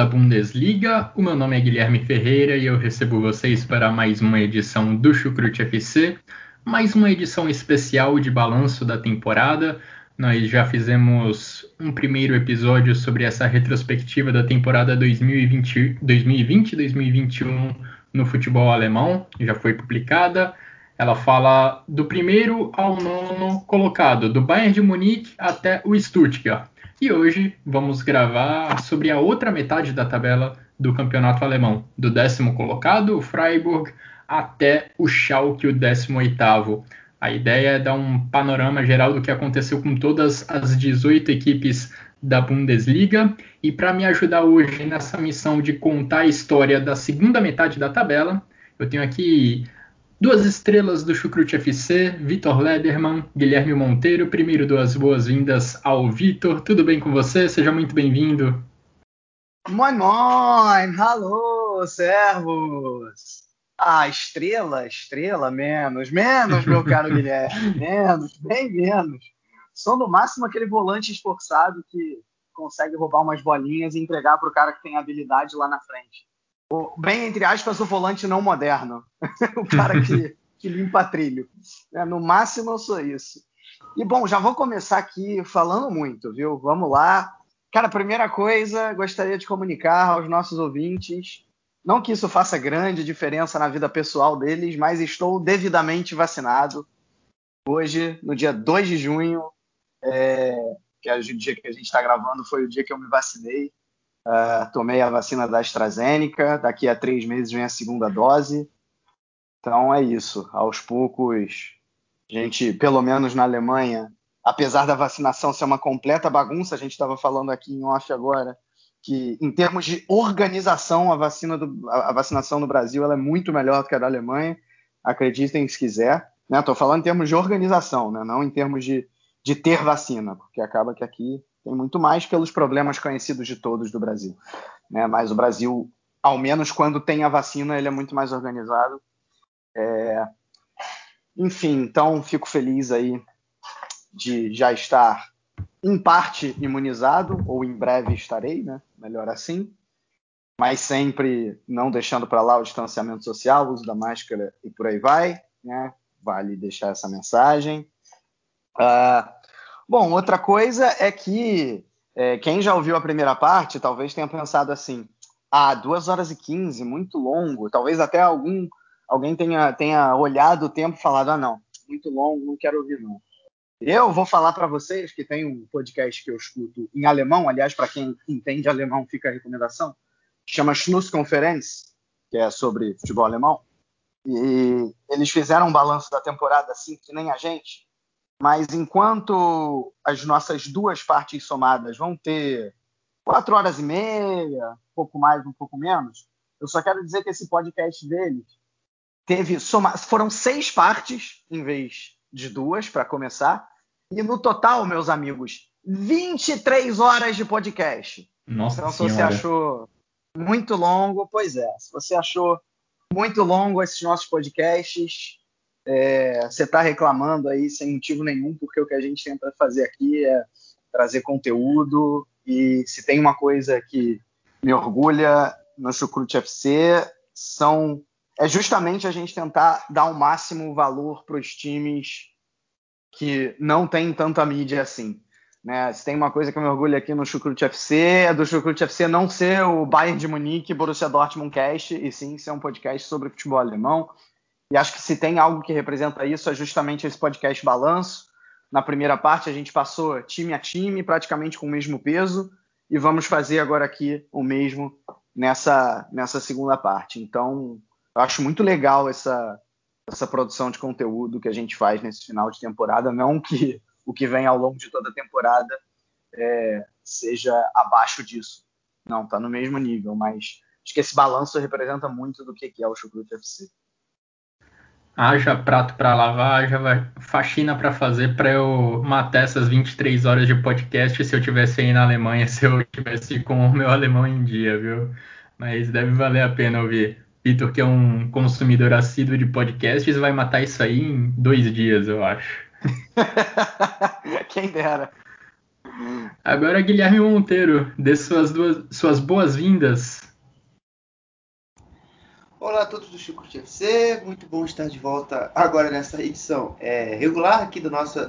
Da Bundesliga. O meu nome é Guilherme Ferreira e eu recebo vocês para mais uma edição do Chucrute FC, mais uma edição especial de balanço da temporada. Nós já fizemos um primeiro episódio sobre essa retrospectiva da temporada 2020-2021 no futebol alemão, já foi publicada. Ela fala do primeiro ao nono colocado, do Bayern de Munique até o Stuttgart. E hoje vamos gravar sobre a outra metade da tabela do campeonato alemão, do décimo colocado, o Freiburg, até o Schalke, o décimo oitavo. A ideia é dar um panorama geral do que aconteceu com todas as 18 equipes da Bundesliga. E para me ajudar hoje nessa missão de contar a história da segunda metade da tabela, eu tenho aqui Duas estrelas do Chucrute FC, Vitor Lederman, Guilherme Monteiro. Primeiro, duas boas-vindas ao Vitor. Tudo bem com você? Seja muito bem-vindo. Moin, moin! Alô, servos! Ah, estrela, estrela, menos, menos, meu caro Guilherme, menos, bem menos. Sou no máximo aquele volante esforçado que consegue roubar umas bolinhas e entregar para o cara que tem habilidade lá na frente o, bem entre aspas, o volante não moderno. o cara que, que limpa trilho. É, no máximo eu sou isso. E bom, já vou começar aqui falando muito, viu? Vamos lá. Cara, primeira coisa, gostaria de comunicar aos nossos ouvintes, não que isso faça grande diferença na vida pessoal deles, mas estou devidamente vacinado. Hoje, no dia 2 de junho, é, que é o dia que a gente está gravando, foi o dia que eu me vacinei. Uh, tomei a vacina da AstraZeneca, daqui a três meses vem a segunda dose. Então é isso. Aos poucos, a gente, pelo menos na Alemanha, apesar da vacinação ser uma completa bagunça, a gente estava falando aqui em off agora, que em termos de organização, a, vacina do, a, vacinação no Brasil ela é muito melhor do que a da Alemanha. Acreditem se quiser. Estou né? falando em termos de organização, né? não em termos de, de ter vacina, porque acaba que aqui tem muito mais pelos problemas conhecidos de todos do Brasil. Né? Mas o Brasil, ao menos quando tem a vacina, ele é muito mais organizado. É... Enfim, então fico feliz aí de já estar em parte imunizado, ou em breve estarei, né? Melhor assim. Mas sempre não deixando para lá o distanciamento social, o uso da máscara e por aí vai. Né? Vale deixar essa mensagem. Uh, Bom, outra coisa é que é, quem já ouviu a primeira parte talvez tenha pensado assim: ah, 2 horas e 15, muito longo. Talvez até algum alguém tenha, tenha olhado o tempo e falado: ah, não, muito longo, não quero ouvir, não. Eu vou falar para vocês que tem um podcast que eu escuto em alemão, aliás, para quem entende alemão, fica a recomendação, chama Schlusskonferenz, que é sobre futebol alemão. E eles fizeram um balanço da temporada assim que nem a gente. Mas enquanto as nossas duas partes somadas vão ter quatro horas e meia, um pouco mais, um pouco menos, eu só quero dizer que esse podcast deles teve soma, foram seis partes em vez de duas para começar e no total, meus amigos, 23 horas de podcast. Nossa então, se você achou muito longo, pois é. Se você achou muito longo esses nossos podcasts, é, você está reclamando aí sem motivo nenhum, porque o que a gente tenta fazer aqui é trazer conteúdo. E se tem uma coisa que me orgulha no Chucrute FC, são, é justamente a gente tentar dar o máximo valor para os times que não têm tanta mídia assim. Né? Se tem uma coisa que eu me orgulho aqui no Chucrute FC, é do Chucrute FC não ser o Bayern de Munique, Borussia Dortmund Cast, e sim ser um podcast sobre futebol alemão. E acho que se tem algo que representa isso é justamente esse podcast balanço. Na primeira parte a gente passou time a time, praticamente com o mesmo peso, e vamos fazer agora aqui o mesmo nessa, nessa segunda parte. Então, eu acho muito legal essa, essa produção de conteúdo que a gente faz nesse final de temporada, não que o que vem ao longo de toda a temporada é, seja abaixo disso. Não, tá no mesmo nível, mas acho que esse balanço representa muito do que é o Chucrute FC. Haja prato para lavar, haja faxina para fazer para eu matar essas 23 horas de podcast se eu tivesse aí na Alemanha, se eu tivesse com o meu alemão em dia, viu? Mas deve valer a pena ouvir. Vitor, que é um consumidor assíduo de podcasts, vai matar isso aí em dois dias, eu acho. Quem dera. Agora, Guilherme Monteiro, dê suas, duas, suas boas-vindas. Olá a todos do Chucrute FC, muito bom estar de volta agora nessa edição é, regular aqui do nosso,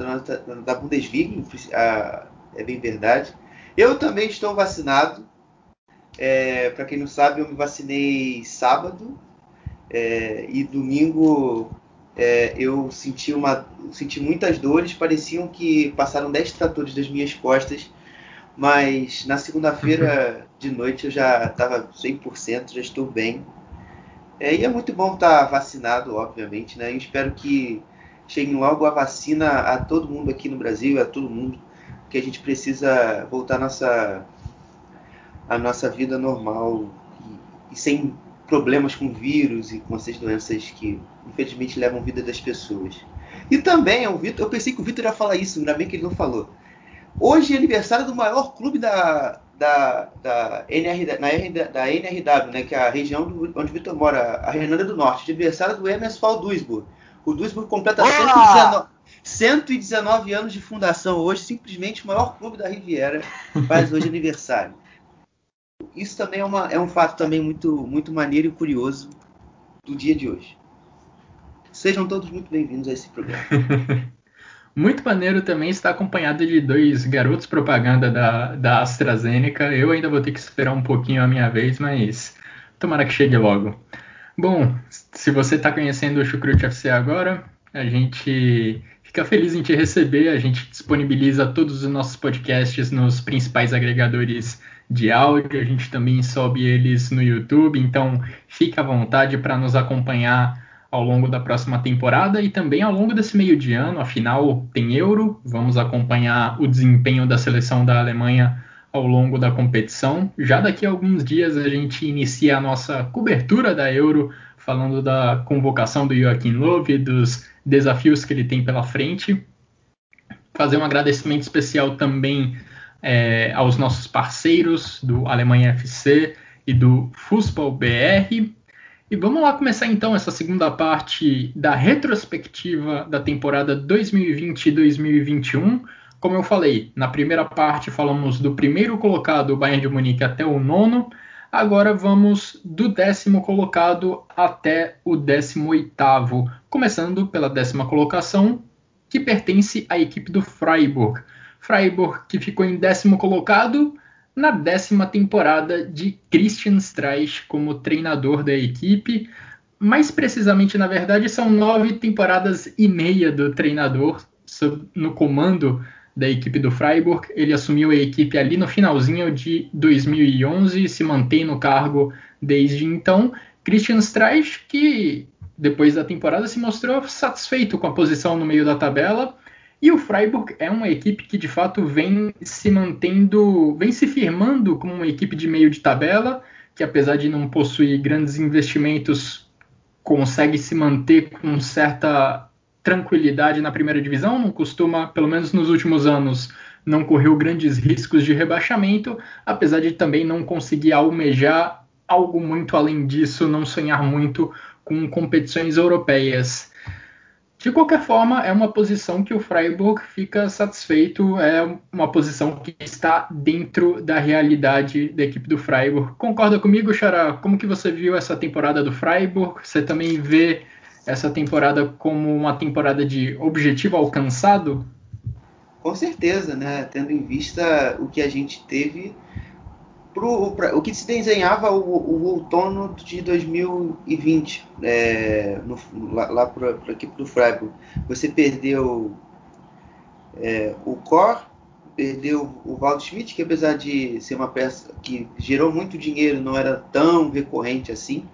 da Bundesliga, é bem verdade. Eu também estou vacinado, é, Para quem não sabe, eu me vacinei sábado é, e domingo é, eu senti, uma, senti muitas dores, pareciam que passaram 10 tratores das minhas costas, mas na segunda-feira de noite eu já estava 100%, já estou bem. É, e é muito bom estar vacinado, obviamente, né? Eu espero que chegue logo a vacina a todo mundo aqui no Brasil, a todo mundo, que a gente precisa voltar à nossa a nossa vida normal e, e, sem problemas com vírus e com essas doenças que infelizmente levam a vida das pessoas. E também, o Vitor, eu pensei que o Vitor ia falar isso, ainda bem que ele não falou. Hoje é aniversário do maior clube da, da, da, NR, na R, da NRW, né, que é a região do, onde o Vitor mora, a Renânia do Norte, de aniversário do MSV Duisburg. O Duisburg completa 119, 119 anos de fundação hoje, simplesmente o maior clube da Riviera faz hoje aniversário isso também é, uma, é um fato também muito, muito maneiro e curioso do dia de hoje. Sejam todos muito bem-vindos a esse programa. muito maneiro também estar acompanhado de dois garotos propaganda da, da AstraZeneca. Eu ainda vou ter que esperar um pouquinho a minha vez, mas tomara que chegue logo. Bom, se você está conhecendo o Chucrute FC agora, a gente fica feliz em te receber. A gente disponibiliza todos os nossos podcasts nos principais agregadores de áudio, a gente também sobe eles no YouTube, então fica à vontade para nos acompanhar ao longo da próxima temporada e também ao longo desse meio de ano, afinal tem Euro, vamos acompanhar o desempenho da seleção da Alemanha ao longo da competição. Já daqui a alguns dias a gente inicia a nossa cobertura da Euro, falando da convocação do Joaquim Löw e dos desafios que ele tem pela frente. Fazer um agradecimento especial também é, aos nossos parceiros do Alemanha FC e do Fußball BR. E vamos lá começar então essa segunda parte da retrospectiva da temporada 2020-2021. Como eu falei, na primeira parte falamos do primeiro colocado, o Bayern de Munique, até o nono. Agora vamos do décimo colocado até o décimo oitavo, começando pela décima colocação, que pertence à equipe do Freiburg. Freiburg, que ficou em décimo colocado na décima temporada de Christian Streich como treinador da equipe. Mais precisamente, na verdade, são nove temporadas e meia do treinador no comando da equipe do Freiburg. Ele assumiu a equipe ali no finalzinho de 2011 e se mantém no cargo desde então. Christian Streich, que depois da temporada se mostrou satisfeito com a posição no meio da tabela e o Freiburg é uma equipe que de fato vem se mantendo, vem se firmando como uma equipe de meio de tabela, que apesar de não possuir grandes investimentos, consegue se manter com certa tranquilidade na primeira divisão, não costuma, pelo menos nos últimos anos, não correu grandes riscos de rebaixamento, apesar de também não conseguir almejar algo muito além disso, não sonhar muito com competições europeias. De qualquer forma, é uma posição que o Freiburg fica satisfeito, é uma posição que está dentro da realidade da equipe do Freiburg. Concorda comigo, Xará? Como que você viu essa temporada do Freiburg? Você também vê essa temporada como uma temporada de objetivo alcançado? Com certeza, né? Tendo em vista o que a gente teve pro, pra, o que se desenhava o, o outono de 2020 é, no, lá, lá para a equipe do Freiburg. Você perdeu é, o Cor, perdeu o Valdo Schmidt, que apesar de ser uma peça que gerou muito dinheiro, não era tão recorrente assim.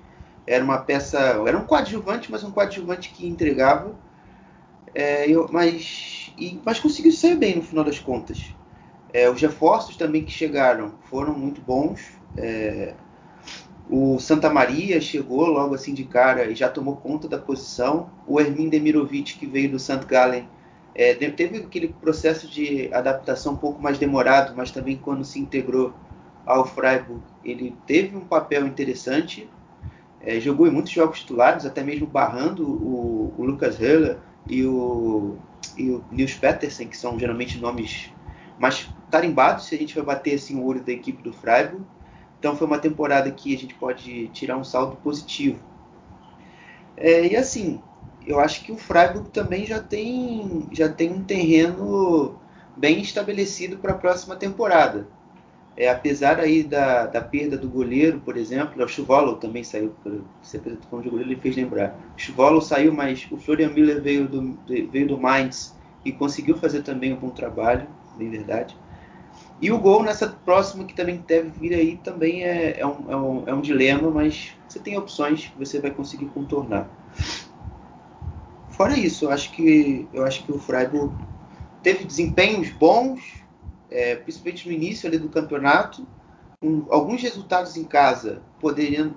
era uma peça, era um coadjuvante, mas um coadjuvante que entregava. É, eu, mas, e, mas conseguiu sair bem no final das contas. É, os reforços também que chegaram foram muito bons. É, o Santa Maria chegou logo assim de cara e já tomou conta da posição. O Ermin Demirovic, que veio do St. Gallen, é, teve aquele processo de adaptação um pouco mais demorado, mas também quando se integrou ao Freiburg, ele teve um papel interessante. É, jogou em muitos jogos titulares, até mesmo barrando o, o Lucas Höller e o, e o Nils Petersen, que são geralmente nomes mais tarimbados se a gente vai bater assim, o olho da equipe do Freiburg. Então foi uma temporada que a gente pode tirar um saldo positivo. É, e assim, eu acho que o Freiburg também já tem, já tem um terreno bem estabelecido para a próxima temporada. É, apesar aí da, da perda do goleiro, por exemplo, o Chuvolo também saiu, você falando de goleiro, ele fez lembrar. O Chuvolo saiu, mas o Florian Miller veio do, veio do Mainz e conseguiu fazer também um bom trabalho, bem verdade. E o gol nessa próxima que também deve vir aí também é, é, um, é, um, é um dilema, mas você tem opções que você vai conseguir contornar. Fora isso, eu acho que eu acho que o Freiburg teve desempenhos bons, é, principalmente no início ali do campeonato, com alguns resultados em casa, poderiam,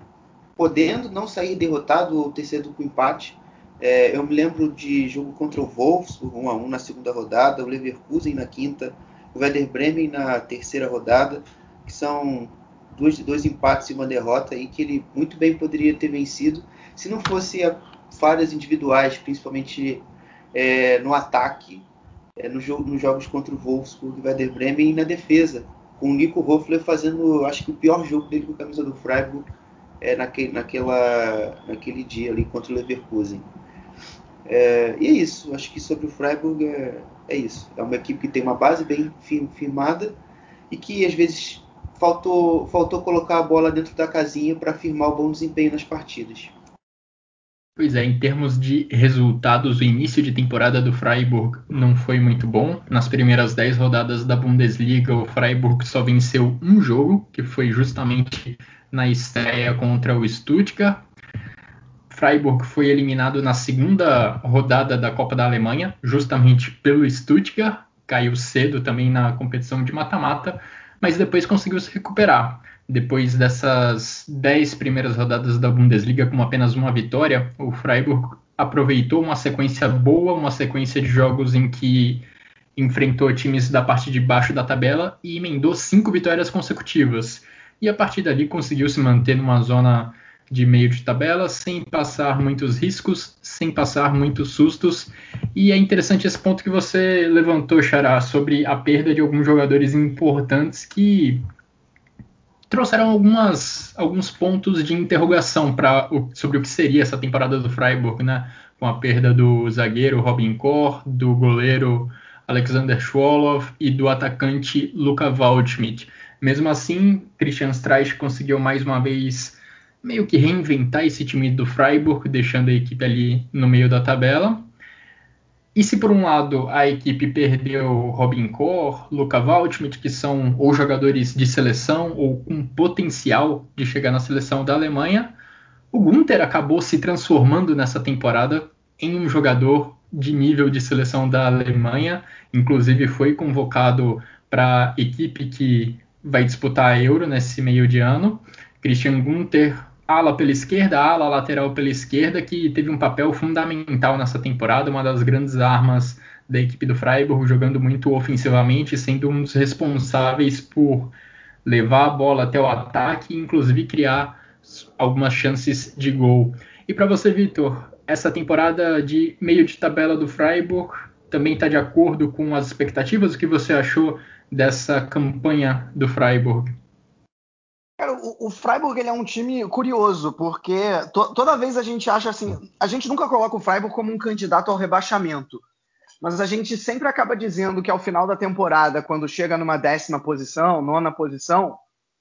podendo não sair derrotado ou ter sido com empate. É, eu me lembro de jogo contra o Wolfsburg, 1 a 1 na segunda rodada, o Leverkusen na quinta, o Werder Bremen na terceira rodada, que são dois, dois empates e uma derrota aí que ele muito bem poderia ter vencido se não fosse a falhas individuais, principalmente é, no ataque, é, no nos jogos contra o Wolfsburg e Werder Bremen e na defesa, com o Nico Hoffler fazendo, acho que o pior jogo dele com a camisa do Freiburg é, naquele, naquela, naquele dia ali contra o Leverkusen. É, e é isso, acho que sobre o Freiburg é, é isso. É uma equipe que tem uma base bem firmada e que às vezes faltou, faltou colocar a bola dentro da casinha para firmar o bom desempenho nas partidas. Pois é, em termos de resultados, o início de temporada do Freiburg não foi muito bom. Nas primeiras 10 rodadas da Bundesliga, o Freiburg só venceu um jogo, que foi justamente na estreia contra o Stuttgart. Freiburg foi eliminado na segunda rodada da Copa da Alemanha, justamente pelo Stuttgart, caiu cedo também na competição de mata-mata, mas depois conseguiu se recuperar. Depois dessas dez primeiras rodadas da Bundesliga com apenas uma vitória, o Freiburg aproveitou uma sequência boa, uma sequência de jogos em que enfrentou times da parte de baixo da tabela e emendou cinco vitórias consecutivas. E a partir dali conseguiu se manter numa zona de meio de tabela, sem passar muitos riscos, sem passar muitos sustos. E é interessante esse ponto que você levantou, Xará, sobre a perda de alguns jogadores importantes que trouxeram algumas, alguns pontos de interrogação para sobre o que seria essa temporada do Freiburg, né? Com a perda do zagueiro Robin Kor, do goleiro Alexander Schwolow e do atacante Luca Waldschmidt. Mesmo assim, Christian Streich conseguiu mais uma vez meio que reinventar esse time do Freiburg, deixando a equipe ali no meio da tabela. E se por um lado a equipe perdeu Robin Kor, Luca Waldschmidt, que são ou jogadores de seleção ou com potencial de chegar na seleção da Alemanha, o Gunther acabou se transformando nessa temporada em um jogador de nível de seleção da Alemanha, inclusive foi convocado para a equipe que vai disputar a Euro nesse meio de ano. Christian Gunther ala pela esquerda, ala lateral pela esquerda, que teve um papel fundamental nessa temporada, uma das grandes armas da equipe do Freiburg, jogando muito ofensivamente, sendo um dos responsáveis por levar a bola até o ataque e inclusive criar algumas chances de gol. E para você, Vitor, essa temporada de meio de tabela do Freiburg também está de acordo com as expectativas? O que você achou dessa campanha do Freiburg? Cara, o, o Freiburg ele é um time curioso, porque to, toda vez a gente acha assim. A gente nunca coloca o Freiburg como um candidato ao rebaixamento. Mas a gente sempre acaba dizendo que ao final da temporada, quando chega numa décima posição, nona posição,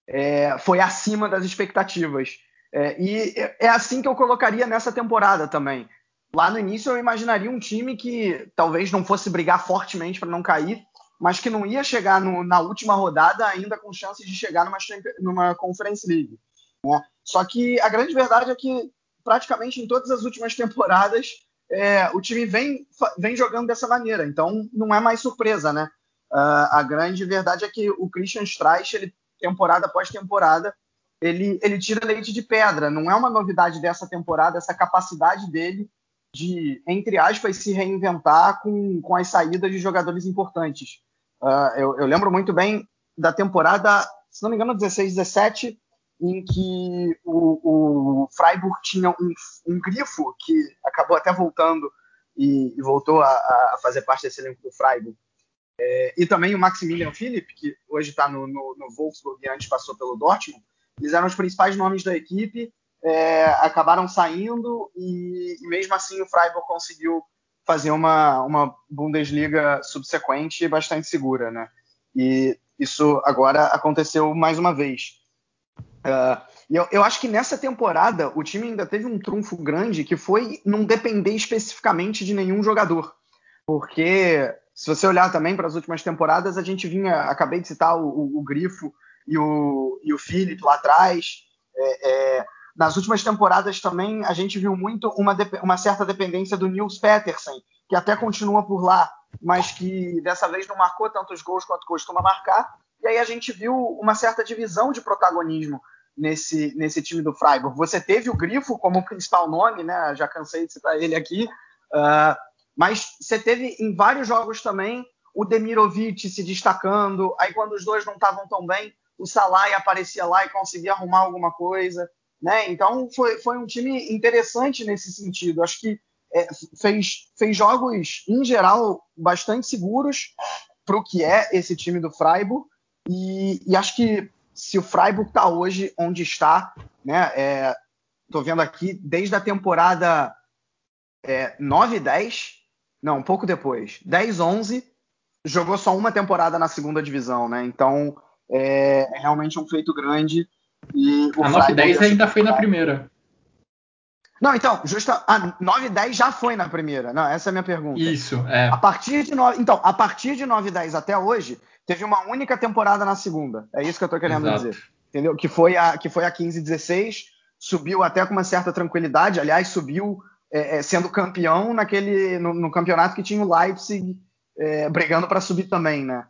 é, foi acima das expectativas. É, e é assim que eu colocaria nessa temporada também. Lá no início eu imaginaria um time que talvez não fosse brigar fortemente para não cair, mas que não ia chegar no, na última rodada ainda com chances de chegar numa, numa Conference League. Né? Só que a grande verdade é que praticamente em todas as últimas temporadas é, o time vem, vem jogando dessa maneira, então não é mais surpresa, né? Uh, a grande verdade é que o Christian Streich, ele, temporada após temporada, ele, ele tira leite de pedra. Não é uma novidade dessa temporada, essa capacidade dele de, entre aspas, se reinventar com, com as saídas de jogadores importantes. Uh, eu, eu, lembro muito bem da temporada, se não me engano, 16, 17, em que o, o Freiburg tinha um, um, grifo que acabou até voltando e, e voltou a, a, fazer parte desse elenco do Freiburg. É, e também o Maximilian Philipp, que hoje está no, no, no, Wolfsburg e antes passou pelo Dortmund, eles eram os principais nomes da equipe, é, acabaram saindo e, e, mesmo assim o Freiburg conseguiu fazer uma, uma Bundesliga subsequente bastante segura, né? E isso agora aconteceu mais uma vez. Uh, eu, eu, acho que nessa temporada o time ainda teve um trunfo grande que foi não depender especificamente de nenhum jogador. Porque se você olhar também para as últimas temporadas, a gente vinha, acabei de citar o, o, o Grifo e o, e o Philip lá atrás. É, é, nas últimas temporadas também a gente viu muito uma, uma certa dependência do Nils Petersen, que até continua por lá, mas que dessa vez não marcou tantos gols quanto costuma marcar. E aí a gente viu uma certa divisão de protagonismo nesse, nesse time do Freiburg. Você teve o Grifo como principal nome, né? Já cansei de citar ele aqui. Uh, mas você teve em vários jogos também o Demirovic se destacando. Aí quando os dois não estavam tão bem, o Salai aparecia lá e conseguia arrumar alguma coisa. Né? Então foi, foi um time interessante nesse sentido. Acho que é, fez, fez jogos, em geral, bastante seguros para o que é esse time do Freiburg. E, e acho que se o Freiburg está hoje onde está, né? É, vendo aqui desde a temporada é, 9 10, não, um pouco depois, 10 11, jogou só uma temporada na segunda divisão, né? Então é, é realmente um feito grande. E a 9 10 ainda foi na primeira. Não, então, justa, a 9 e 10 já foi na primeira. Não, essa é a minha pergunta. Isso, é. A partir de 9, então, a partir de 9 e 10 até hoje, teve uma única temporada na segunda. É isso que eu tô querendo Exato. dizer. Entendeu? Que foi a que foi a 15 16, subiu até com uma certa tranquilidade, aliás, subiu é, é, sendo campeão naquele no, no, campeonato que tinha o Leipzig é, brigando para subir também, né?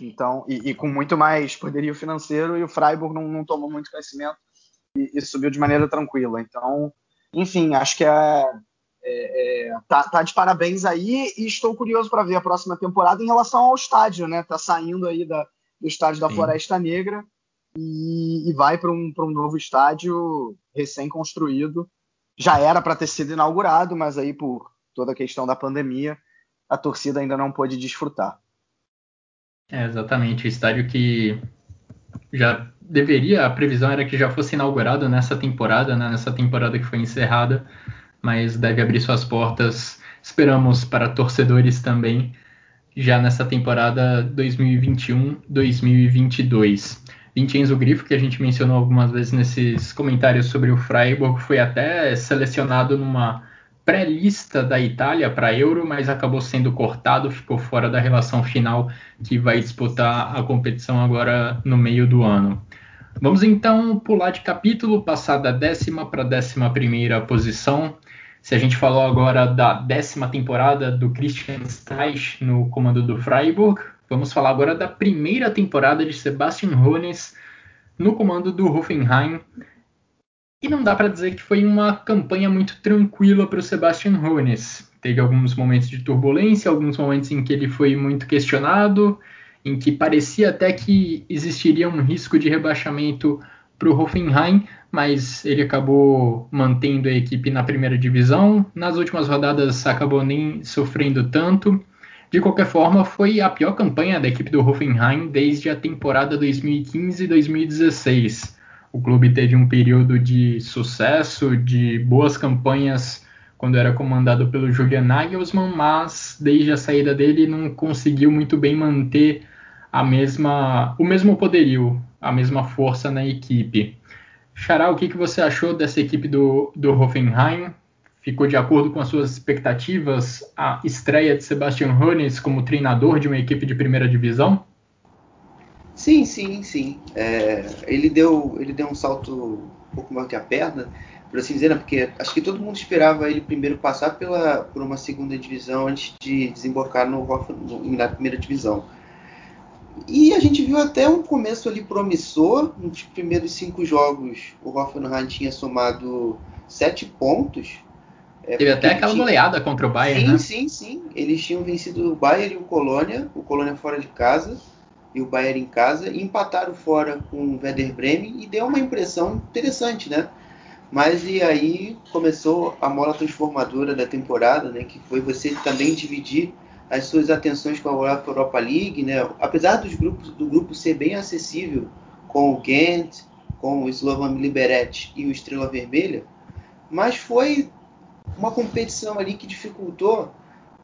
Então, e, e, com muito mais poderio financeiro, e o Freiburg não, não tomou muito conhecimento e, e subiu de maneira tranquila. Então, enfim, acho que é, é, é, tá, tá, de parabéns aí e estou curioso para ver a próxima temporada em relação ao estádio, né? Tá saindo aí da, do estádio da Sim. Floresta Negra e, e vai para um, um novo estádio recém-construído. Já era para ter sido inaugurado, mas aí por toda a questão da pandemia, a torcida ainda não pôde desfrutar. É, exatamente, o estádio que já deveria, a previsão era que já fosse inaugurado nessa temporada, né, nessa temporada que foi encerrada, mas deve abrir suas portas, esperamos para torcedores também, já nessa temporada 2021-2022. Vincenzo Grifo, que a gente mencionou algumas vezes nesses comentários sobre o Freiburg, foi até selecionado numa pré-lista da Itália para Euro, mas acabou sendo cortado, ficou fora da relação final que vai disputar a competição agora no meio do ano. Vamos então pular de capítulo, passar da décima para a décima primeira posição. Se a gente falou agora da décima temporada do Christian Streich no comando do Freiburg, vamos falar agora da primeira temporada de Sebastian Hoeneß no comando do Hoffenheim. E não dá para dizer que foi uma campanha muito tranquila para o Sebastian Hoeneß. Teve alguns momentos de turbulência, alguns momentos em que ele foi muito questionado, em que parecia até que existiria um risco de rebaixamento para o Hoffenheim, mas ele acabou mantendo a equipe na primeira divisão. Nas últimas rodadas acabou nem sofrendo tanto. De qualquer forma, foi a pior campanha da equipe do Hoffenheim desde a temporada 2015-2016. O clube teve um período de sucesso, de boas campanhas quando era comandado pelo Julian Nagelsmann, mas desde a saída dele não conseguiu muito bem manter a mesma, o mesmo poderio, a mesma força na equipe. Xará, o que, que você achou dessa equipe do, do Hoffenheim? Ficou de acordo com as suas expectativas a estreia de Sebastian Hoeneß como treinador de uma equipe de primeira divisão? Sim, sim, sim. É, ele, deu, ele deu um salto um pouco maior que a perna, por assim dizer, né? porque acho que todo mundo esperava ele primeiro passar pela, por uma segunda divisão antes de desembocar no, no, na primeira divisão. E a gente viu até um começo ali promissor. Nos primeiros cinco jogos, o Hoffenheim tinha somado sete pontos. É, Teve até aquela tinha... goleada contra o Bayern, sim, né? Sim, sim, Eles tinham vencido o Bayern e o Colônia, o Colônia fora de casa e o Bayern em casa, e empataram fora com o Werder Bremen e deu uma impressão interessante, né? Mas e aí começou a mola transformadora da temporada, né? Que foi você também dividir as suas atenções com a Europa League, né? Apesar dos grupos, do grupo ser bem acessível, com o Ghent, com o Slovan Liberec e o Estrela Vermelha, mas foi uma competição ali que dificultou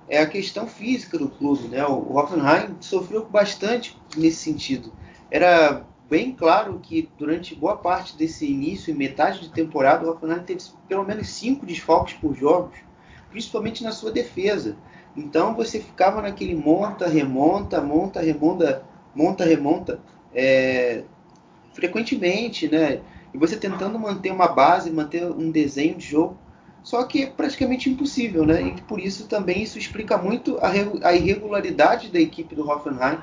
é a questão física do clube, né? O Hoffenheim sofreu bastante nesse sentido. Era bem claro que durante boa parte desse início e metade de temporada o Hoffenheim teve pelo menos cinco desfalques por jogos, principalmente na sua defesa. Então você ficava naquele monta, remonta, monta, remonta, monta, remonta, é, frequentemente, né? E você tentando manter uma base, manter um desenho de jogo, só que é praticamente impossível, né? E por isso também isso explica muito a, a irregularidade da equipe do Hoffenheim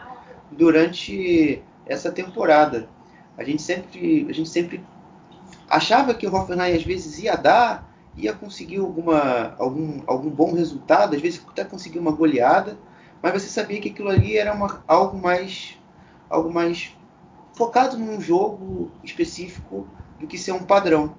durante essa temporada. A gente sempre, a gente sempre achava que o Hoffenheim às vezes ia dar ia conseguir alguma, algum, algum bom resultado, às vezes até conseguir uma goleada, mas você sabia que aquilo ali era uma, algo mais algo mais focado num jogo específico do que ser um padrão.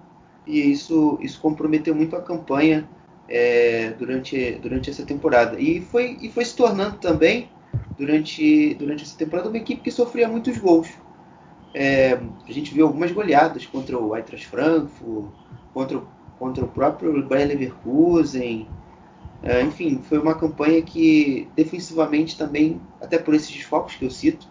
E isso, isso comprometeu muito a campanha é, durante, durante essa temporada. E foi, e foi se tornando também, durante, durante essa temporada, uma equipe que sofria muitos gols. É, a gente viu algumas goleadas contra o Eintracht Frankfurt, contra contra o próprio Bayer Leverkusen. É, enfim, foi uma campanha que defensivamente também, até por esses desfocos que eu cito,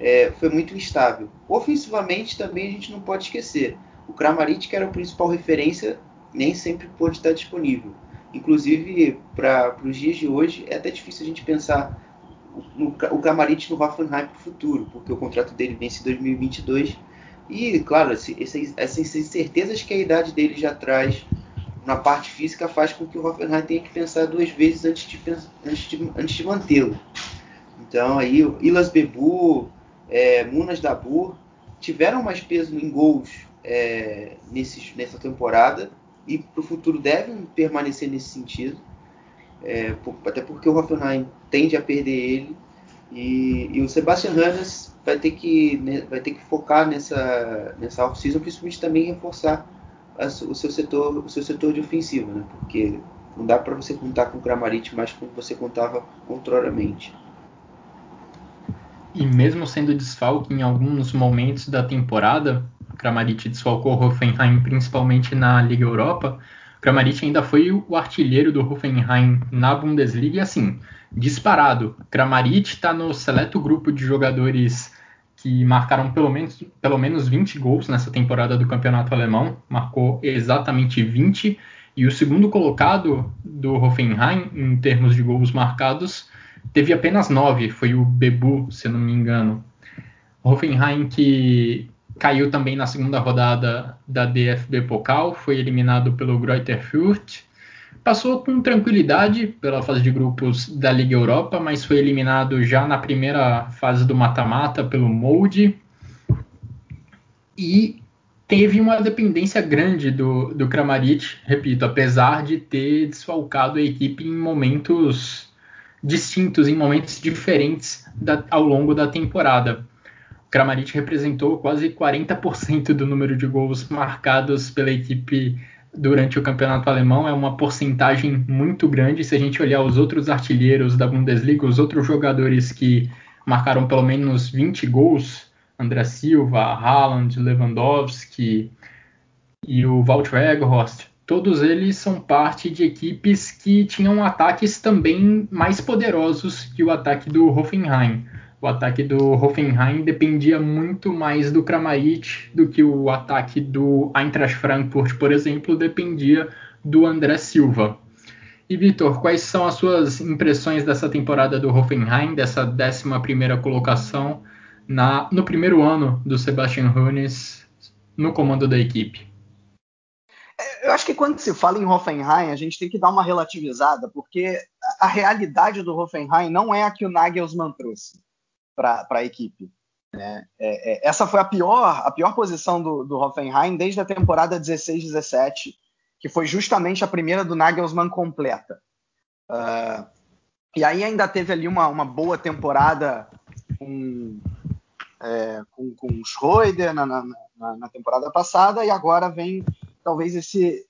é, foi muito instável. Ofensivamente também a gente não pode esquecer. O Kramaric, que era a principal referência, nem sempre pôde estar disponível. Inclusive, para os dias de hoje, é até difícil a gente pensar no, o Kramaric no Hoffenheim para o futuro, porque o contrato dele vence em 2022 e, claro, essas incertezas que a idade dele já traz na parte física faz com que o Hoffenheim tenha que pensar duas vezes antes de, antes de, antes de mantê-lo. Então, aí, Ilas Bebu, é, Munas Dabur tiveram mais peso em gols é, nesses, nessa temporada e para o futuro devem permanecer nesse sentido. É, por, até porque o Hoffenheim tende a perder ele. E, e o Sebastian Hannes vai ter que, né, vai ter que focar nessa, nessa off-season, principalmente também reforçar a, o, seu setor, o seu setor de ofensiva, né? porque não dá para você contar com o Kramaric mais como você contava controlamente. E mesmo sendo desfalque em alguns momentos da temporada, Kramaric desfalcou o Hoffenheim principalmente na Liga Europa, o Kramaric ainda foi o artilheiro do Hoffenheim na Bundesliga e assim, disparado. Kramaric está no seleto grupo de jogadores que marcaram pelo menos, pelo menos 20 gols nessa temporada do campeonato alemão, marcou exatamente 20, e o segundo colocado do Hoffenheim, em termos de gols marcados, teve apenas 9, foi o Bebu, se não me engano. Hoffenheim que caiu também na segunda rodada da DFB Pokal, foi eliminado pelo Greuther Fürth, Passou com tranquilidade pela fase de grupos da Liga Europa, mas foi eliminado já na primeira fase do mata-mata pelo Molde. E teve uma dependência grande do, do Kramaric, repito, apesar de ter desfalcado a equipe em momentos distintos, em momentos diferentes da, ao longo da temporada. Kramaric representou quase 40% do número de gols marcados pela equipe durante o campeonato alemão é uma porcentagem muito grande. Se a gente olhar os outros artilheiros da Bundesliga, os outros jogadores que marcaram pelo menos 20 gols, André Silva, Haaland, Lewandowski e o Walt Weghorst, todos eles são parte de equipes que tinham ataques também mais poderosos que o ataque do Hoffenheim o ataque do Hoffenheim dependia muito mais do Kramaric do que o ataque do Eintracht Frankfurt, por exemplo, dependia do André Silva. E Vitor, quais são as suas impressões dessa temporada do Hoffenheim, dessa 11 colocação na, no primeiro ano do Sebastian Hoeneß no comando da equipe? eu acho que quando se fala em Hoffenheim, a gente tem que dar uma relativizada, porque a realidade do Hoffenheim não é a que o Nagelsmann trouxe para a equipe. Né? É, é, essa foi a pior, a pior posição do, do Hoffenheim desde a temporada 16-17, que foi justamente a primeira do Nagelsmann completa. Uh, e aí ainda teve ali uma, uma boa temporada com, é, com, com o Schroeder na, na, na, temporada passada, e agora vem talvez esse,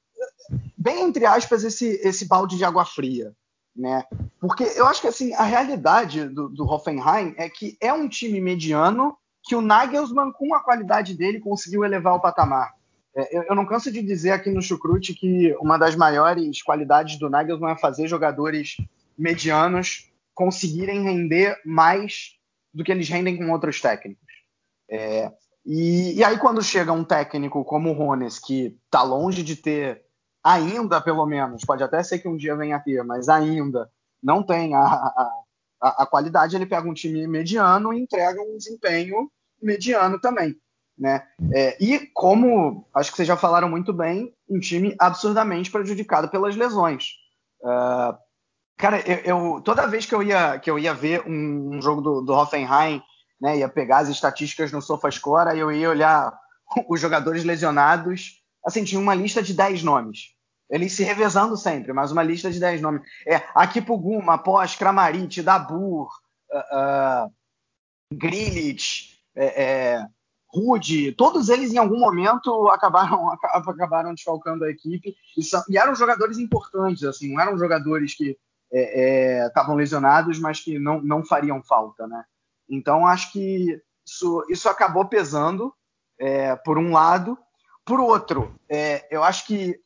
bem entre aspas, esse, esse balde de água fria. Né? Porque eu acho que assim, a realidade do, do Hoffenheim é que é um time mediano que o Nagelsmann, com a qualidade dele, conseguiu elevar o patamar. É, eu, eu, não canso de dizer aqui no Chucrute que uma das maiores qualidades do Nagelsmann é fazer jogadores medianos conseguirem render mais do que eles rendem com outros técnicos. É, e, e, aí, quando chega um técnico como o Rones, que está longe de ter, ainda pelo menos, pode até ser que um dia venha a ter, mas ainda não tem a, a, a, qualidade, ele pega um time mediano e entrega um desempenho mediano também. Né? É, e como acho que vocês já falaram muito bem, um time absurdamente prejudicado pelas lesões. Uh, cara, eu, eu, toda vez que eu ia, que eu ia ver um, um jogo do, do Hoffenheim, né, ia pegar as estatísticas no SofaScore, aí eu ia olhar os jogadores lesionados, assim, tinha uma lista de 10 nomes. Eles se revezando sempre, mas uma lista de 10 nomes. É, Akipuguma, Pós, Kramaric, Dabur, uh, uh, Grilich, é, é, Rude, todos eles em algum momento acabaram, acabaram desfalcando a equipe e, são, e eram jogadores importantes, assim, não eram jogadores que estavam é, é, lesionados, mas que não, não fariam falta, né? Então acho que isso, isso acabou pesando é, por um lado, por outro, é, eu acho que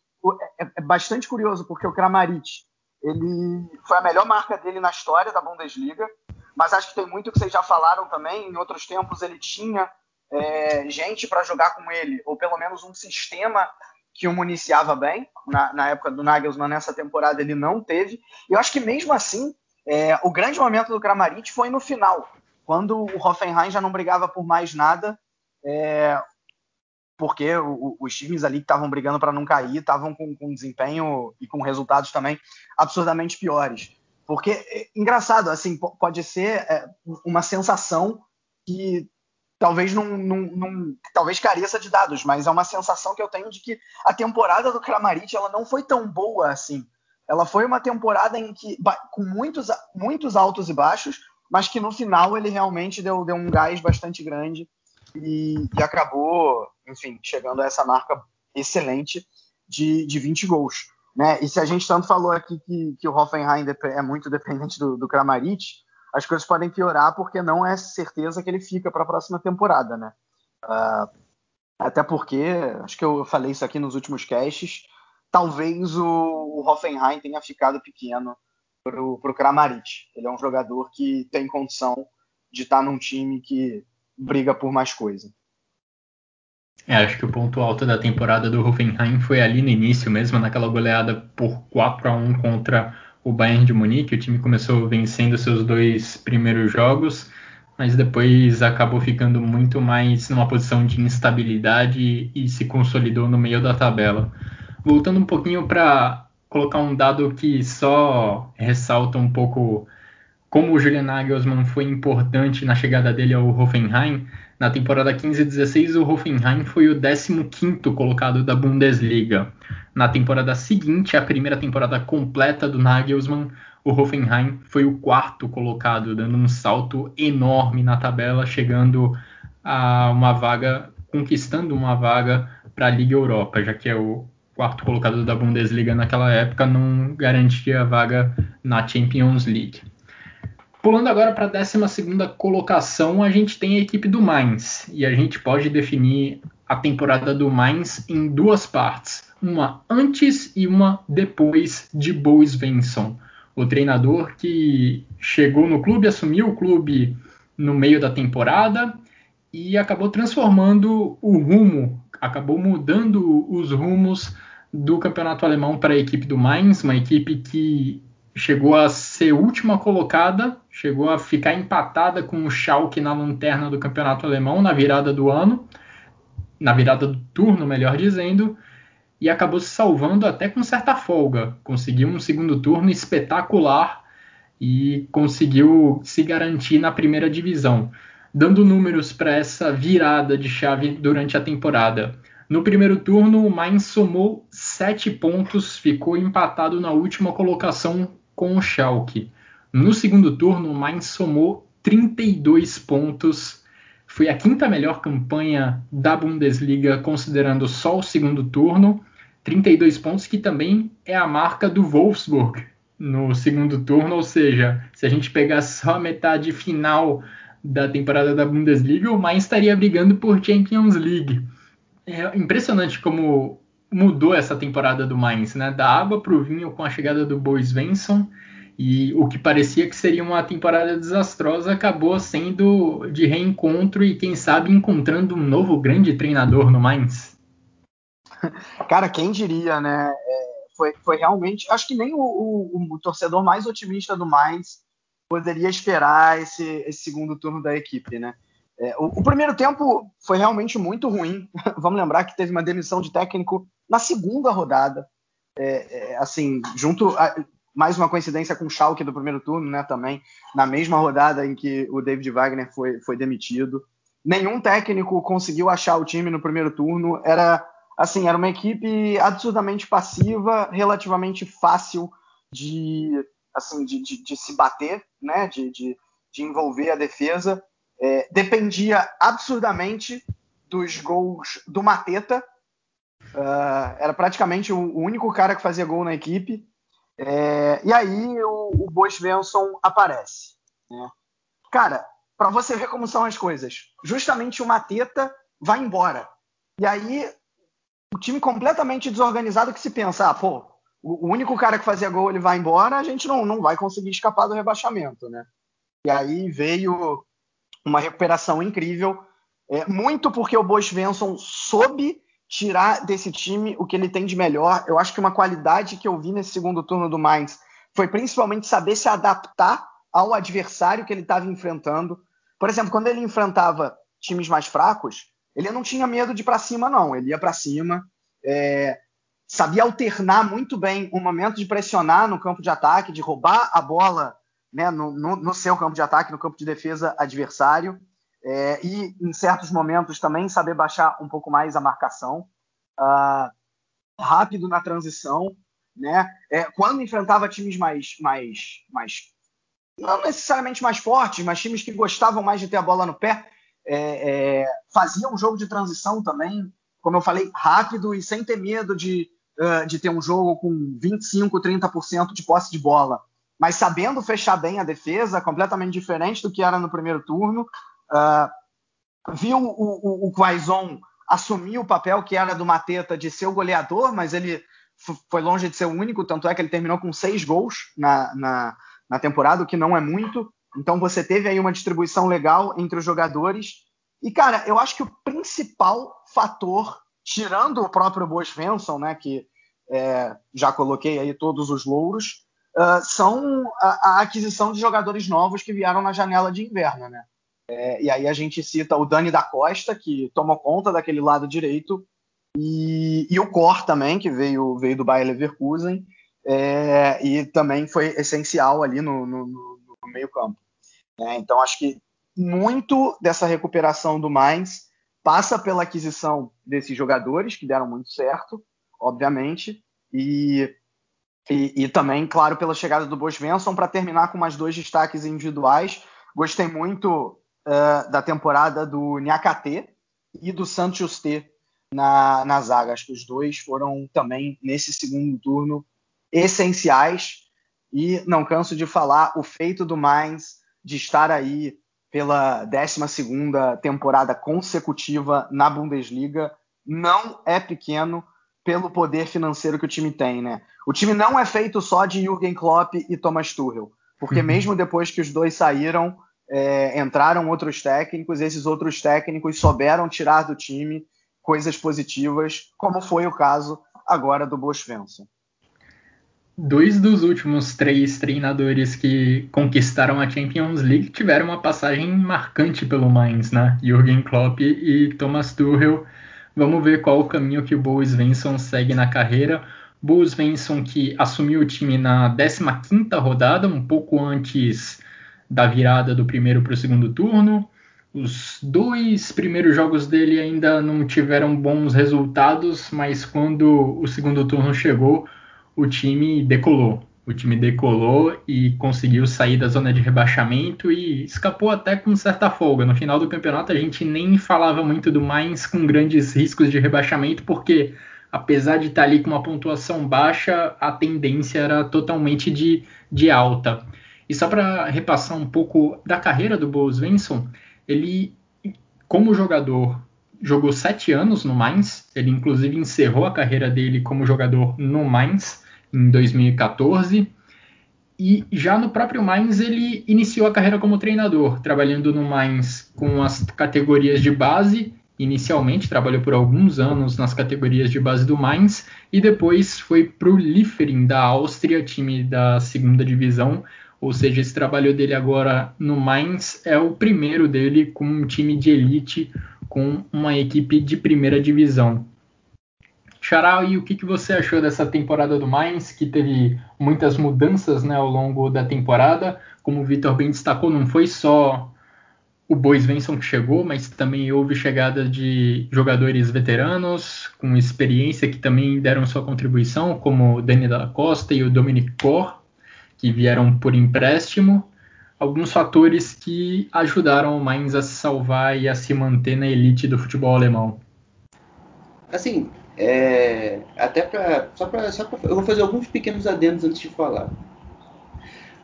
é, é, bastante curioso porque o Kramaric ele foi a melhor marca dele na história da Bundesliga, mas acho que tem muito que vocês já falaram também. Em outros tempos ele tinha é, gente para jogar com ele, ou pelo menos um sistema que o municiava bem. Na, na, época do Nagelsmann, nessa temporada, ele não teve. E eu acho que mesmo assim, é, o grande momento do Kramaric foi no final, quando o Hoffenheim já não brigava por mais nada, é, porque os times ali que estavam brigando para não cair estavam com, com desempenho e com resultados também absurdamente piores. Porque, é, engraçado, assim, pode ser é, uma sensação que talvez não, não, não, talvez careça de dados, mas é uma sensação que eu tenho de que a temporada do Kramaric ela não foi tão boa assim. Ela foi uma temporada em que com muitos, muitos altos e baixos, mas que no final ele realmente deu, deu um gás bastante grande e, e acabou, enfim, chegando a essa marca excelente de, de 20 gols. Né? E se a gente tanto falou aqui que, que o Hoffenheim é muito dependente do, do Kramaric, as coisas podem piorar porque não é certeza que ele fica para a próxima temporada, né? Uh, até porque, acho que eu falei isso aqui nos últimos casts, talvez o, o Hoffenheim tenha ficado pequeno para o Kramaric. Ele é um jogador que tem condição de estar tá num time que briga por mais coisa. É, acho que o ponto alto da temporada do Hoffenheim foi ali no início mesmo, naquela goleada por 4 a 1 contra o Bayern de Munique. O time começou vencendo seus dois primeiros jogos, mas depois acabou ficando muito mais numa posição de instabilidade e se consolidou no meio da tabela. Voltando um pouquinho para colocar um dado que só ressalta um pouco como o Julian Nagelsmann foi importante na chegada dele ao Hoffenheim. Na temporada 15-16, o Hoffenheim foi o 15º colocado da Bundesliga. Na temporada seguinte, a primeira temporada completa do Nagelsmann, o Hoffenheim foi o quarto colocado, dando um salto enorme na tabela, chegando a uma vaga, conquistando uma vaga para a Liga Europa, já que é o quarto colocado da Bundesliga naquela época, não garantia a vaga na Champions League. Pulando agora para a 12 colocação, a gente tem a equipe do Mainz. E a gente pode definir a temporada do Mainz em duas partes. Uma antes e uma depois de Bo Svensson. O treinador que chegou no clube, assumiu o clube no meio da temporada e acabou transformando o rumo, acabou mudando os rumos do campeonato alemão para a equipe do Mainz, uma equipe que chegou a ser última colocada, chegou a ficar empatada com o Schalke na lanterna do campeonato alemão na virada do ano, na virada do turno, melhor dizendo, e acabou se salvando até com certa folga. Conseguiu um segundo turno espetacular e conseguiu se garantir na primeira divisão. Dando números para essa virada de chave durante a temporada. No primeiro turno, o Mainz somou 7 pontos, ficou empatado na última colocação com o Schalke. No segundo turno, o Mainz somou 32 pontos. Foi a quinta melhor campanha da Bundesliga, considerando só o segundo turno. 32 pontos, que também é a marca do Wolfsburg no segundo turno. Ou seja, se a gente pegar só a metade final da temporada da Bundesliga, o Mainz estaria brigando por Champions League. É impressionante como mudou essa temporada do Mainz, né? Da água para o vinho com a chegada do Bois Svensson e o que parecia que seria uma temporada desastrosa acabou sendo de reencontro e quem sabe encontrando um novo grande treinador no Mainz. Cara, quem diria, né? É, foi, foi realmente, acho que nem o, o, o, torcedor mais otimista do Mainz poderia esperar esse, esse segundo turno da equipe, né? É, o, o, primeiro tempo foi realmente muito ruim. Vamos lembrar que teve uma demissão de técnico na segunda rodada. É, é, assim, junto a, mais uma coincidência com o Schalke do primeiro turno, né? Também na mesma rodada em que o David Wagner foi, foi demitido. Nenhum técnico conseguiu achar o time no primeiro turno. Era assim, era uma equipe absurdamente passiva, relativamente fácil de assim de, de, de se bater, né? De, de, de envolver a defesa é, dependia absurdamente dos gols do Mateta. Uh, era praticamente o, único cara que fazia gol na equipe. É, e aí o, o Svensson aparece. Né? Cara, para você ver como são as coisas, justamente o Mateta vai embora. E aí o time completamente desorganizado que se pensa, ah, pô, o, o único cara que fazia gol ele vai embora, a gente não, não vai conseguir escapar do rebaixamento, né? E aí veio uma recuperação incrível, é, muito porque o Boas Svensson soube tirar desse time o que ele tem de melhor. Eu acho que uma qualidade que eu vi nesse segundo turno do Mainz foi principalmente saber se adaptar ao adversário que ele estava enfrentando. Por exemplo, quando ele enfrentava times mais fracos, ele não tinha medo de ir para cima, não. Ele ia para cima, é, sabia alternar muito bem o momento de pressionar no campo de ataque, de roubar a bola né, no, no, no, seu campo de ataque, no campo de defesa adversário, é, e em certos momentos também saber baixar um pouco mais a marcação, uh, rápido na transição, né? É, quando enfrentava times mais, mais, mais, não necessariamente mais fortes, mas times que gostavam mais de ter a bola no pé, é, é, fazia um jogo de transição também, como eu falei, rápido e sem ter medo de, uh, de ter um jogo com 25, 30% de posse de bola mas sabendo fechar bem a defesa, completamente diferente do que era no primeiro turno. Uh, viu o Quaison assumir o papel que era do Mateta de ser o goleador, mas ele foi longe de ser o único, tanto é que ele terminou com seis gols na, na, na temporada, o que não é muito. Então você teve aí uma distribuição legal entre os jogadores. E, cara, eu acho que o principal fator, tirando o próprio Boas Svensson, né, que é, já coloquei aí todos os louros, uh, são a, a, aquisição de jogadores novos que vieram na janela de inverno, né? É, e aí a gente cita o Dani da Costa, que tomou conta daquele lado direito, e, e o Cor também, que veio, veio do Bayer Leverkusen, é, e também foi essencial ali no, no, no meio campo. É, então acho que muito dessa recuperação do Mainz passa pela aquisição desses jogadores, que deram muito certo, obviamente, e e, e, também, claro, pela chegada do Boas Svensson, para terminar com mais dois destaques individuais. Gostei muito uh, da temporada do Nhakate e do Santos Juste na, na zaga. Acho que os dois foram também, nesse segundo turno, essenciais. E não canso de falar o feito do Mainz de estar aí pela 12 temporada consecutiva na Bundesliga não é pequeno pelo poder financeiro que o time tem, né? O time não é feito só de Jürgen Klopp e Thomas Tuchel, porque uhum. mesmo depois que os dois saíram, é, entraram outros técnicos, esses outros técnicos souberam tirar do time coisas positivas, como foi o caso agora do Svensson. Dois dos últimos três treinadores que conquistaram a Champions League tiveram uma passagem marcante pelo Mainz, né? Jürgen Klopp e Thomas Tuchel Vamos ver qual o caminho que o Bo Svensson segue na carreira. Bo Svensson que assumiu o time na 15ª rodada, um pouco antes da virada do primeiro para o segundo turno. Os dois primeiros jogos dele ainda não tiveram bons resultados, mas quando o segundo turno chegou, o time decolou. O time decolou e conseguiu sair da zona de rebaixamento e escapou até com certa folga. No final do campeonato, a gente nem falava muito do Mainz com grandes riscos de rebaixamento, porque apesar de estar ali com uma pontuação baixa, a tendência era totalmente de, de alta. E só para repassar um pouco da carreira do Bo Svensson, ele, como jogador, jogou sete anos no Mainz. Ele, inclusive, encerrou a carreira dele como jogador no Mainz em 2014. E já no próprio Mainz ele iniciou a carreira como treinador, trabalhando no Mainz com as categorias de base. Inicialmente trabalhou por alguns anos nas categorias de base do Mainz e depois foi para o Liefering da Áustria, time da segunda divisão, ou seja, esse trabalho dele agora no Mainz é o primeiro dele com um time de elite, com uma equipe de primeira divisão. Charal, e o que, que você achou dessa temporada do Mainz, que teve muitas mudanças né, ao longo da temporada? Como o Vitor bem destacou, não foi só o Bois Venson que chegou, mas também houve chegada de jogadores veteranos com experiência que também deram sua contribuição, como o Dani da Costa e o Dominic Cor que vieram por empréstimo, alguns fatores que ajudaram o Mainz a se salvar e a se manter na elite do futebol alemão. Assim, é, até para só para eu vou fazer alguns pequenos adendos antes de falar.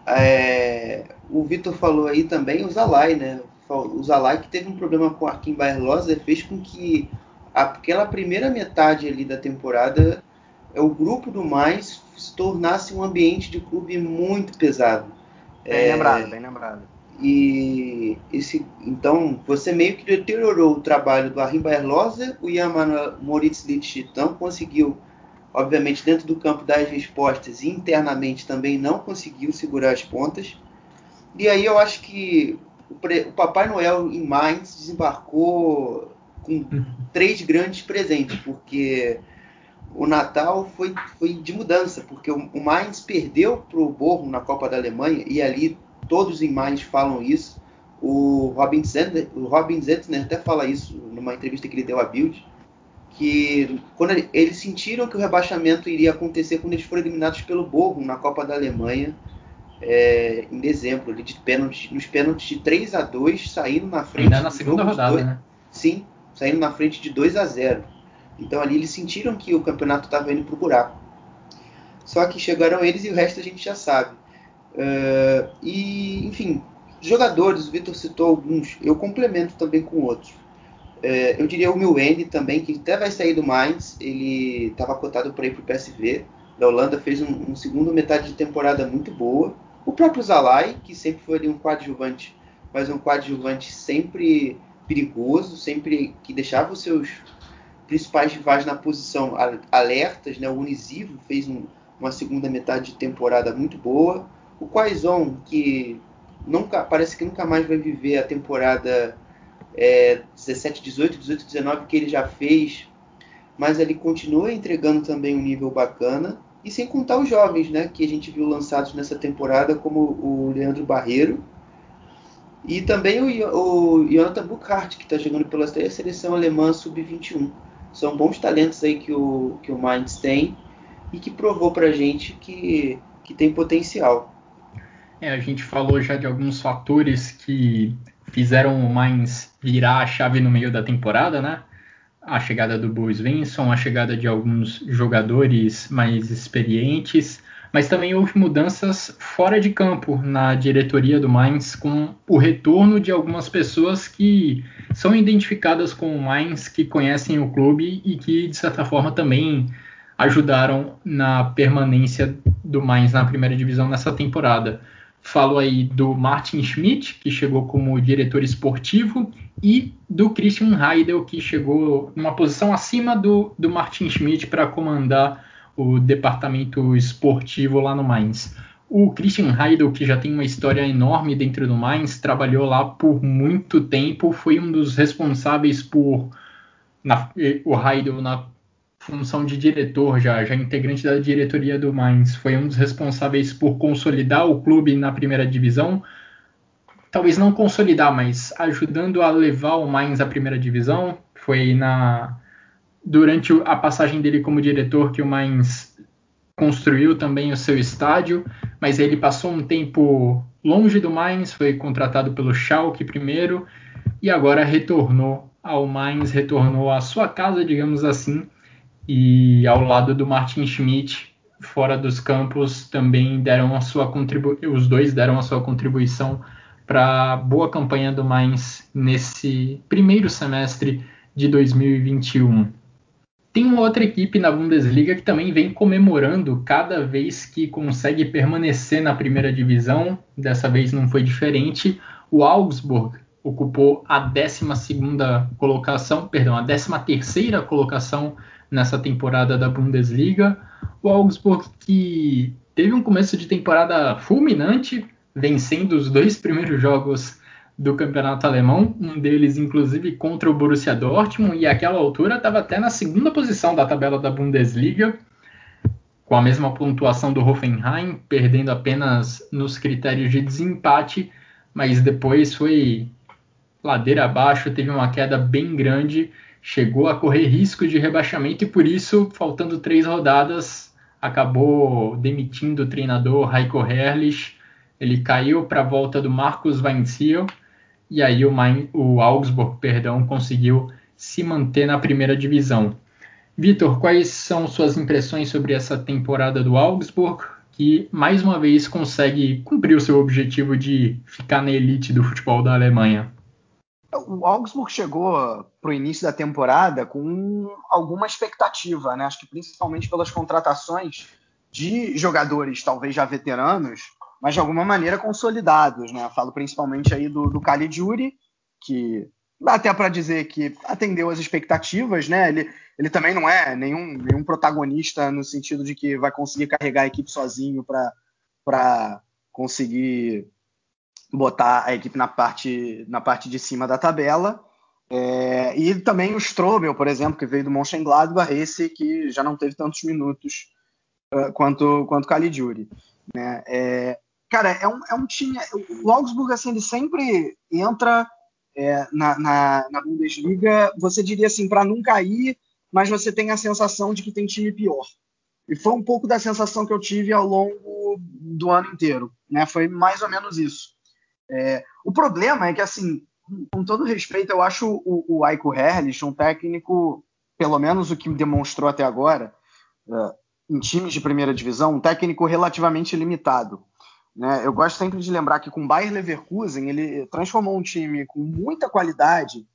É, o Vitor falou aí também o Zalai, né? O Zalai que teve um problema com o Arkin Bayer fez com que aquela primeira metade ali da temporada é o grupo do mais se tornasse um ambiente de clube muito pesado. Bem é, lembrado, bem lembrado. E esse, então você meio que deteriorou o trabalho do Arim Baerloser, o Yamanuel Moritz Littitão conseguiu, obviamente, dentro do campo das respostas e internamente também não conseguiu segurar as pontas. E aí eu acho que o, o Papai Noel em Mainz desembarcou com uhum. três grandes presentes, porque o Natal foi, foi de mudança, porque o, o Mainz perdeu para o Borrom na Copa da Alemanha, e ali todos em Mainz falam isso. O Robin Zentner, o Robin até fala isso numa entrevista que ele deu à Bild, que quando ele, eles sentiram que o rebaixamento iria acontecer quando eles foram eliminados pelo Borrom na Copa da Alemanha é, em dezembro, de pênalti, nos pênaltis de 3 a 2 saindo na frente. Ainda na segunda rodada, dois, né? Sim, saindo na frente de 2 a 0 então ali eles sentiram que o campeonato estava indo para o buraco. Só que chegaram eles e o resto a gente já sabe. Uh, e, enfim, jogadores, o Vitor citou alguns, eu complemento também com outros. Uh, eu diria o Milwende também, que até vai sair do Mainz, ele estava cotado para ir para o PSV. Da Holanda fez um, um, segundo metade de temporada muito boa. O próprio Zalai, que sempre foi ali um coadjuvante, mas um coadjuvante sempre perigoso, sempre que deixava os seus principais rivais na posição alertas, né? O Unisivo fez um, uma segunda metade de temporada muito boa. O Quaison, que nunca parece que nunca mais vai viver a temporada é, 17, 18, 18, 19 que ele já fez, mas ele continua entregando também um nível bacana. E sem contar os jovens, né, que a gente viu lançados nessa temporada, como o Leandro Barreiro, e também o, o Jonathan Buchart, que está jogando pela seleção alemã sub-21. São bons talentos aí que o, que o Mainz tem e que provou pra gente que, que tem potencial. É, a gente falou já de alguns fatores que fizeram o Mainz virar a chave no meio da temporada, né? A chegada do Bo Svensson, a chegada de alguns jogadores mais experientes, mas também houve mudanças fora de campo na diretoria do Mainz, com o retorno de algumas pessoas que são identificadas com o Mainz, que conhecem o clube e que, de certa forma, também ajudaram na permanência do Mainz na primeira divisão nessa temporada. Falo aí do Martin Schmidt, que chegou como diretor esportivo, e do Christian Heidel, que chegou numa posição acima do, do Martin Schmidt para comandar o departamento esportivo lá no Mainz. O Christian Heidel, que já tem uma história enorme dentro do Mainz, trabalhou lá por muito tempo, foi um dos responsáveis por na, o Heidel na função de diretor já, já integrante da diretoria do Mainz, foi um dos responsáveis por consolidar o clube na primeira divisão. Talvez não consolidar, mas ajudando a levar o Mainz à primeira divisão. Foi na durante a passagem dele como diretor que o Mainz construiu também o seu estádio, mas ele passou um tempo longe do Mainz, foi contratado pelo Schalke primeiro e agora retornou ao Mainz, retornou à sua casa, digamos assim, e ao lado do Martin Schmidt, fora dos campos, também deram a sua contribuição, os dois deram a sua contribuição para a boa campanha do Mainz nesse primeiro semestre de 2021. Tem uma outra equipe na Bundesliga que também vem comemorando cada vez que consegue permanecer na primeira divisão. Dessa vez não foi diferente. O Augsburg ocupou a 12 colocação, perdão, a 13 colocação nessa temporada da Bundesliga. O Augsburg que teve um começo de temporada fulminante, vencendo os dois primeiros jogos do campeonato alemão, um deles inclusive contra o Borussia Dortmund, e àquela altura estava até na segunda posição da tabela da Bundesliga, com a mesma pontuação do Hoffenheim, perdendo apenas nos critérios de desempate, mas depois foi ladeira abaixo, teve uma queda bem grande chegou a correr risco de rebaixamento e por isso, faltando três rodadas, acabou demitindo o treinador Heiko Herrlich. Ele caiu para a volta do Marcos Weinziel e aí o, Main, o Augsburg, perdão, conseguiu se manter na primeira divisão. Vitor, quais são suas impressões sobre essa temporada do Augsburg, que mais uma vez consegue cumprir o seu objetivo de ficar na elite do futebol da Alemanha? O Augsburg chegou para o início da temporada com alguma expectativa, né? Acho que principalmente pelas contratações de jogadores, talvez já veteranos, mas de alguma maneira consolidados, né? Falo principalmente aí do, do Caligiuri, que dá até para dizer que atendeu as expectativas, né? Ele, ele também não é nenhum, nenhum protagonista no sentido de que vai conseguir carregar a equipe sozinho para conseguir botar a equipe na parte, na parte de cima da tabela. É, e também o Strobel, por exemplo, que veio do Mönchengladbach, esse que já não teve tantos minutos uh, quanto quanto Caligiuri. Né? É, cara, é um, é um time... O Augsburg, assim, ele sempre entra é, na, na, na, Bundesliga, você diria assim, para não cair, mas você tem a sensação de que tem time pior. E foi um pouco da sensação que eu tive ao longo do ano inteiro. Né? Foi mais ou menos isso. É, o problema é que, assim, com todo respeito, eu acho o, o Aiko Herrlich um técnico, pelo menos o que demonstrou até agora, uh, em times de primeira divisão, um técnico relativamente limitado. Né? Eu gosto sempre de lembrar que com o Bayer Leverkusen ele transformou um time com muita qualidade.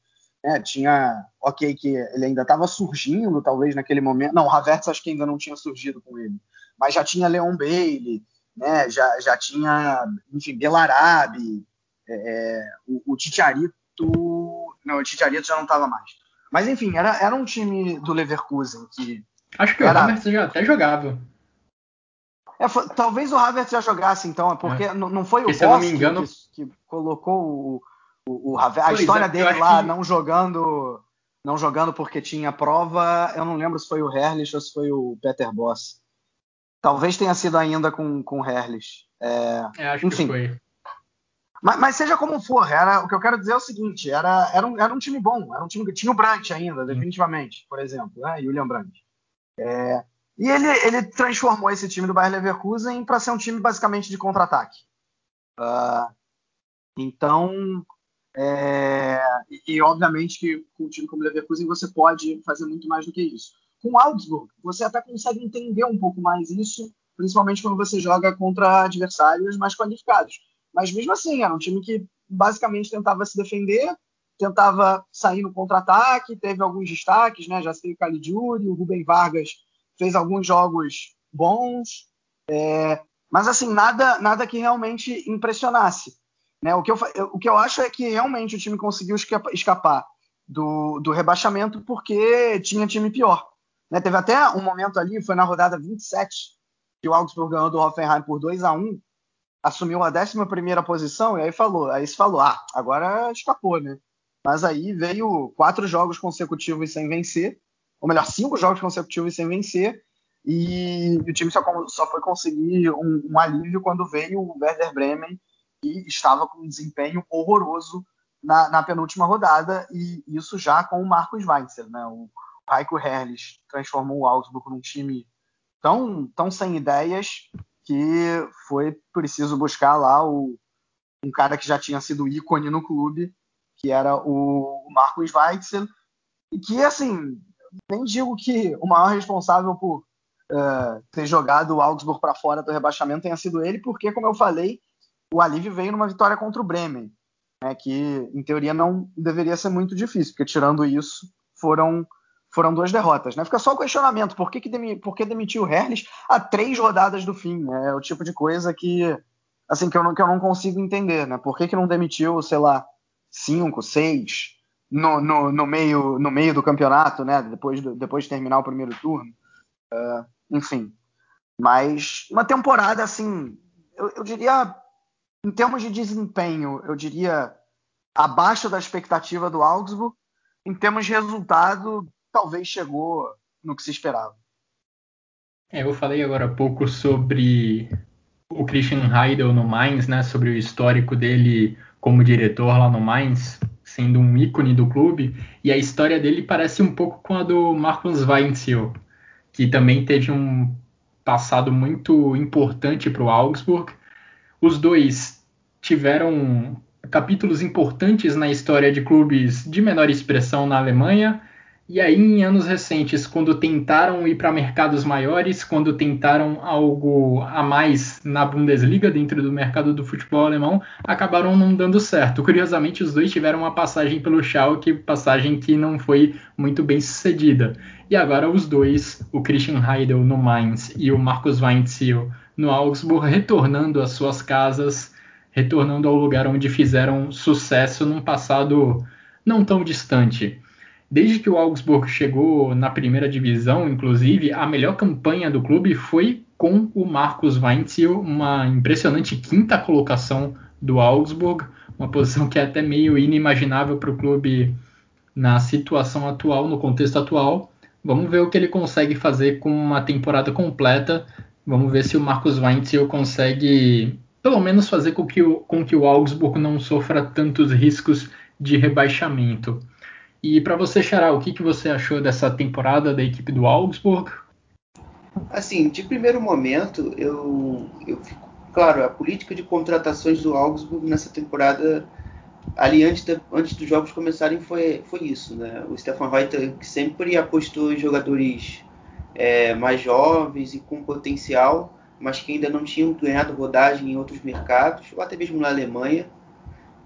Né? Tinha, ok, que ele ainda estava surgindo, talvez naquele momento. Não, o Havertz acho que ainda não tinha surgido com ele, mas já tinha Leon Bailey, né? Já, já tinha, enfim, Belarabe, é, é, o, o Titiarito. Não, o Titiarito já não estava mais. Mas enfim, era, era um time do Leverkusen que. Acho que o Havertz já até jogava. É, foi, talvez o Havertz já jogasse, então, porque é. não, não foi o Boss não me engano... que, que, colocou o, o, o Havertz. A história é, dele lá que... não jogando não jogando porque tinha prova, eu não lembro se foi o Herrlich ou se foi o Peter Boss. Talvez tenha sido ainda com, com Herles. É, é, acho enfim. que foi. Mas, mas, seja como for, era, o que eu quero dizer é o seguinte: era, era, um, era um time bom, era um time que tinha o Brandt ainda, definitivamente, por exemplo, né? Julian Brandt. É, e ele, ele transformou esse time do Bayer Leverkusen para ser um time basicamente de contra-ataque. Uh, então, é, e, obviamente que com um time como o Leverkusen você pode fazer muito mais do que isso. Com o Augsburg, você até consegue entender um pouco mais isso, principalmente quando você joga contra adversários mais qualificados. Mas mesmo assim, era um time que basicamente tentava se defender, tentava sair no contra-ataque, teve alguns destaques, né? Já sei o Caligiuri, o Rubem Vargas fez alguns jogos bons, é, mas assim, nada, nada que realmente impressionasse. Né? O, que eu, o que eu acho é que realmente o time conseguiu escapar do, do rebaixamento porque tinha time pior. Né? Teve até um momento ali, foi na rodada 27, que o Augsburg ganhou do Hoffenheim por 2 a 1 assumiu a 11 posição e aí falou, aí se falou, ah, agora escapou, né? Mas aí veio quatro jogos consecutivos sem vencer, ou melhor, cinco jogos consecutivos sem vencer, e o time só, só foi conseguir um, um, alívio quando veio o Werder Bremen, que estava com um desempenho horroroso na, na penúltima rodada, e isso já com o Marcos Weitzer. Né? O Heiko Herrlich transformou o Augsburg num time tão, tão sem ideias que foi preciso buscar lá o, um cara que já tinha sido ícone no clube, que era o, o Marcos Weitzel, e que, assim, nem digo que o maior responsável por uh, ter jogado o Augsburg para fora do rebaixamento tenha sido ele, porque, como eu falei, o alívio veio numa vitória contra o Bremen, né, que em teoria não deveria ser muito difícil, porque tirando isso, foram foram duas derrotas, né? Fica só o questionamento, por que, que, demi, por que demitiu o Herles a três rodadas do fim? Né? É o tipo de coisa que, assim, que eu não, que eu não consigo entender, né? Por que, que não demitiu, sei lá, cinco, seis no, no, no, meio, no meio do campeonato, né? Depois, do, depois de terminar o primeiro turno. Uh, enfim. Mas uma temporada, assim, eu, eu diria, em termos de desempenho, eu diria abaixo da expectativa do Augsburg. Em termos de resultado, talvez chegou no que se esperava. É, eu falei agora há pouco sobre o Christian Heidel no Mainz, né, sobre o histórico dele como diretor lá no Mainz, sendo um ícone do clube, e a história dele parece um pouco com a do Marcus Weinzel, que também teve um passado muito importante para o Augsburg. Os dois tiveram capítulos importantes na história de clubes de menor expressão na Alemanha, e aí, em anos recentes, quando tentaram ir para mercados maiores, quando tentaram algo a mais na Bundesliga, dentro do mercado do futebol alemão, acabaram não dando certo. Curiosamente, os dois tiveram uma passagem pelo Schalke, passagem que não foi muito bem sucedida. E agora os dois, o Christian Heidel no Mainz e o Markus Weinziel no Augsburg, retornando às suas casas, retornando ao lugar onde fizeram sucesso num passado não tão distante. Desde que o Augsburg chegou na primeira divisão, inclusive, a melhor campanha do clube foi com o Marcos Weinziel, uma impressionante quinta colocação do Augsburg, uma posição que é até meio inimaginável para o clube na situação atual, no contexto atual. Vamos ver o que ele consegue fazer com uma temporada completa. Vamos ver se o Marcos Weinziel consegue, pelo menos, fazer com que o, com que o Augsburg não sofra tantos riscos de rebaixamento. E para você, Xará, o que, que você achou dessa temporada da equipe do Augsburg? Assim, de primeiro momento, eu, eu fico. Claro, a política de contratações do Augsburg nessa temporada, ali antes, antes dos jogos começarem, foi, foi isso. Né? O Stefan Reuter sempre apostou em jogadores é, mais jovens e com potencial, mas que ainda não tinham ganhado rodagem em outros mercados, ou até mesmo na Alemanha.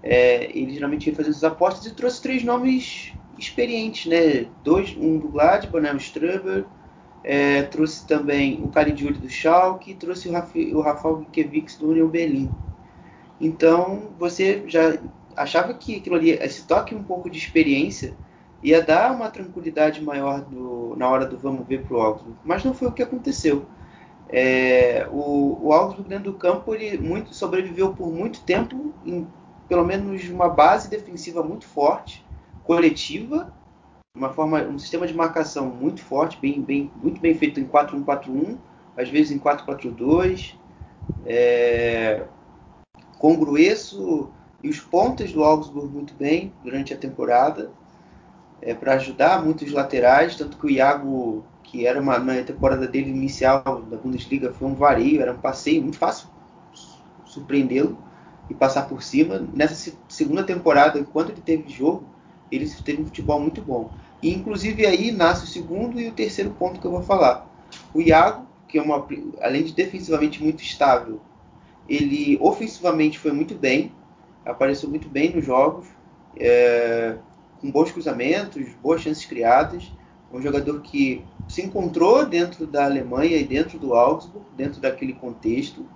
É, ele geralmente ia fazer essas apostas e trouxe três nomes experientes, né? Dois, um do Gladbach, né? o Struber, é, trouxe também o Caligiuri do Schalke, trouxe o, Raf, o Rafael Gikiewicz do Union Berlin. Então, você já achava que aquilo ali, esse toque um pouco de experiência, ia dar uma tranquilidade maior do, na hora do vamos ver para o Augsburg. Mas não foi o que aconteceu. É, o, o Augsburg dentro do campo ele muito, sobreviveu por muito tempo em pelo menos uma base defensiva muito forte coletiva, uma forma, um sistema de marcação muito forte, bem, bem, muito bem feito em 4-1-4-1, às vezes em 4-4-2, é, Grueso e os pontas do Augsburg muito bem durante a temporada, é, para ajudar muitos laterais, tanto que o Iago, que era uma na temporada dele inicial da Bundesliga, foi um vareio, era um passeio muito fácil surpreendê-lo e passar por cima. Nessa segunda temporada, enquanto ele teve jogo, ele teve um futebol muito bom. E inclusive aí nasce o segundo e o terceiro ponto que eu vou falar. O Iago, que é uma, além de defensivamente muito estável, ele ofensivamente foi muito bem, apareceu muito bem nos jogos, é, com bons cruzamentos, boas chances criadas. Um jogador que se encontrou dentro da Alemanha e dentro do Augsburg, dentro daquele contexto.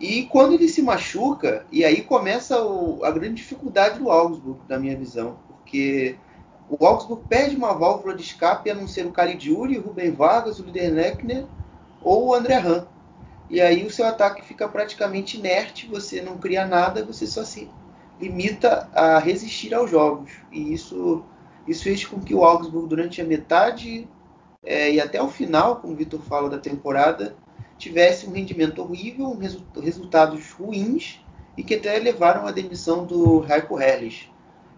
E quando ele se machuca, e aí começa o, a grande dificuldade do Augsburg, na minha visão, porque o Augsburg perde uma válvula de escape a não ser o Caligiuri, o Rubem Vargas, o Liderleckner ou o André Han. E aí o seu ataque fica praticamente inerte, você não cria nada, você só se limita a resistir aos jogos. E isso, isso fez com que o Augsburg, durante a metade é, e até o final, como o Vitor fala, da temporada, tivesse um rendimento horrível, resu resultados ruins e que até levaram à demissão do Heiko Herrlich.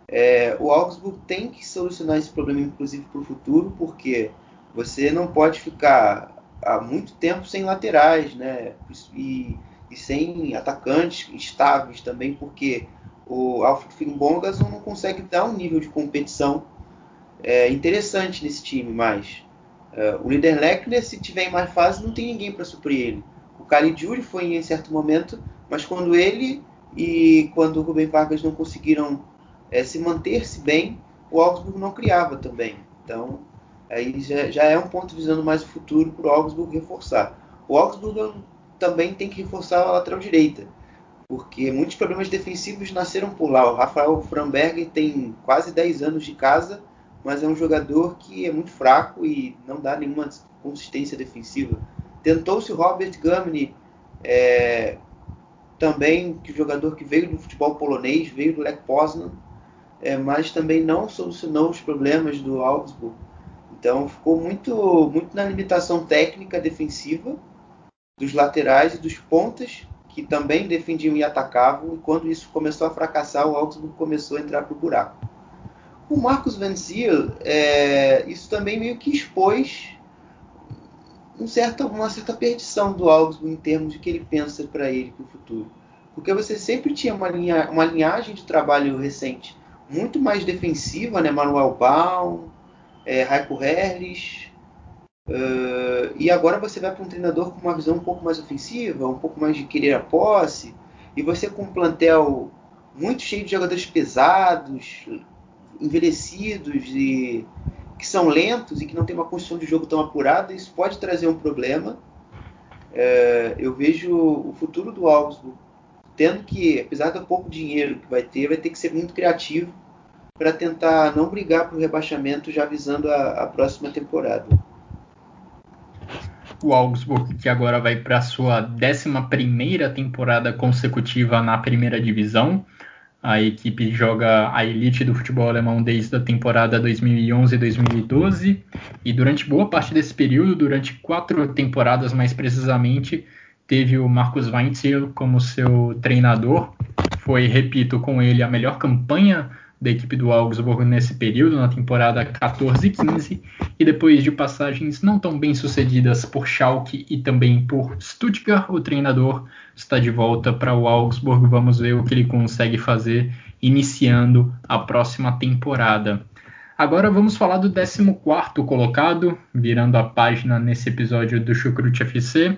É, o Augsburg tem que solucionar esse problema, inclusive para o futuro, porque você não pode ficar há muito tempo sem laterais, né? E, e sem atacantes estáveis também, porque o Alfred Finnbogason não consegue dar um nível de competição é, interessante nesse time mais. É, o Liederleckner, se tiver em mais fase, não tem ninguém para suprir ele. O Caligiuri foi em certo momento, mas quando ele e quando o Rubem Vargas não conseguiram é, se manter-se bem, o Augsburg não criava também. Então, aí já, já é um ponto visando mais o futuro para o Augsburg reforçar. O Augsburg também tem que reforçar a lateral direita, porque muitos problemas defensivos nasceram por lá. O Rafael Framberg tem quase 10 anos de casa, mas é um jogador que é muito fraco e não dá nenhuma consistência defensiva. Tentou-se Robert Gamini, é, também que jogador que veio do futebol polonês, veio do Lech Poznan, é, mas também não solucionou os problemas do Augsburg. Então ficou muito, muito na limitação técnica defensiva dos laterais e dos pontas, que também defendiam e atacavam, e quando isso começou a fracassar, o Augsburg começou a entrar para o buraco. O Marcos Vencil, é, isso também meio que expôs um certo, uma certa perdição do Augsburg em termos de que ele pensa para ele para o futuro. Porque você sempre tinha uma, linha, uma linhagem de trabalho recente muito mais defensiva, né? Manuel Baum, é, Raiko Herrlich, Uh, e agora você vai para um treinador com uma visão um pouco mais ofensiva, um pouco mais de querer a posse, e você com um plantel muito cheio de jogadores pesados, envelhecidos e que são lentos e que não tem uma construção de jogo tão apurada, isso pode trazer um problema. Uh, eu vejo o futuro do Augsburg tendo que, apesar do pouco dinheiro que vai ter, vai ter que ser muito criativo para tentar não brigar por rebaixamento já visando a, a próxima temporada o Augsburg, que agora vai para a sua 11 temporada consecutiva na primeira divisão. A equipe joga a elite do futebol alemão desde a temporada 2011-2012 e durante boa parte desse período, durante quatro temporadas mais precisamente, teve o Marcos Weinzel como seu treinador. Foi, repito, com ele a melhor campanha da equipe do Augsburg nesse período, na temporada 14 e 15, e depois de passagens não tão bem sucedidas por Schalke e também por Stuttgart, o treinador está de volta para o Augsburg. Vamos ver o que ele consegue fazer iniciando a próxima temporada. Agora vamos falar do 14 colocado, virando a página nesse episódio do Chucrute FC.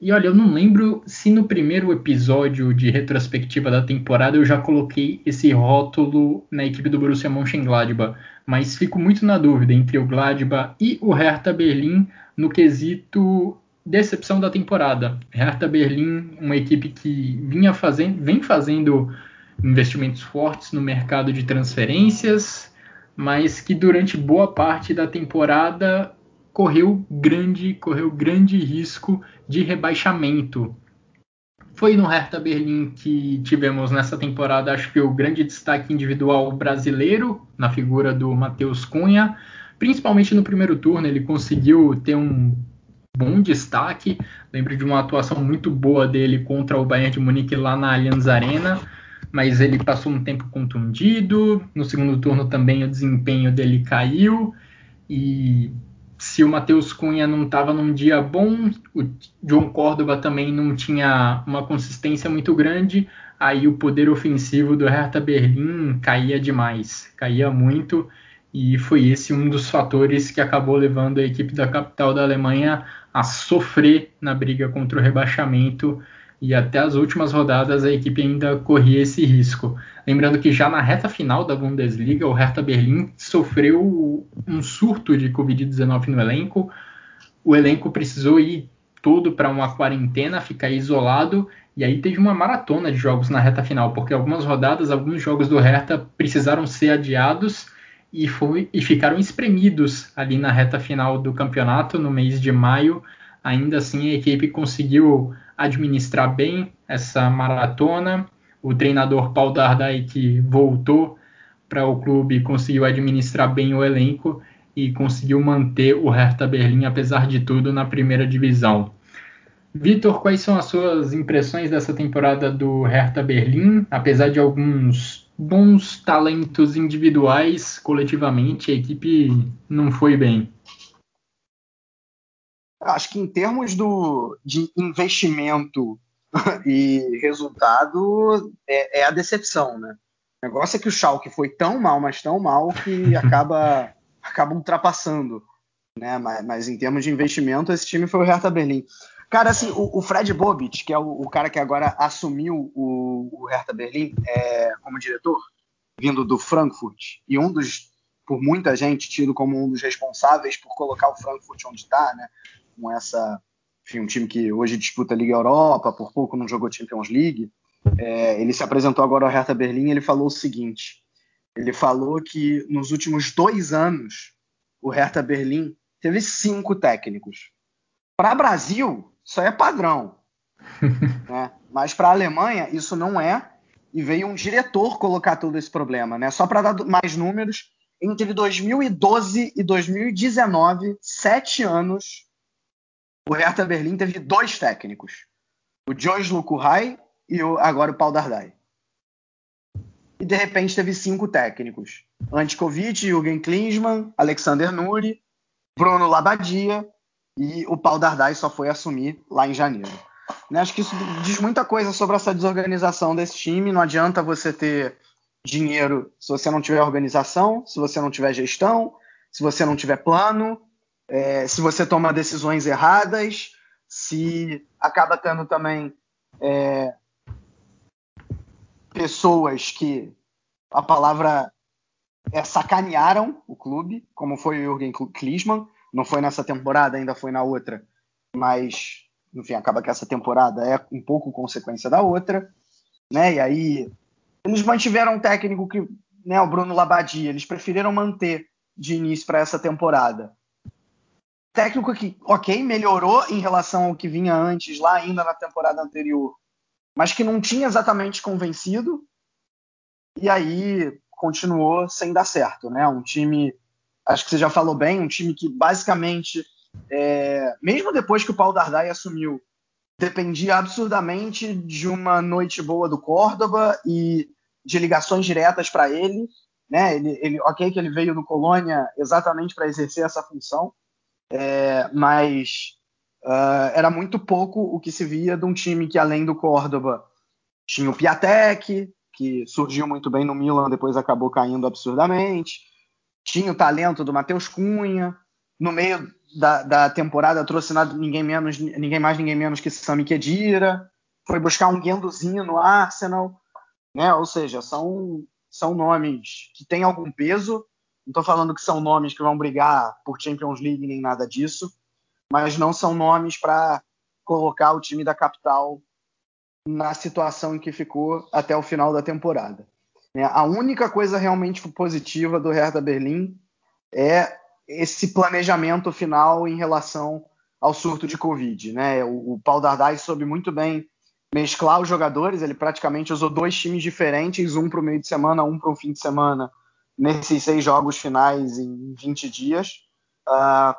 E olha, eu não lembro se no primeiro episódio de retrospectiva da temporada eu já coloquei esse rótulo na equipe do Borussia Mönchengladbach, mas fico muito na dúvida entre o Gladbach e o Hertha Berlim no quesito decepção da temporada. Hertha Berlim, uma equipe que vinha fazendo, vem fazendo investimentos fortes no mercado de transferências, mas que durante boa parte da temporada correu grande, correu grande risco de rebaixamento. Foi no Hertha Berlim que tivemos nessa temporada, acho que o grande destaque individual brasileiro, na figura do Matheus Cunha. Principalmente no primeiro turno, ele conseguiu ter um bom destaque. Lembro de uma atuação muito boa dele contra o Bayern de Munique lá na Allianz Arena, mas ele passou um tempo contundido. No segundo turno também o desempenho dele caiu e se o Matheus Cunha não estava num dia bom, o John Córdoba também não tinha uma consistência muito grande, aí o poder ofensivo do Hertha Berlim caía demais, caía muito, e foi esse um dos fatores que acabou levando a equipe da capital da Alemanha a sofrer na briga contra o rebaixamento e até as últimas rodadas a equipe ainda corria esse risco. Lembrando que já na reta final da Bundesliga, o Hertha Berlim sofreu um surto de Covid-19 no elenco. O elenco precisou ir todo para uma quarentena, ficar isolado, e aí teve uma maratona de jogos na reta final, porque algumas rodadas, alguns jogos do Hertha precisaram ser adiados e, foi, e ficaram espremidos ali na reta final do campeonato, no mês de maio. Ainda assim, a equipe conseguiu administrar bem essa maratona. o treinador Paul Dardai que voltou para o clube conseguiu administrar bem o elenco e conseguiu manter o Hertha Berlim apesar de tudo na primeira divisão. Vitor, quais são as suas impressões dessa temporada do Hertha Berlim? Apesar de alguns bons talentos individuais, coletivamente a equipe não foi bem. Acho que em termos do, de investimento e resultado é, é, a decepção, né? O negócio é que o Schalke foi tão mal, mas tão mal que acaba acaba ultrapassando, né? Mas, mas, em termos de investimento, esse time foi o Hertha Berlim. Cara, assim, o, o Fred Bobic, que é o, o, cara que agora assumiu o, o Hertha Berlim é, como diretor, vindo do Frankfurt, e um dos, por muita gente, tido como um dos responsáveis por colocar o Frankfurt onde está, né? Com essa, enfim, um time que hoje disputa a Liga Europa, por pouco não jogou Champions League. É, ele se apresentou agora ao Hertha Berlim e ele falou o seguinte: ele falou que nos últimos dois anos o Hertha Berlim teve cinco técnicos. Para Brasil, isso aí é padrão. né? Mas para a Alemanha, isso não é. E veio um diretor colocar todo esse problema. Né? Só para dar mais números, entre 2012 e 2019, sete anos, o Hertha Berlim teve dois técnicos. O George Lukuhai e o, agora o Paul Dardai. E de repente teve cinco técnicos. Antikovic, Jürgen Klinsmann, Alexander Nuri, Bruno Labadia e o Paul Dardai só foi assumir lá em janeiro. Né? Acho que isso diz muita coisa sobre essa desorganização desse time. Não adianta você ter dinheiro se você não tiver organização, se você não tiver gestão, se você não tiver plano, é, se você toma decisões erradas, se acaba tendo também é, pessoas que a palavra é sacanearam o clube, como foi o Jürgen Klinsmann, não foi nessa temporada, ainda foi na outra, mas enfim, acaba que essa temporada é um pouco consequência da outra, né? E aí eles mantiveram um técnico que, né, o Bruno Labadia, eles preferiram manter de início para essa temporada. Técnico que, ok, melhorou em relação ao que vinha antes, lá ainda na temporada anterior, mas que não tinha exatamente convencido, e aí continuou sem dar certo, né? Um time acho que você já falou bem, um time que basicamente, é, mesmo depois que o Paulo Dardai assumiu, dependia absurdamente de uma noite boa do Córdoba e de ligações diretas para ele. Né? Ele, ele, ok que ele veio do Colônia exatamente para exercer essa função, é, mas uh, era muito pouco o que se via de um time que, além do Córdoba, tinha o Piatek, que surgiu muito bem no Milan, depois acabou caindo absurdamente tinha o talento do Matheus Cunha. No meio da, da temporada trouxe nada, ninguém, menos, ninguém mais, ninguém menos que Sami Khedira. Foi buscar um Guendozinho no Arsenal. Né? Ou seja, são, são nomes que têm algum peso. Não estou falando que são nomes que vão brigar por Champions League nem nada disso, mas não são nomes para colocar o time da capital na situação em que ficou até o final da temporada. Né? A única coisa realmente positiva do Hertha Berlim é esse planejamento final em relação ao surto de Covid. Né? O, o Paul Dardai soube muito bem mesclar os jogadores, ele praticamente usou dois times diferentes, um para o meio de semana, um para o fim de semana, nesses seis jogos finais em 20 dias. Uh,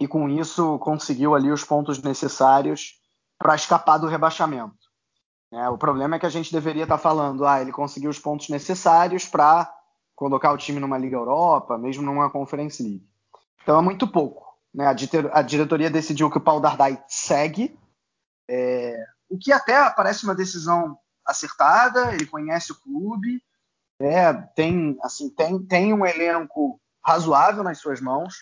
e com isso conseguiu ali os pontos necessários para escapar do rebaixamento. É, o problema é que a gente deveria estar tá falando, ah, ele conseguiu os pontos necessários para colocar o time numa Liga Europa, mesmo numa Conference League. Então é muito pouco. Né? A, diretoria decidiu que o Paul Dardai segue, é, o que até parece uma decisão acertada, ele conhece o clube, é, tem, assim, tem, tem um elenco razoável nas suas mãos,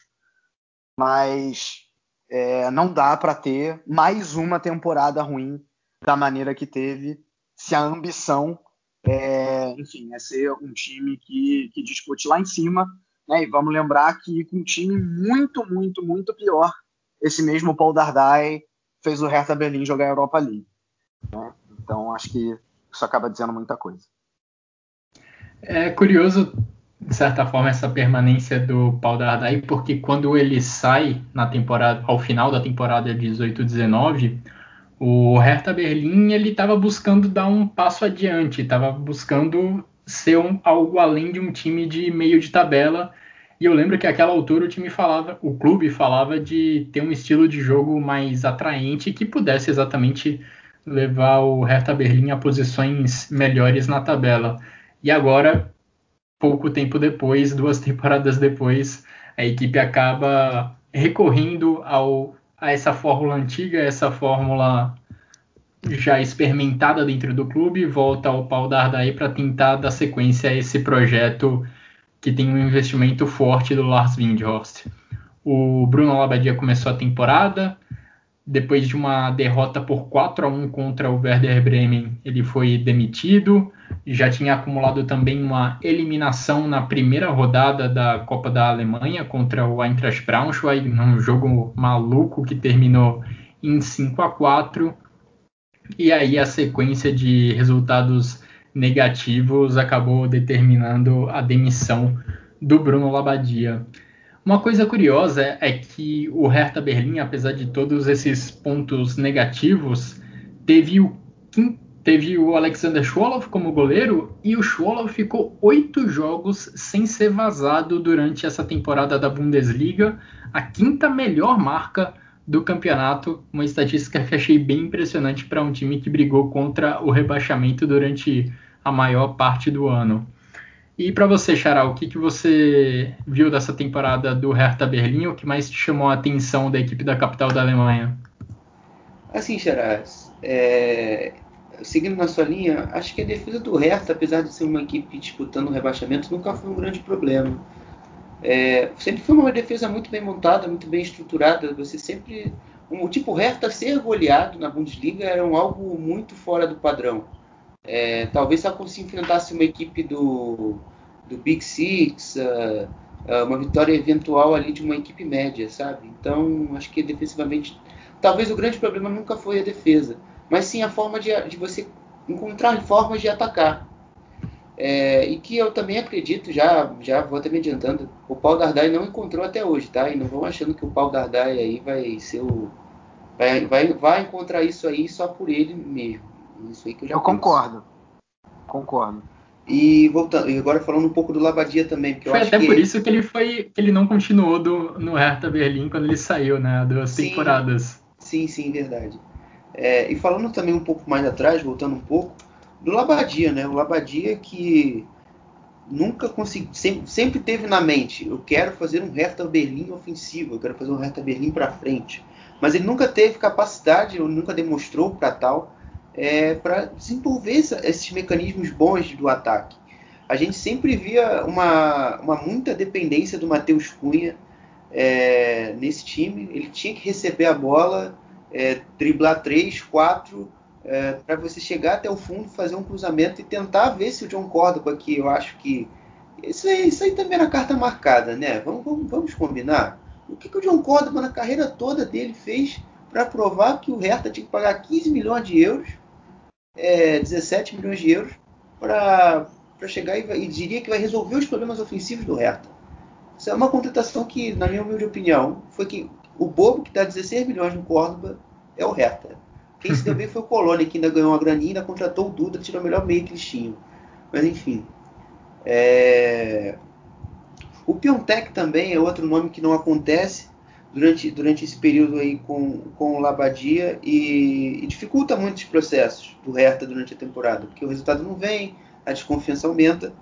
mas é, não dá para ter mais uma temporada ruim da maneira que teve, se a ambição é, enfim, é ser um time que, que dispute lá em cima. Né? E vamos lembrar que com um time muito, muito, muito pior, esse mesmo Paul Dardai fez o Hertha Berlim jogar a Europa League. Né? Então acho que isso acaba dizendo muita coisa. É curioso, de certa forma, essa permanência do Paul Dardai, porque quando ele sai na temporada, ao final da temporada 18-19, O Hertha Berlim ele estava buscando dar um passo adiante, estava buscando ser um, algo além de um time de meio de tabela. E eu lembro que àquela altura o time falava, o clube falava de ter um estilo de jogo mais atraente que pudesse exatamente levar o Hertha Berlim a posições melhores na tabela. E agora, pouco tempo depois, duas temporadas depois, a equipe acaba recorrendo ao, a essa fórmula antiga, essa fórmula já experimentada dentro do clube, volta ao pau da para tentar dar sequência a esse projeto que tem um investimento forte do Lars Windhorst. O Bruno Labadia começou a temporada, depois de uma derrota por 4 a 1 contra o Werder Bremen, ele foi demitido. Já tinha acumulado também uma eliminação na primeira rodada da Copa da Alemanha contra o Eintracht Braunschweig, num jogo maluco que terminou em 5 a 4. E aí a sequência de resultados negativos acabou determinando a demissão do Bruno Labadia. Uma coisa curiosa é que o Hertha Berlim, apesar de todos esses pontos negativos, teve o, teve o Alexander Schwolow como goleiro e o Schwolow ficou oito jogos sem ser vazado durante essa temporada da Bundesliga, a quinta melhor marca do campeonato, uma estatística que achei bem impressionante para um time que brigou contra o rebaixamento durante a maior parte do ano. E para você, Xará, o que, que você viu dessa temporada do Hertha Berlim? O que mais te chamou a atenção da equipe da capital da Alemanha? Assim, Xará, é... seguindo na sua linha, acho que a defesa do Hertha, apesar de ser uma equipe disputando o rebaixamento, nunca foi um grande problema. É... sempre foi uma defesa muito bem montada, muito bem estruturada. Você sempre. O tipo Hertha ser goleado na Bundesliga era um algo muito fora do padrão. É, talvez só se enfrentasse uma equipe do, do Big Six, uh, uh, uma vitória eventual ali de uma equipe média, sabe? Então, acho que defensivamente, talvez o grande problema nunca foi a defesa, mas sim a forma de, de você encontrar formas de atacar. É, e que eu também acredito, já, já vou até me adiantando, o Paulo Dardai não encontrou até hoje, tá? E não vão achando que o Paulo Dardai aí vai ser o. Vai, vai, vai encontrar isso aí só por ele mesmo. Isso aí que eu já Eu penso. concordo. Concordo. E voltando, e agora falando um pouco do Labadia também, porque foi eu até acho por que... isso que ele foi que ele não continuou do, no Hertha Berlim quando ele saiu, né, duas sim, temporadas. Sim, sim, verdade. É, e falando também um pouco mais atrás, voltando um pouco, do Labadia, né? O Labadia que nunca consegui, sempre, sempre teve na mente, eu quero fazer um Hertha Berlim ofensivo, eu quero fazer um Hertha Berlim para frente. Mas ele nunca teve capacidade, ou nunca demonstrou para tal é, para desenvolver esses mecanismos bons do ataque. A gente sempre via uma, uma muita dependência do Matheus Cunha é, nesse time. Ele tinha que receber a bola, é, driblar três, quatro, é, para você chegar até o fundo, fazer um cruzamento e tentar ver se o John Córdoba, que eu acho que. Isso aí, isso aí também era carta marcada, né? Vamos, vamos, vamos combinar. O que, que o John Córdoba, na carreira toda dele, fez para provar que o Hertha tinha que pagar 15 milhões de euros é, 17 milhões de euros para chegar e, e, diria que vai resolver os problemas ofensivos do Hertha. Isso é uma contratação que, na minha humilde opinião, foi que o bobo que dá 16 milhões no Córdoba é o Hertha. Quem se deu bem foi o Colônia, que ainda ganhou uma graninha, ainda contratou o Duda, tirou o melhor meio que eles tinham. Mas enfim. É... O Piontek também é outro nome que não acontece durante, durante esse período aí com, com o Labadia e, e dificulta muitos processos do Hertha durante a temporada, porque o resultado não vem, a desconfiança aumenta.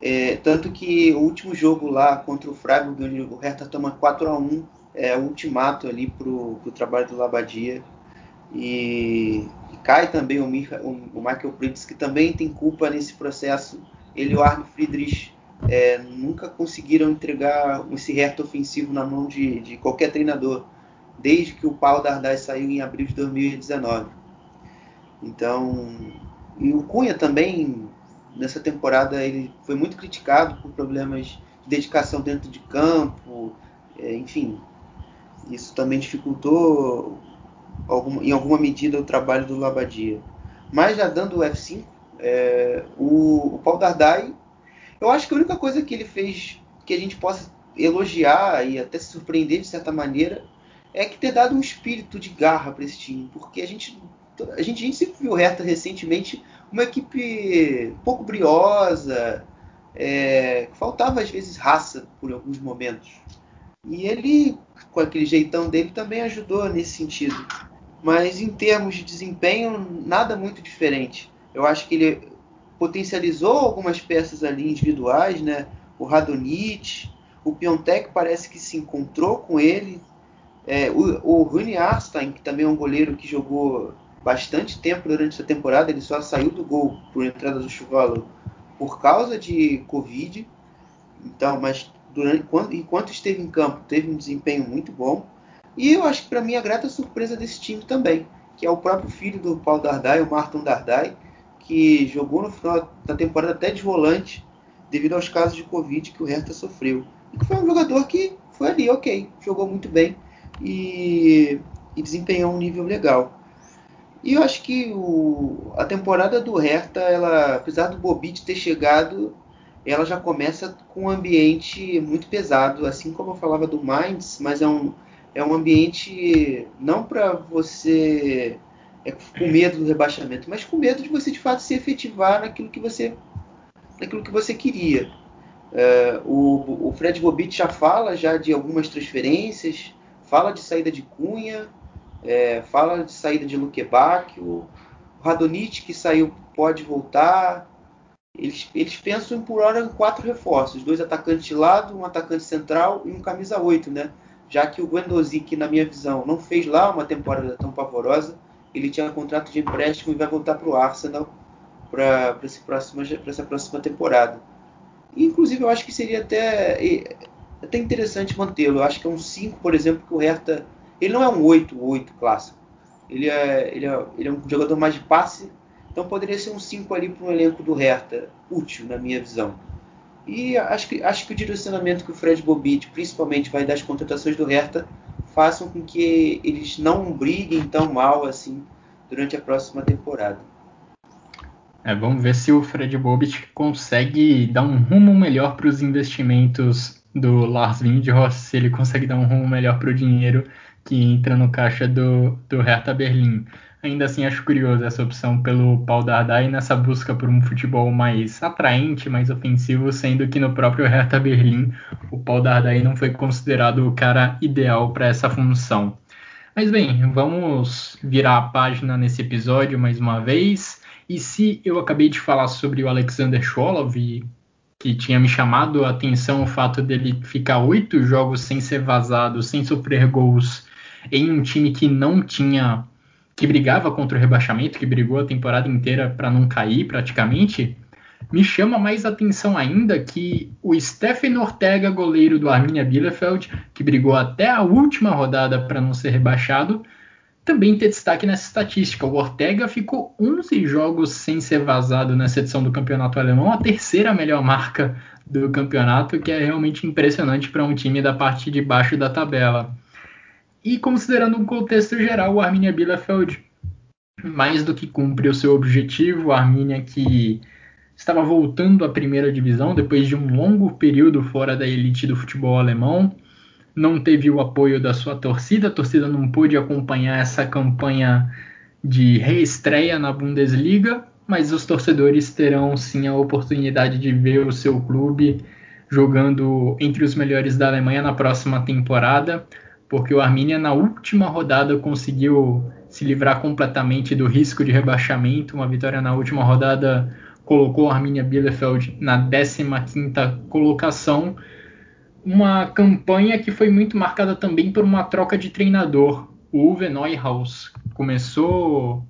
É, tanto que o último jogo lá contra o Freiburg, o Hertha toma 4 a 1 é o ultimato ali para o trabalho do Labadia. E, e cai também o, o, o Michael Pritz, que também tem culpa nesse processo. Ele e o Arne Friedrich é, nunca conseguiram entregar esse reto ofensivo na mão de, de qualquer treinador, desde que o Paulo Dardai saiu em abril de 2019. Então, e o Cunha também, nessa temporada, ele foi muito criticado por problemas de dedicação dentro de campo, é, enfim, isso também dificultou algum, em alguma medida o trabalho do Labadia. Mas já dando o F5, é, o, o Paulo Dardai eu acho que a única coisa que ele fez que a gente possa elogiar e até se surpreender de certa maneira é que ter dado um espírito de garra para esse time, porque a gente, a gente, a gente sempre viu Hertha recentemente uma equipe pouco briosa, é, faltava às vezes raça por alguns momentos. E ele, com aquele jeitão dele, também ajudou nesse sentido. Mas em termos de desempenho, nada muito diferente. Eu acho que ele potencializou algumas peças ali individuais, né? O Radonit, o Piontek parece que se encontrou com ele. É, o, o Rune Arstein, que também é um goleiro que jogou bastante tempo durante essa temporada, ele só saiu do gol por entrada do Chuvalo por causa de Covid. Então, mas durante, enquanto, enquanto esteve em campo, teve um desempenho muito bom. E eu acho que para mim a grata surpresa desse time também, que é o próprio filho do Paulo Dardai, o Martin Dardai, que jogou no final da temporada até de volante, devido aos casos de Covid que o Hertha sofreu. E foi um jogador que foi ali, ok, jogou muito bem e, e desempenhou um nível legal. E eu acho que o, a temporada do Hertha, ela, apesar do Bobit ter chegado, ela já começa com um ambiente muito pesado, assim como eu falava do Mainz, mas é um, é um ambiente não para você é, com medo do rebaixamento, mas com medo de você de fato se efetivar naquilo que você, naquilo que você queria. É, o, o Fred Bobit já fala já de algumas transferências, fala de saída de Cunha, é, fala de saída de Luquebac, o Radonit que saiu pode voltar. Eles, eles pensam por hora em quatro reforços: dois atacantes de lado, um atacante central e um camisa 8, né? Já que o Guendouzi, que na minha visão não fez lá uma temporada tão pavorosa, ele tinha contrato de empréstimo e vai voltar para o Arsenal para essa próxima temporada. Inclusive, eu acho que seria até, até interessante mantê-lo. Eu acho que é um 5, por exemplo, que o Hertha ele não é um 8-8 clássico. Ele é, ele, é, ele é um jogador mais de passe, então poderia ser um 5 ali para um elenco do Hertha, útil na minha visão. E acho que, acho que o direcionamento que o Fred Bobit, principalmente, vai das contratações do Hertha, façam com que eles não briguem tão mal assim durante a próxima temporada. É, vamos ver se o Fred Bobit consegue dar um rumo melhor para os investimentos do Lars Windhorst, se ele consegue dar um rumo melhor para o dinheiro que entra no caixa do, do Hertha Berlim. Ainda assim, acho curioso essa opção pelo Paul Dardai nessa busca por um futebol mais atraente, mais ofensivo, sendo que no próprio Hertha Berlim o Paul Dardai não foi considerado o cara ideal para essa função. Mas bem, vamos virar a página nesse episódio mais uma vez. E se eu acabei de falar sobre o Alexander Cholov, que tinha me chamado a atenção o fato dele ficar oito jogos sem ser vazado, sem sofrer gols em um time que não tinha que brigava contra o rebaixamento, que brigou a temporada inteira para não cair praticamente, me chama mais atenção ainda que o Stephen Ortega, goleiro do Arminia Bielefeld, que brigou até a última rodada para não ser rebaixado, também tem destaque nessa estatística. O Ortega ficou 11 jogos sem ser vazado nessa edição do campeonato alemão, a terceira melhor marca do campeonato, que é realmente impressionante para um time da parte de baixo da tabela. E considerando um contexto geral, o Arminia Bielefeld mais do que cumpre o seu objetivo, a Arminia que estava voltando à primeira divisão depois de um longo período fora da elite do futebol alemão, não teve o apoio da sua torcida, a torcida não pôde acompanhar essa campanha de reestreia na Bundesliga, mas os torcedores terão sim a oportunidade de ver o seu clube jogando entre os melhores da Alemanha na próxima temporada porque o Arminia na última rodada conseguiu se livrar completamente do risco de rebaixamento. Uma vitória na última rodada colocou o Arminia Bielefeld na 15ª colocação. Uma campanha que foi muito marcada também por uma troca de treinador. O Uwe Neuhaus começou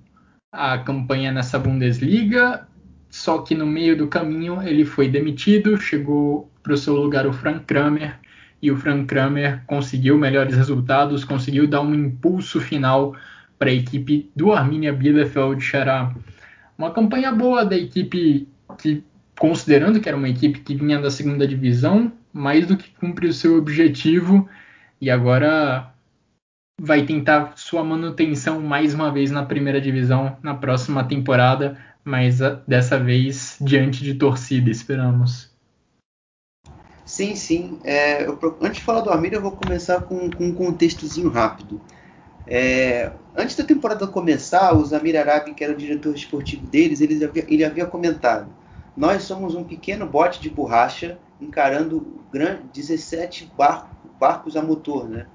a campanha nessa Bundesliga, só que no meio do caminho ele foi demitido, chegou para o seu lugar o Frank Kramer, e o Frank Kramer conseguiu melhores resultados, conseguiu dar um impulso final para a equipe do Arminia Bielefeld Xará. Uma campanha boa da equipe que, considerando que era uma equipe que vinha da segunda divisão, mais do que cumpriu seu objetivo e agora vai tentar sua manutenção mais uma vez na primeira divisão na próxima temporada, mas dessa vez diante de torcida, esperamos. Sim, sim. É, eu, antes de falar do Armínia, eu vou começar com, com um contextozinho rápido. É, antes da temporada começar, o Zamir Arabi, que era o diretor esportivo deles, ele havia, ele havia comentado: Nós somos um pequeno bote de borracha encarando 17 barco, barcos a motor. Né?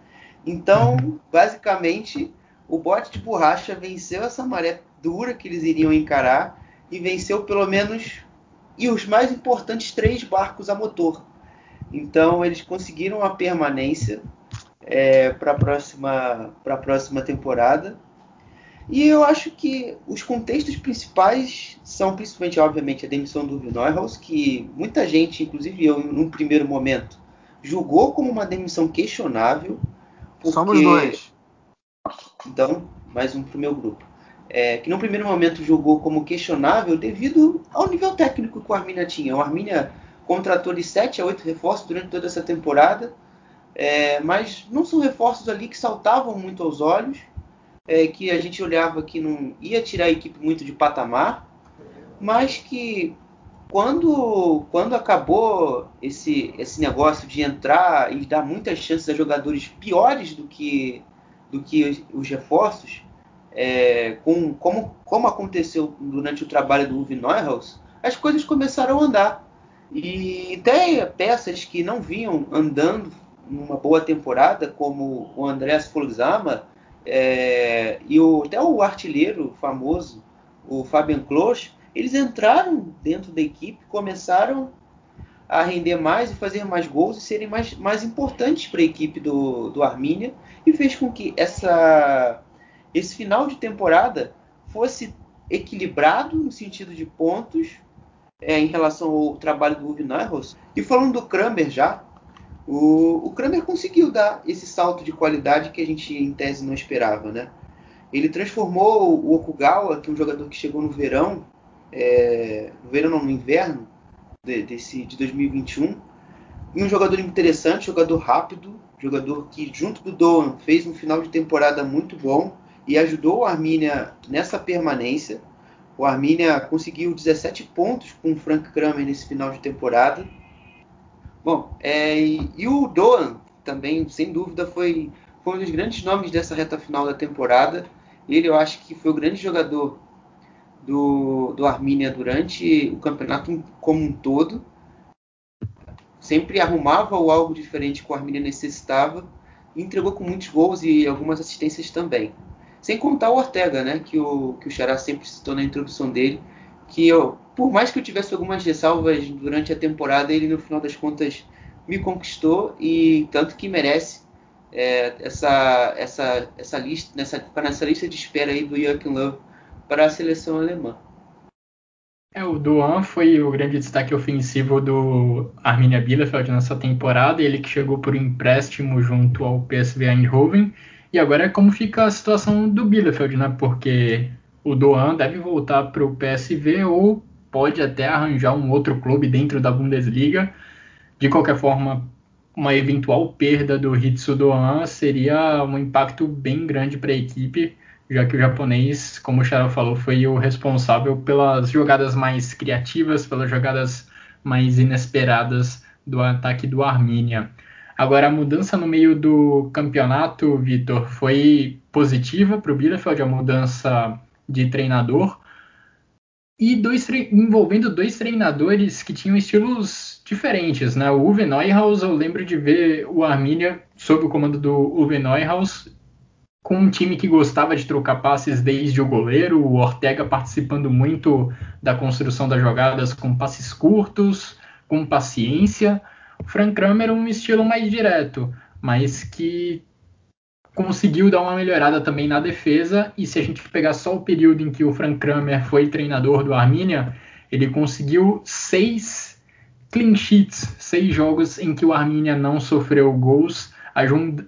Então, basicamente, o bote de borracha venceu essa maré dura que eles iriam encarar e venceu pelo menos e os mais importantes três barcos a motor. Então eles conseguiram a permanência é, para a próxima, próxima temporada. E eu acho que os contextos principais são principalmente, obviamente, a demissão do Neuhaus, que muita gente, inclusive eu, num primeiro momento, julgou como uma demissão questionável. Porque... Somos dois. Então, mais um para o meu grupo é, que no primeiro momento jogou como questionável devido ao nível técnico que o Arminia tinha. O Arminia contratou de 7 a 8 reforços durante toda essa temporada, é, mas não são reforços ali que saltavam muito aos olhos, é, que a gente olhava que não ia tirar a equipe muito de patamar, mas que quando, quando acabou esse, esse negócio de entrar e dar muitas chances a jogadores piores do que, do que os, os reforços, é, com, como, como aconteceu durante o trabalho do Uwe Neuhaus, as coisas começaram a andar. E até peças que não vinham andando numa boa temporada, como o Andrés Folzama é, e o, até o artilheiro famoso, o Fabian Klos, eles entraram dentro da equipe, começaram a render mais e fazer mais gols e serem mais, mais importantes para a equipe do, do Armínia e fez com que essa esse final de temporada fosse equilibrado no sentido de pontos é, em relação ao trabalho do Uwe Neuhaus. E falando do Kramer já, o, o Kramer conseguiu dar esse salto de qualidade que a gente em tese não esperava, né? Ele transformou o Okugawa, que é um jogador que chegou no verão, é, no verão não, no inverno de, desse, de 2021, em um jogador interessante, jogador rápido, jogador que junto do Doan fez um final de temporada muito bom e ajudou o Arminia nessa permanência. O Arminia conseguiu 17 pontos com o Frank Kramer nesse final de temporada. Bom, é, e, e, o Doan também, sem dúvida, foi, foi um dos grandes nomes dessa reta final da temporada. Ele, eu acho que foi o grande jogador do, do Arminia durante o campeonato como um todo. Sempre arrumava o algo diferente que o Arminia necessitava. E entregou com muitos gols e algumas assistências também. Sem contar o Ortega, né? Que o, que o Xará sempre citou na introdução dele. Que eu, por mais que eu tivesse algumas ressalvas durante a temporada, ele no final das contas me conquistou e tanto que merece é, essa, essa, essa lista, nessa, nessa lista de espera aí do Joachim Love para a seleção alemã. É, o Duan foi o grande destaque ofensivo do Arminia Bielefeld nessa temporada, ele que chegou por empréstimo junto ao PSV Eindhoven e agora é como fica a situação do Bielefeld, né? Porque o Doan deve voltar para o PSV ou pode até arranjar um outro clube dentro da Bundesliga. De qualquer forma, uma eventual perda do Hitsu Doan seria um impacto bem grande para a equipe, já que o japonês, como o Charo falou, foi o responsável pelas jogadas mais criativas, pelas jogadas mais inesperadas do ataque do Arminia. Agora, a mudança no meio do campeonato, Vitor, foi positiva para o Bielefeld, a mudança de treinador. E dois envolvendo dois treinadores que tinham estilos diferentes, né? O Uwe Neuhaus, eu lembro de ver o Arminia sob o comando do Uwe Neuhaus com um time que gostava de trocar passes desde o goleiro, o Ortega participando muito da construção das jogadas com passes curtos, com paciência. Frank Kramer um estilo mais direto, mas que conseguiu dar uma melhorada também na defesa. E se a gente pegar só o período em que o Frank Kramer foi treinador do Arminia, ele conseguiu seis clean sheets, seis jogos em que o Arminia não sofreu gols,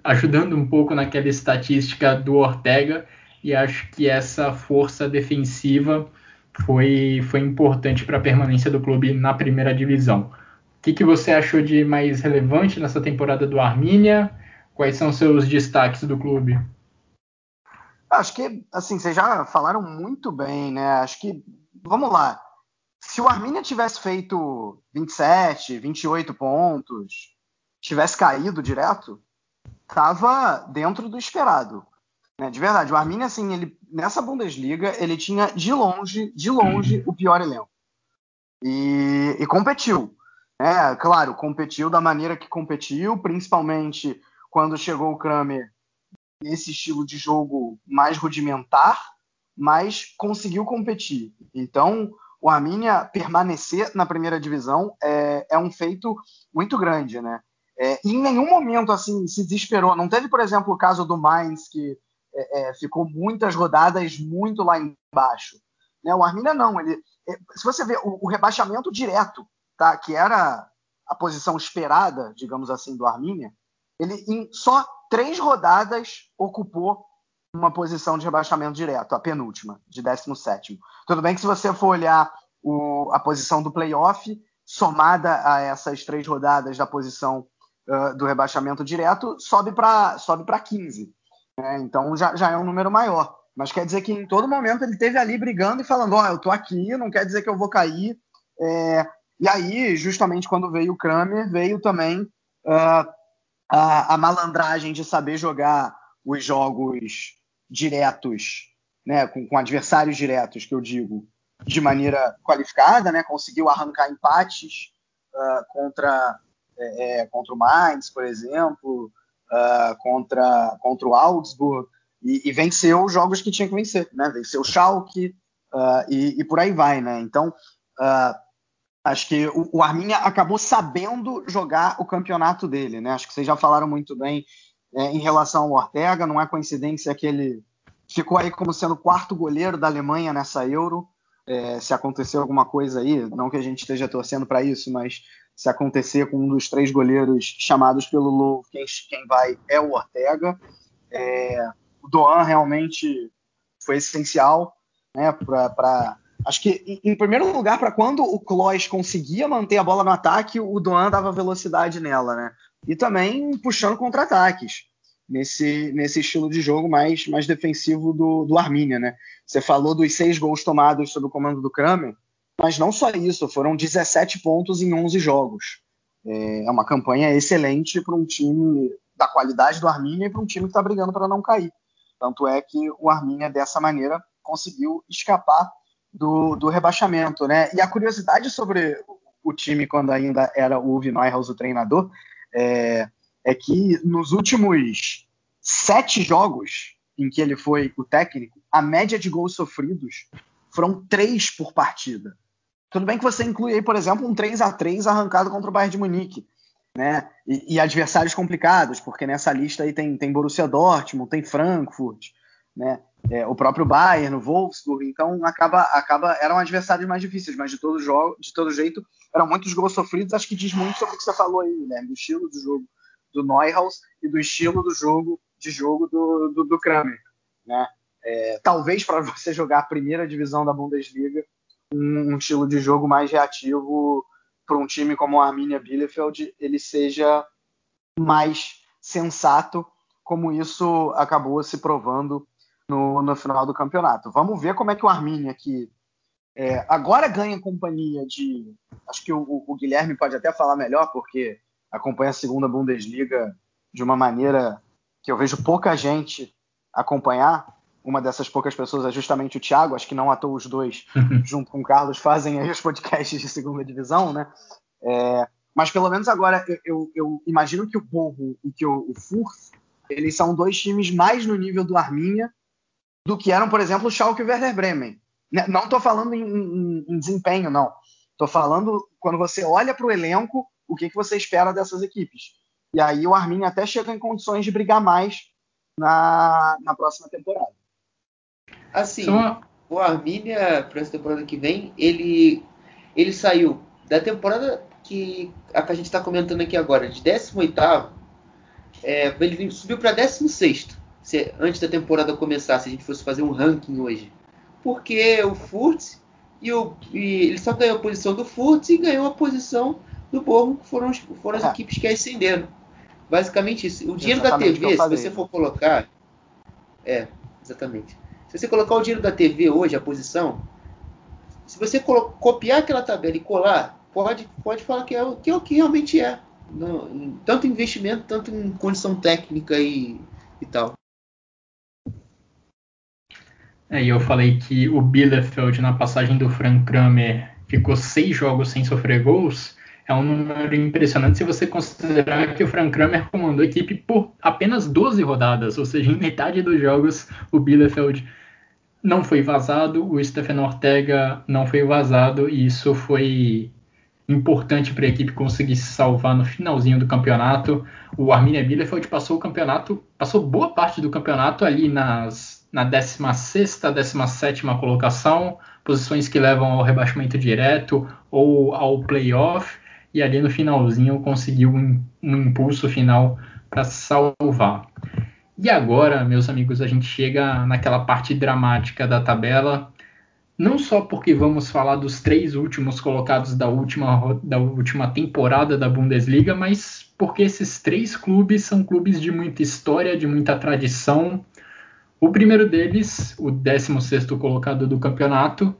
ajudando um pouco naquela estatística do Ortega. E acho que essa força defensiva foi, foi importante para a permanência do clube na primeira divisão que, que você achou de mais relevante nessa temporada do Armínia? Quais são seus destaques do clube? Acho que, assim, vocês já falaram muito bem, né? Acho que, vamos lá, se o Arminia tivesse feito 27, 28 pontos, tivesse caído direto, estava dentro do esperado. Né? De verdade, o Arminia, assim, ele, nessa Bundesliga, ele tinha de longe, de longe, o pior elenco. E, e competiu. É, claro, competiu da maneira que competiu, principalmente quando chegou o Kramer nesse estilo de jogo mais rudimentar, mas conseguiu competir. Então, o Arminia permanecer na primeira divisão é, é um feito muito grande, né? É, em nenhum momento assim se desesperou. Não teve, por exemplo, o caso do Mainz que é, é ficou muitas rodadas muito lá embaixo. Né? O Arminia não. Ele, é, se você vê o, o rebaixamento direto tá? que era a posição esperada, digamos assim, do Arminia, ele em só três rodadas ocupou uma posição de rebaixamento direto, a penúltima, de 17. Tudo bem que se você for olhar o, a posição do playoff, somada a essas três rodadas da posição uh, do rebaixamento direto, sobe para sobe 15. Né? Então já, já é um número maior. Mas quer dizer que em todo momento ele esteve ali brigando e falando: Ó, oh, eu tô aqui, não quer dizer que eu vou cair. É, e aí, justamente quando veio o Kramer, veio também uh, a, a, malandragem de saber jogar os jogos diretos, né, com, com, adversários diretos, que eu digo, de maneira qualificada, né, conseguiu arrancar empates uh, contra, é, é, contra o Mainz, por exemplo, uh, contra, contra o Augsburg, e, e, venceu os jogos que tinha que vencer, né, venceu o Schalke, e, e, por aí vai, né, então Acho que o, o Arminia acabou sabendo jogar o campeonato dele, né? Acho que vocês já falaram muito bem é, em relação ao Ortega. Não é coincidência que ele ficou aí como sendo o quarto goleiro da Alemanha nessa Euro. É, se acontecer alguma coisa aí, não que a gente esteja torcendo para isso, mas se acontecer com um dos três goleiros chamados pelo Louvre, quem, quem vai é o Ortega. É, o Doan realmente foi essencial né, para Acho que, em primeiro lugar, para quando o Kloes conseguia manter a bola no ataque, o Doan dava velocidade nela, né? E também puxando contra-ataques, nesse, nesse estilo de jogo mais, mais defensivo do, do Arminia, né? Você falou dos seis gols tomados sob o comando do Kramer, mas não só isso, foram 17 pontos em 11 jogos. É, é uma campanha excelente para um time da qualidade do Arminia e para um time que está brigando para não cair. Tanto é que o Arminia, dessa maneira, conseguiu escapar do, do rebaixamento, né? E a curiosidade sobre o time quando ainda era o Uwe Neuhaus o treinador é, é que nos últimos sete jogos em que ele foi o técnico, a média de gols sofridos foram três por partida. Tudo bem que você inclui aí, por exemplo, um 3 a 3 arrancado contra o Bayern de Munique, né? E, e, adversários complicados, porque nessa lista aí tem, tem Borussia Dortmund, tem Frankfurt, né? é, o próprio Bayern, o Wolfsburg, então acaba, acaba eram adversários mais difíceis, mas de todo jogo, de todo jeito, eram muitos gols sofridos, acho que diz muito sobre o que você falou aí, né, do estilo do jogo do Neuhaus e do estilo do jogo de jogo do, do, do Kramer, né? É, talvez para você jogar a primeira divisão da Bundesliga, um, um estilo de jogo mais reativo para um time como o Arminia Bielefeld, ele seja mais sensato, como isso acabou se provando no, no final do campeonato. Vamos ver como é que o Arminia, que é, agora ganha companhia de. Acho que o, o, Guilherme pode até falar melhor, porque acompanha a segunda Bundesliga de uma maneira que eu vejo pouca gente acompanhar. Uma dessas poucas pessoas é justamente o Thiago, acho que não à toa os dois, junto com o Carlos, fazem aí os podcasts de segunda divisão, né? É, mas pelo menos agora eu, eu, eu, imagino que o Borro e que o, o Furth, eles são dois times mais no nível do Arminia do que eram, por exemplo, o Schalke e o Werder Bremen. Né, não estou falando em, em, em, desempenho, não. Estou falando quando você olha para o elenco, o que, que você espera dessas equipes. E aí o Arminia até chega em condições de brigar mais na, na próxima temporada. Assim, Só... o Arminia, para essa temporada que vem, ele, ele saiu da temporada que a que a gente está comentando aqui agora, de 18 é, ele subiu para 16 se, antes da temporada começar, se a gente fosse fazer um ranking hoje. Porque o Furt e, o, e ele só ganhou a posição do Furt e ganhou a posição do Borgo, que foram, foram as é. equipes que ascenderam. Basicamente isso. O dinheiro exatamente da TV, se você for colocar. É, exatamente. Se você colocar o dinheiro da TV hoje, a posição. Se você copiar aquela tabela e colar, pode, pode falar que é, que é o que realmente é. No, tanto investimento, tanto em condição técnica e, e tal. É, e eu falei que o Bielefeld, na passagem do Frank Kramer, ficou seis jogos sem sofrer gols. É um número impressionante se você considerar que o Frank Kramer comandou a equipe por apenas 12 rodadas, ou seja, em metade dos jogos o Bielefeld não foi vazado, o Stephen Ortega não foi vazado, e isso foi importante para a equipe conseguir se salvar no finalzinho do campeonato. O Arminia Bielefeld passou o campeonato, passou boa parte do campeonato ali nas, na 16 17 colocação, posições que levam ao rebaixamento direto ou ao playoff, e ali no finalzinho conseguiu um, um impulso final para salvar. E agora, meus amigos, a gente chega naquela parte dramática da tabela, não só porque vamos falar dos três últimos colocados da última, da última temporada da Bundesliga, mas porque esses três clubes são clubes de muita história, de muita tradição. O primeiro deles, o 16º colocado do campeonato,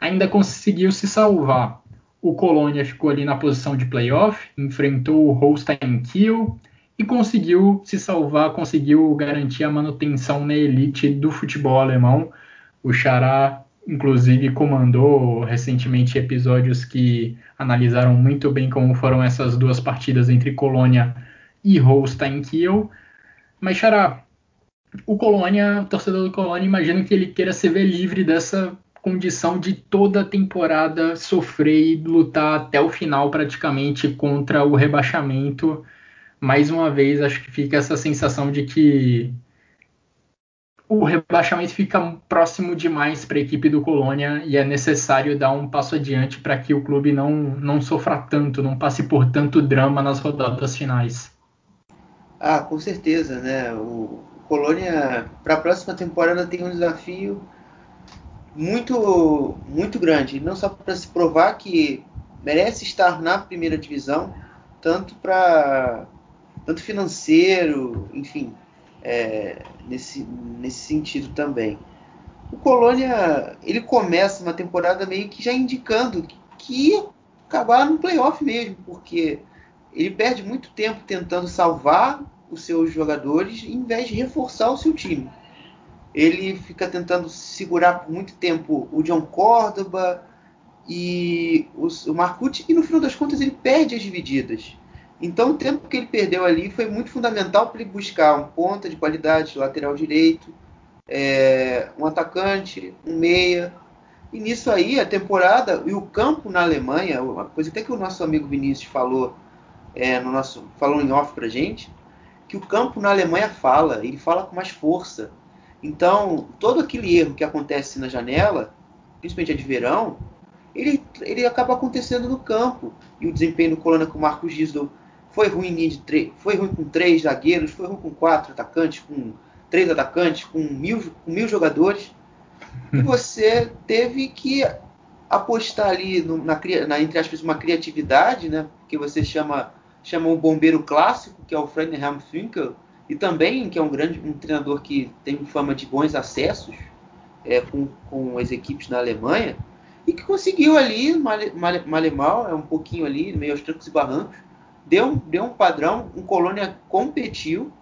ainda conseguiu se salvar. O Colônia ficou ali na posição de playoff, enfrentou o Holstein Kiel e conseguiu se salvar, conseguiu garantir a manutenção na elite do futebol alemão. O Xará inclusive comandou recentemente episódios que analisaram muito bem como foram essas duas partidas entre Colônia e Holstein Kiel. Mas, Xará, o Colônia, o torcedor do Colônia, imagino que ele queira se ver livre dessa condição de toda a temporada sofrer e lutar até o final praticamente contra o rebaixamento. Mais uma vez, acho que fica essa sensação de que o rebaixamento fica próximo demais para a equipe do Colônia e é necessário dar um passo adiante para que o clube não, não sofra tanto, não passe por tanto drama nas rodadas finais. Ah, com certeza, né? O Colônia para a próxima temporada tem um desafio muito muito grande, não só para se provar que merece estar na primeira divisão, tanto para tanto financeiro, enfim, é, nesse, nesse sentido também. O Colônia ele começa uma temporada meio que já indicando que acabar no playoff mesmo, porque ele perde muito tempo tentando salvar os seus jogadores em vez de reforçar o seu time. Ele fica tentando segurar por muito tempo o John Córdoba e o Marcucci e no final das contas ele perde as divididas. Então, o tempo que ele perdeu ali foi muito fundamental para ele buscar um ponta de qualidade, lateral direito, é, um atacante, um meia. E nisso aí, a temporada e o campo na Alemanha, uma coisa até que o nosso amigo Vinícius falou, é, no nosso, falou em off para gente, que o campo na Alemanha fala, ele fala com mais força. Então, todo aquele erro que acontece na janela, principalmente a de verão, ele, ele acaba acontecendo no campo. E o desempenho do Colônia com o Marcos Gisdol foi ruim, de foi ruim com três zagueiros, foi ruim com quatro atacantes, com três atacantes, com mil, com mil jogadores. E você teve que apostar ali no, na, na, entre aspas, uma criatividade, né? Que você chama, chama o bombeiro clássico, que é o Freddenham Finkel, e também que é um grande um treinador que tem fama de bons acessos é, com, com as equipes na Alemanha, e que conseguiu ali, mal, e mal, é um pouquinho ali, meio aos trancos e barrancos, deu, deu um padrão, o Colônia competiu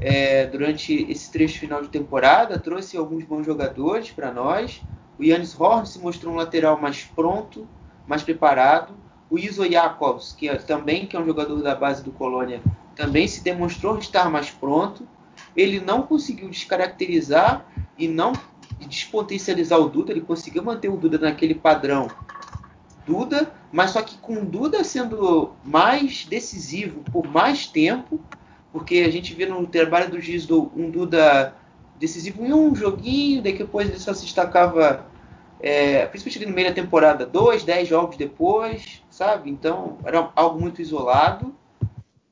é, durante esse trecho final de temporada, trouxe alguns bons jogadores para nós. O Yannis Horn se mostrou um lateral mais pronto, mais preparado. O Iso Jakobs, que é, também que é um jogador da base do Colônia, também se demonstrou estar mais pronto. Ele não conseguiu descaracterizar e não despotencializar o Duda, ele conseguiu manter o Duda naquele padrão Duda, mas só que com Duda sendo mais decisivo por mais tempo, porque a gente vê no trabalho do Gisdo um Duda decisivo em um joguinho, depois ele só se destacava, é, principalmente no meio da temporada, dois, dez jogos depois, sabe? Então era algo muito isolado.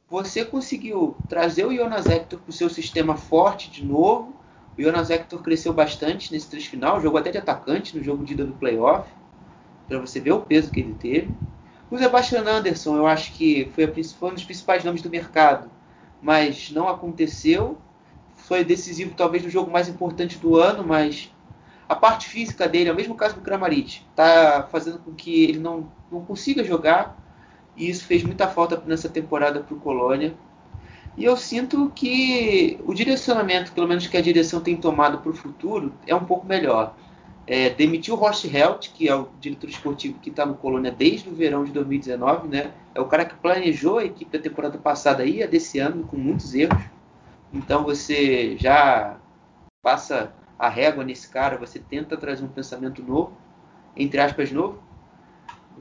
Você conseguiu trazer o Jonas Hector para o seu sistema forte de novo. O Jonas Hector cresceu bastante nesse trecho final, jogou até de atacante no jogo de ida do playoff para você ver o peso que ele teve. O Sebastian Anderson, eu acho que foi, a, foi um dos principais nomes do mercado, mas não aconteceu. Foi decisivo, talvez, no jogo mais importante do ano, mas a parte física dele, é o mesmo caso do Kramaric, está fazendo com que ele não, não consiga jogar, e isso fez muita falta nessa temporada para o Colônia. E eu sinto que o direcionamento, pelo menos que a direção tem tomado para o futuro, é um pouco melhor. É, demitiu o Horst Held, que é o diretor esportivo que está no Colônia desde o verão de 2019, né? É o cara que planejou a equipe da temporada passada e a desse ano, com muitos erros. Então você já passa a régua nesse cara, você tenta trazer um pensamento novo, entre aspas, novo,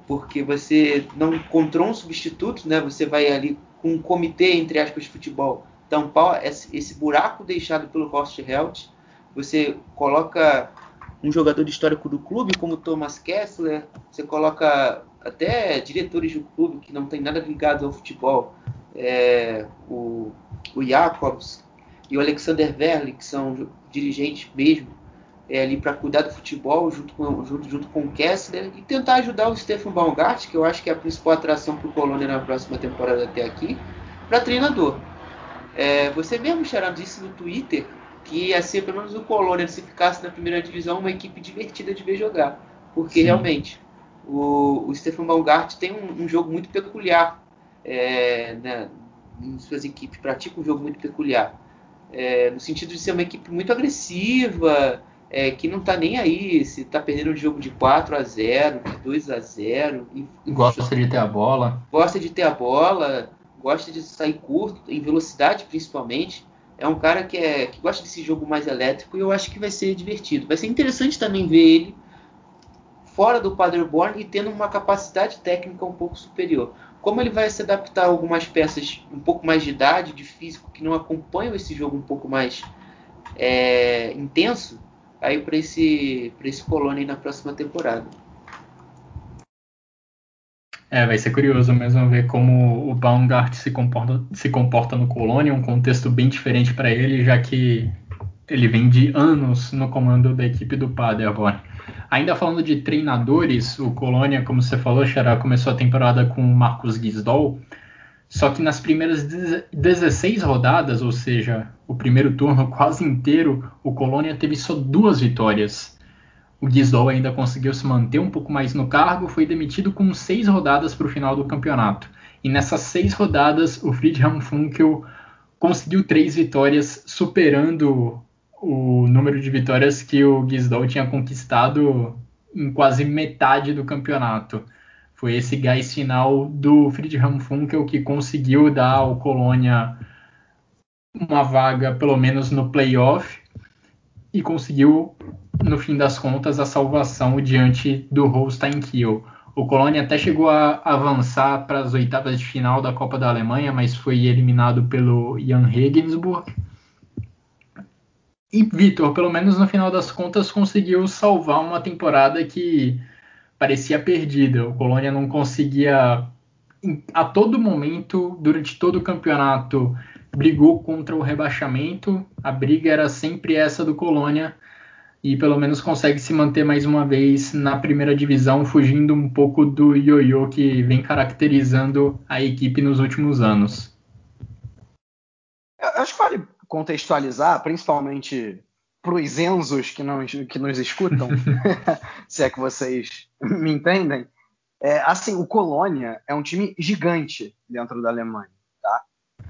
porque você não encontrou um substituto, né? Você vai ali com um comitê, entre aspas, de futebol, tampar esse, buraco deixado pelo Horst Held. Você coloca um jogador histórico do clube, como Thomas Kessler, você coloca até diretores do clube que não tem nada ligado ao futebol, é, o, o Jacobs e o Alexander Verli, que são dirigentes mesmo, é, ali para cuidar do futebol junto com, junto, junto com o Kessler e tentar ajudar o Stefan Baumgart, que eu acho que é a principal atração para o Colônia na próxima temporada até aqui, para treinador. É, você mesmo, Xará, disse no Twitter que ia ser, pelo menos o Colônia, se ficasse na primeira divisão, uma equipe divertida de ver jogar. Porque Sim. realmente, o, o Stefan Baumgart tem um, um jogo muito peculiar é, né, em suas equipes, pratica um jogo muito peculiar. É, no sentido de ser uma equipe muito agressiva, é, que não está nem aí se está perdendo um jogo de 4 a 0 de 2 a 0 Gosta de ter a bola. Gosta de ter a bola, gosta de sair curto, em velocidade principalmente. É um cara que, é, que gosta desse jogo mais elétrico e eu acho que vai ser divertido. Vai ser interessante também ver ele fora do Paderborn e tendo uma capacidade técnica um pouco superior. Como ele vai se adaptar a algumas peças um pouco mais de idade, de físico, que não acompanham esse jogo um pouco mais é, intenso, aí para esse, esse Colônia na próxima temporada. É, vai ser curioso mesmo ver como o Baumgart se comporta, se comporta no Colônia, um contexto bem diferente para ele, já que ele vem de anos no comando da equipe do Paderborn. Ainda falando de treinadores, o Colônia, como você falou, Xará, começou a temporada com o Marcos Gisdol, só que nas primeiras 16 rodadas, ou seja, o primeiro turno quase inteiro, o Colônia teve só duas vitórias. O Gisdol ainda conseguiu se manter um pouco mais no cargo, foi demitido com seis rodadas para o final do campeonato. E nessas seis rodadas, o Friedhelm Funkel conseguiu três vitórias, superando o número de vitórias que o Gisdol tinha conquistado em quase metade do campeonato. Foi esse gás final do Friedhelm Funkel que conseguiu dar ao Colônia uma vaga, pelo menos no playoff, e conseguiu, no fim das contas, a salvação diante do Holstein Kiel. O Colônia até chegou a avançar para as oitavas de final da Copa da Alemanha, mas foi eliminado pelo Jan Regensburg e Vitor, pelo menos no final das contas, conseguiu salvar uma temporada que parecia perdida. O Colônia não conseguia, a todo momento, durante todo o campeonato, brigou contra o rebaixamento. A briga era sempre essa do Colônia e pelo menos consegue se manter mais uma vez na primeira divisão, fugindo um pouco do ioiô que vem caracterizando a equipe nos últimos anos. Eu acho que vale contextualizar, principalmente para os Enzos que, não, que nos escutam, se é que vocês me entendem, é, assim, o Colônia é um time gigante dentro da Alemanha, tá?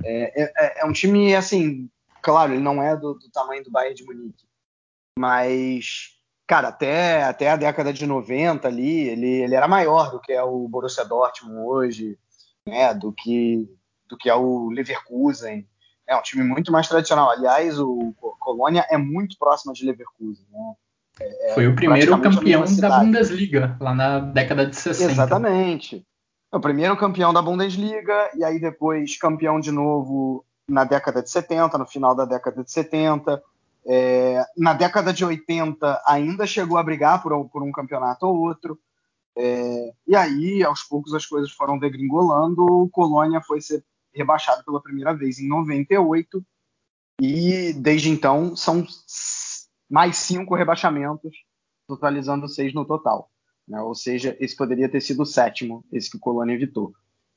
É, é, é um time, assim, claro, ele não é do, do, tamanho do Bayern de Munique, mas, cara, até, até a década de 90 ali, ele, ele era maior do que é o Borussia Dortmund hoje, né, do que, do que é o Leverkusen, é um time muito mais tradicional. Aliás, o Colônia é muito próximo de Leverkusen. Né? É, é Foi o primeiro campeão da Bundesliga, lá na década de 60. Exatamente. O primeiro campeão da Bundesliga, e aí depois campeão de novo na década de 70, no final da década de 70. É, na década de 80 ainda chegou a brigar por, por um campeonato ou outro. É, e aí, aos poucos, as coisas foram degringolando. O Colônia foi ser rebaixado pela primeira vez em 98 e desde então são mais cinco rebaixamentos, totalizando seis no total. Né? Ou seja, esse poderia ter sido o sétimo, esse que o Colônia evitou.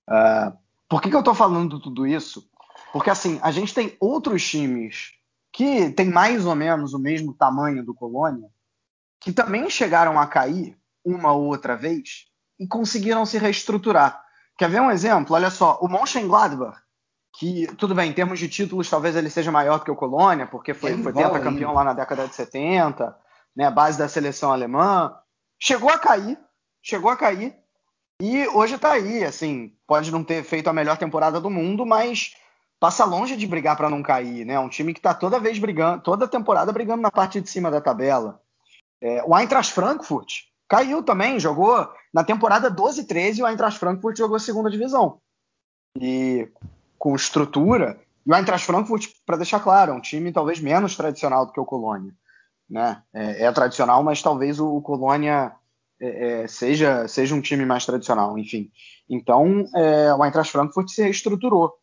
Uh, por que, que eu estou falando tudo isso? Porque assim, a gente tem outros times que têm mais ou menos o mesmo tamanho do Colônia que também chegaram a cair uma ou outra vez e conseguiram se reestruturar. Quer ver um exemplo? Olha só, o Mönchengladbach, que tudo bem, em termos de títulos, talvez ele seja maior do que o Colônia, porque foi, foi campeão lá na década de 70, né, base da seleção alemã, chegou a cair, chegou a cair, e hoje está aí, assim, pode não ter feito a melhor temporada do mundo, mas passa longe de brigar para não cair, né? Um time que está toda vez brigando, toda temporada brigando na parte de cima da tabela. É, o Eintracht Frankfurt caiu também, jogou na temporada 12-13, o Eintracht Frankfurt jogou a segunda divisão. E com estrutura, e o Eintracht Frankfurt, para deixar claro, é um time talvez menos tradicional do que o Colônia. Né? É, é tradicional, mas talvez o, o Colônia é, é seja, seja um time mais tradicional, enfim. Então, é, o Eintracht Frankfurt se reestruturou.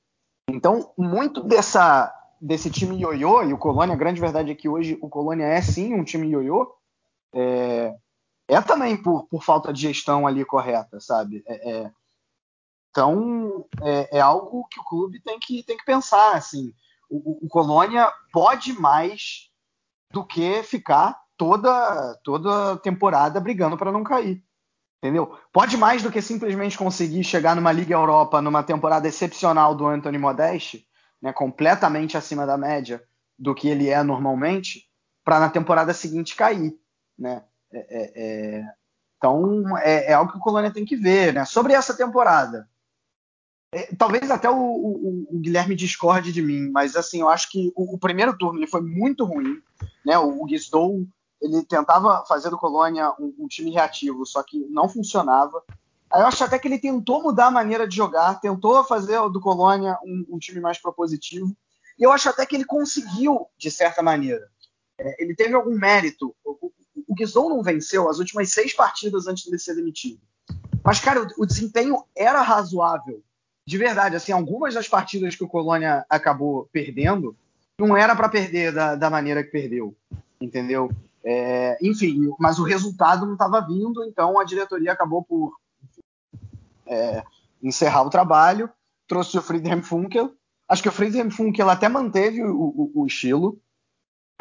Então, muito dessa, desse time ioiô, e o Colônia, a grande verdade é que hoje o Colônia é sim um time ioiô, é, é também por, por falta de gestão ali correta, sabe? É, é, então, é, é, algo que o clube tem que, tem que pensar, assim. O, o Colônia pode mais do que ficar toda, toda temporada brigando para não cair. Entendeu? Pode mais do que simplesmente conseguir chegar numa Liga Europa numa temporada excepcional do Anthony Modeste, né, completamente acima da média do que ele é normalmente, para na temporada seguinte cair. Né? É, é, é, então é, é, algo que o Colônia tem que ver. Né? Sobre essa temporada, talvez até o, o, o, Guilherme discorde de mim, mas assim, eu acho que o, o primeiro turno ele foi muito ruim. Né? O, o ele tentava fazer do Colônia um, um, time reativo, só que não funcionava. Aí eu acho até que ele tentou mudar a maneira de jogar, tentou fazer do Colônia um, um time mais propositivo, e eu acho até que ele conseguiu, de certa maneira. É, ele teve algum mérito. O, Guizou não venceu as últimas seis partidas antes de ser demitido. Mas, cara, o, desempenho era razoável. De verdade, assim, algumas das partidas que o Colônia acabou perdendo, não era para perder da, da maneira que perdeu, entendeu? É, enfim, mas o resultado não estava vindo, então a diretoria acabou por é, encerrar o trabalho, trouxe o Friedhelm Funkel. Acho que o Friedhelm Funkel até manteve o, o, o estilo,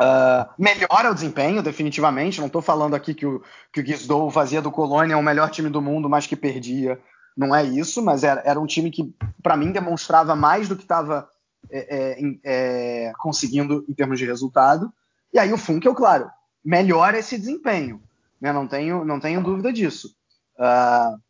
uh, melhora o desempenho, definitivamente. Não estou falando aqui que o, que o Guizdou fazia do Colônia o melhor time do mundo, mas que perdia. Não é isso, mas era, era um time que, para mim, demonstrava mais do que estava é, é, é, conseguindo em termos de resultado. E aí o Funkel, claro, melhora esse desempenho. Né? Não, tenho, não tenho dúvida disso. Uh,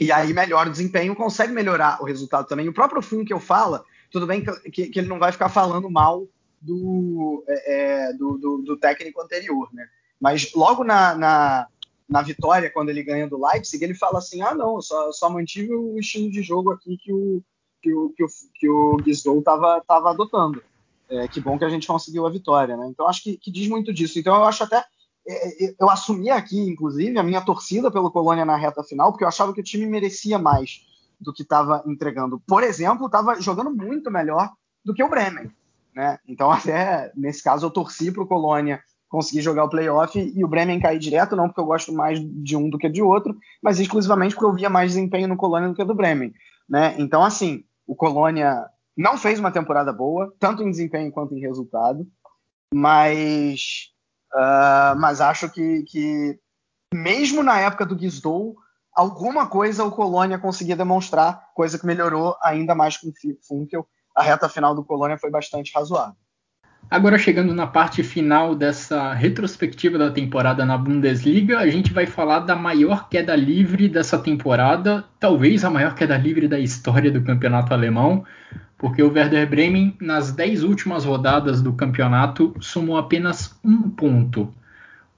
e aí melhora o desempenho, consegue melhorar o resultado também. O próprio Funkel fala, tudo bem que, que ele não vai ficar falando mal do, é, é, do, do, do, técnico anterior, né? Mas logo na, na, na, vitória, quando ele ganha do Leipzig, ele fala assim: ah, não, só, só mantive o estilo de jogo aqui que o, que o, que o, que o Gisdol estava adotando. É, que bom que a gente conseguiu a vitória, né? Então acho que, que diz muito disso. Então eu acho até é, é, eu assumi aqui, inclusive, a minha torcida pelo Colônia na reta final, porque eu achava que o time merecia mais do que estava entregando. Por exemplo, estava jogando muito melhor do que o Bremen. Né? Então, até nesse caso, eu torci para o Colônia conseguir jogar o playoff e o Bremen cair direto, não porque eu gosto mais de um do que de outro, mas exclusivamente porque eu via mais desempenho no Colônia do que do Bremen. Né? Então, assim, o Colônia não fez uma temporada boa, tanto em desempenho quanto em resultado, mas, uh, mas acho que, que, mesmo na época do Guizdou, alguma coisa o Colônia conseguia demonstrar, coisa que melhorou ainda mais com o Funkel. A reta final do Colônia foi bastante razoável. Agora chegando na parte final dessa retrospectiva da temporada na Bundesliga, a gente vai falar da maior queda livre dessa temporada, talvez a maior queda livre da história do campeonato alemão, porque o Werder Bremen, nas 10 últimas rodadas do campeonato, somou apenas um ponto.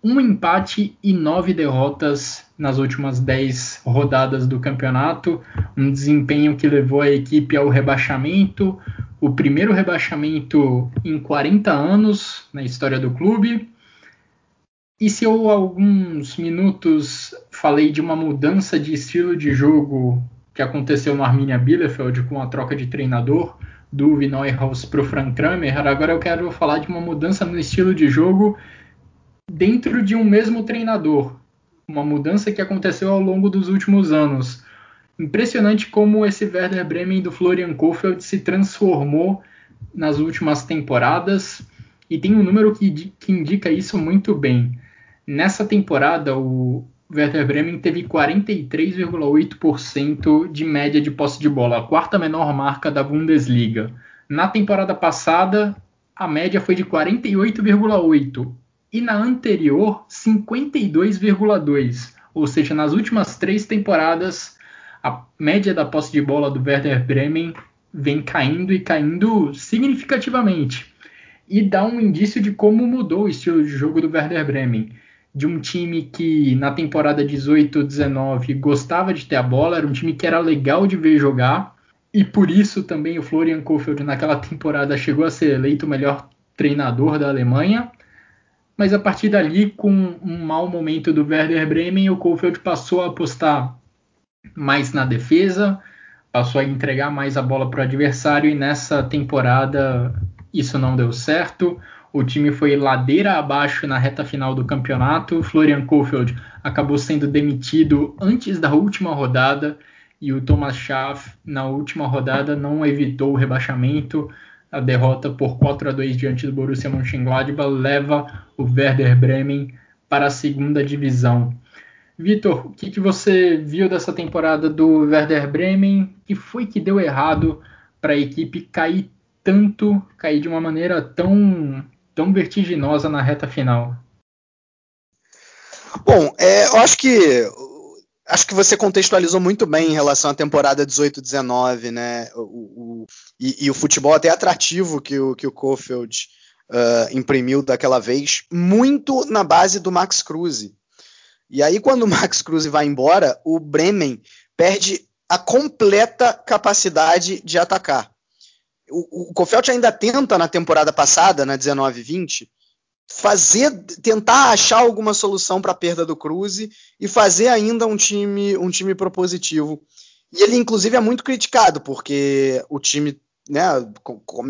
Um empate e nove derrotas nas últimas 10 rodadas do campeonato, um desempenho que levou a equipe ao rebaixamento, o primeiro rebaixamento em 40 anos na história do clube. E se eu alguns minutos falei de uma mudança de estilo de jogo que aconteceu no Arminia Bielefeld com a troca de treinador do Uwe Neuhaus para o Frank Kramer, agora eu quero falar de uma mudança no estilo de jogo dentro de um mesmo treinador. Uma mudança que aconteceu ao longo dos últimos anos. Impressionante como esse Werder Bremen do Florian Kohfeldt se transformou nas últimas temporadas e tem um número que, que indica isso muito bem. Nessa temporada, o Werder Bremen teve 43,8% de média de posse de bola, a quarta menor marca da Bundesliga. Na temporada passada, a média foi de 48,8% e na anterior, 52,2%. Ou seja, nas últimas três temporadas, a média da posse de bola do Werder Bremen vem caindo e caindo significativamente. E dá um indício de como mudou o estilo de jogo do Werder Bremen. De um time que na temporada 18-19 gostava de ter a bola, era um time que era legal de ver jogar, e por isso também o Florian Kohfeldt naquela temporada chegou a ser eleito o melhor treinador da Alemanha. Mas a partir dali, com um mau momento do Werder Bremen, o Kohfeldt passou a apostar mais na defesa, passou a entregar mais a bola para o adversário e nessa temporada isso não deu certo. O time foi ladeira abaixo na reta final do campeonato. Florian Kohfeldt acabou sendo demitido antes da última rodada e o Thomas Schaff na última rodada não evitou o rebaixamento. A derrota por 4 a 2 diante do Borussia Mönchengladbach leva o Werder Bremen para a segunda divisão. Vitor, o que, que, você viu dessa temporada do Werder Bremen? O que foi que deu errado para a equipe cair tanto, cair de uma maneira tão, tão vertiginosa na reta final? Bom, é, eu acho que acho que você contextualizou muito bem em relação à temporada 18-19, né? O, o, e, e, o futebol até atrativo que o, que o Kofeld uh, imprimiu daquela vez, muito na base do Max Kruse. E aí, quando o Max Cruz vai embora, o Bremen perde a completa capacidade de atacar. O, o Kofeld ainda tenta na temporada passada, na 19-20, fazer, tentar achar alguma solução para a perda do Cruz e fazer ainda um time, um time propositivo. E ele, inclusive, é muito criticado, porque o time né,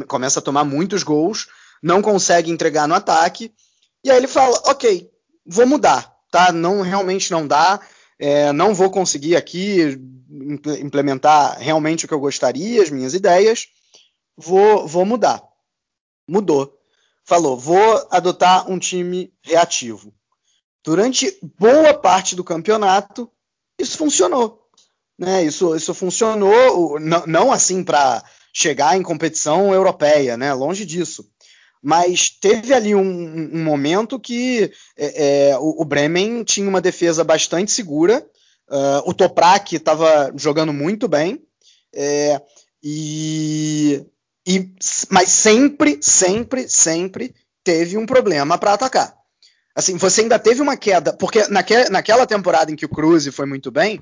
começa a tomar muitos gols, não consegue entregar no ataque, e aí ele fala: ok, vou mudar tá? Não realmente não dá. É, não vou conseguir aqui implementar realmente o que eu gostaria, as minhas ideias. Vou, vou mudar. Mudou. Falou, vou adotar um time reativo. Durante boa parte do campeonato, isso funcionou. Né? Isso, isso funcionou, não, não assim para chegar em competição europeia, né? longe disso mas teve ali um, um momento que é, é, o, o, Bremen tinha uma defesa bastante segura, uh, o Toprak estava jogando muito bem, é, e, e, mas sempre, sempre, sempre teve um problema para atacar. Assim, você ainda teve uma queda, porque naque, naquela temporada em que o Cruz foi muito bem,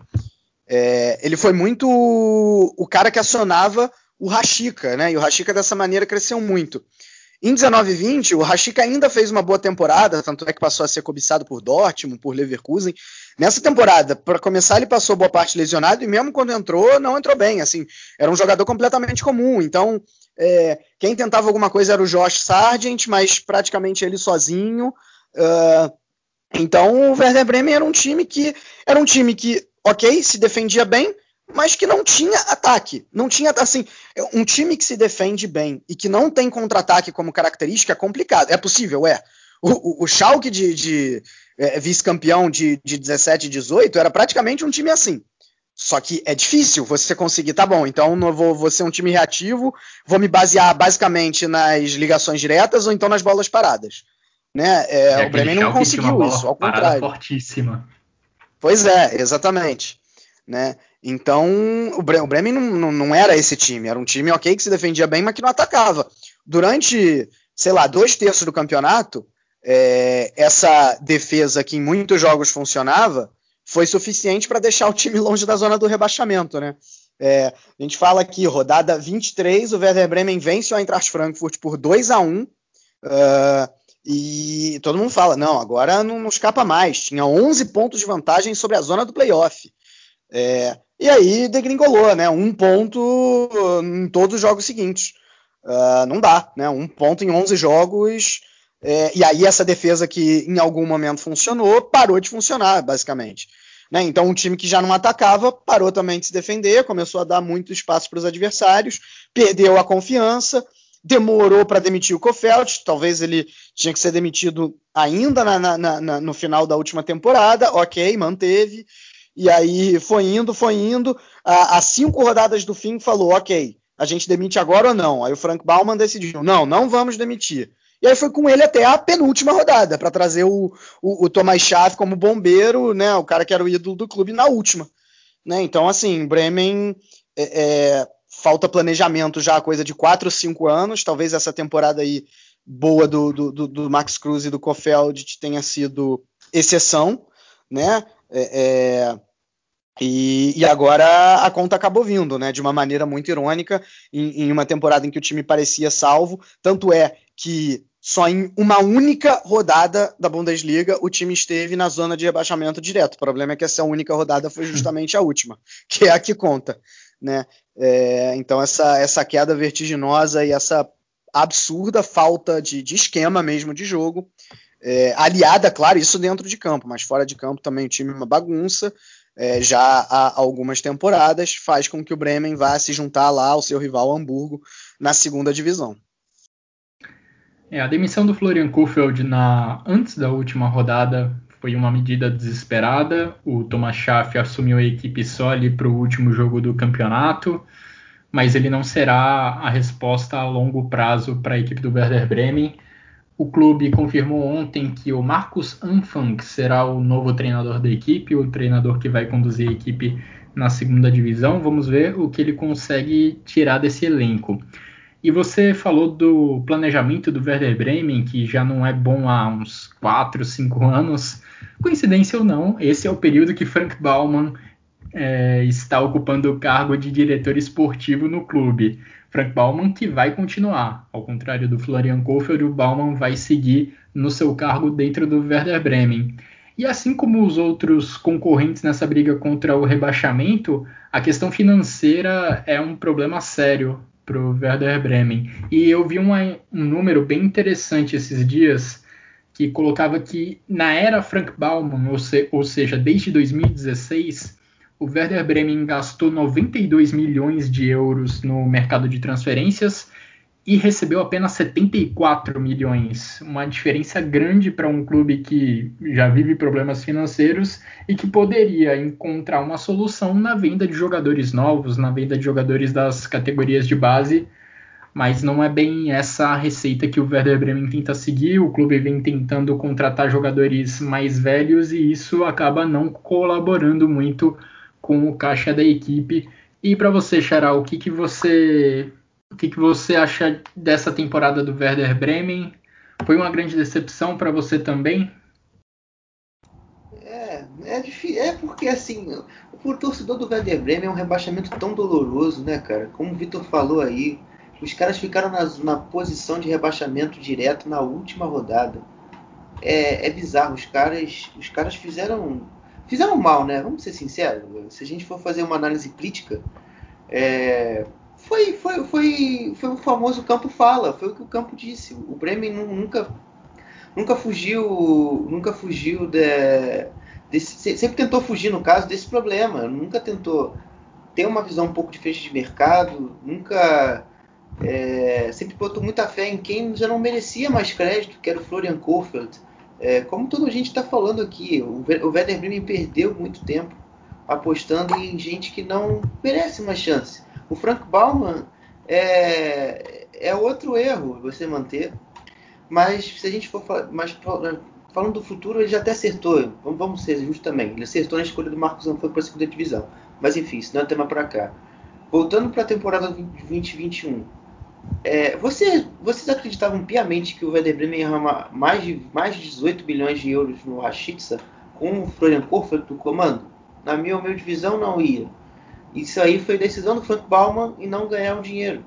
é, ele foi muito o cara que acionava o Rashica, né? E o Rashica dessa maneira cresceu muito. Em 19 e 20, o Rashica ainda fez uma boa temporada, tanto é que passou a ser cobiçado por Dortmund, por Leverkusen. Nessa temporada, para começar, ele passou boa parte lesionado e mesmo quando entrou, não entrou bem. Assim, era um jogador completamente comum. Então, é, quem tentava alguma coisa era o Josh Sargent, mas praticamente ele sozinho. Uh, então, o Werder Bremen era um time que era um time que, ok, se defendia bem, mas que não tinha ataque. Não tinha, assim, um time que se defende bem e que não tem contra-ataque como característica é complicado. É possível, é. O, o, o Schalke de, de é, vice-campeão de, de 17 e 18 era praticamente um time assim. Só que é difícil você conseguir, tá bom, então eu vou, vou ser um time reativo, vou me basear basicamente nas ligações diretas ou então nas bolas paradas. Né? É, é o Bremen não conseguiu isso, ao contrário. Fortíssima. Pois é, exatamente. Né? Então, o, Bre o Bremen não, não, não, era esse time, era um time ok que se defendia bem, mas que não atacava. Durante, sei lá, dois terços do campeonato, é, essa defesa que em muitos jogos funcionava foi suficiente para deixar o time longe da zona do rebaixamento, né? É, a gente fala aqui, rodada 23, o Werder Bremen vence o Eintracht Frankfurt por 2 a 1 uh, e todo mundo fala, não, agora não, não escapa mais. Tinha 11 pontos de vantagem sobre a zona do playoff. É, e aí degringolou, né? Um ponto em todos os jogos seguintes. Uh, não dá, né? Um ponto em 11 jogos. É, e aí essa defesa que em algum momento funcionou, parou de funcionar, basicamente. Né? Então um time que já não atacava, parou também de se defender, começou a dar muito espaço para os adversários, perdeu a confiança. demorou para demitir o Kofeld, talvez ele tinha que ser demitido ainda na, na, na, no final da última temporada, ok, manteve, e aí foi indo, foi indo, às cinco rodadas do fim falou, ok, a gente demite agora ou não? Aí o Frank Baumann decidiu, não, não vamos demitir. E aí foi com ele até a penúltima rodada, para trazer o, o, o Tomás Chave como bombeiro, né, o cara que era o ídolo do clube na última. Né? Então, assim, Bremen é, é, falta planejamento já, coisa de 4 ou 5 anos. Talvez essa temporada aí boa do, do, do Max Cruz e do Kofeld tenha sido exceção, né? É, é, e, e, agora a conta acabou vindo, né? De uma maneira muito irônica, em, em uma temporada em que o time parecia salvo. Tanto é que só em uma única rodada da Bundesliga o time esteve na zona de rebaixamento direto. O problema é que essa única rodada foi justamente a última, que é a que conta. Né? É, então essa, essa queda vertiginosa e essa absurda falta de, de esquema mesmo de jogo, é, aliada, claro, isso dentro de campo, mas fora de campo também o time é uma bagunça. É, já há algumas temporadas, faz com que o Bremen vá se juntar lá ao seu rival Hamburgo na segunda divisão. É, a demissão do Florian Kohfeldt na, antes da última rodada foi uma medida desesperada. O Thomas Schaff assumiu a equipe só ali para o último jogo do campeonato, mas ele não será a resposta a longo prazo para a equipe do Werder Bremen. O clube confirmou ontem que o Marcus Anfang será o novo treinador da equipe, o treinador que vai conduzir a equipe na segunda divisão. Vamos ver o que ele consegue tirar desse elenco. E você falou do planejamento do Werder Bremen, que já não é bom há uns 4, 5 anos. Coincidência ou não, esse é o período que Frank Baumann é, está ocupando o cargo de diretor esportivo no clube. Frank Baumann que vai continuar, ao contrário do Florian Kohfeldt, o Baumann vai seguir no seu cargo dentro do Werder Bremen. E assim como os outros concorrentes nessa briga contra o rebaixamento, a questão financeira é um problema sério para o Werder Bremen. E eu vi uma, um número bem interessante esses dias que colocava que na era Frank Baumann, ou, se, ou seja, desde 2016, o Werder Bremen gastou 92 milhões de euros no mercado de transferências e recebeu apenas 74 milhões, uma diferença grande para um clube que já vive problemas financeiros e que poderia encontrar uma solução na venda de jogadores novos, na venda de jogadores das categorias de base, mas não é bem essa a receita que o Werder Bremen tenta seguir. O clube vem tentando contratar jogadores mais velhos e isso acaba não colaborando muito com o caixa da equipe. E para você, Xará, o que, que você o que, que você acha dessa temporada do Werder Bremen? Foi uma grande decepção para você também? É, é. É porque assim, o torcedor do Werder Bremen é um rebaixamento tão doloroso, né, cara? Como o Vitor falou aí, os caras ficaram na, na, posição de rebaixamento direto na última rodada. É, é bizarro. Os caras, os caras fizeram, fizeram mal, né? Vamos ser sinceros. Se a gente for fazer uma análise crítica, é, foi, foi, foi, foi o famoso campo fala, foi o que o campo disse. O Bremen nunca, nunca fugiu, nunca fugiu de, desse, sempre tentou fugir no caso desse problema, nunca tentou ter uma visão um pouco diferente de mercado, nunca é, sempre botou muita fé em quem já não merecia mais crédito, que era o Florian Kohfeldt. É, como toda a gente está falando aqui, o, o Werder Bremen perdeu muito tempo apostando em gente que não merece uma chance. O Frank Bauman é, é outro erro você manter. Mas se a gente for falar, falando do futuro, ele já até acertou. Vamos ser justos também. Ele acertou na escolha do Marcos Anfang para a segunda divisão. Mas enfim, isso não é tema para cá. Voltando para a temporada 2021. É, você, vocês acreditavam piamente que o Werder Bremen ia arrumar mais de, mais de 18 bilhões de euros no Rashica com o Florian Kohfeldt do comando? Na minha humilde visão, não ia. Isso aí foi decisão do Frank Baumann e não ganhar o dinheiro.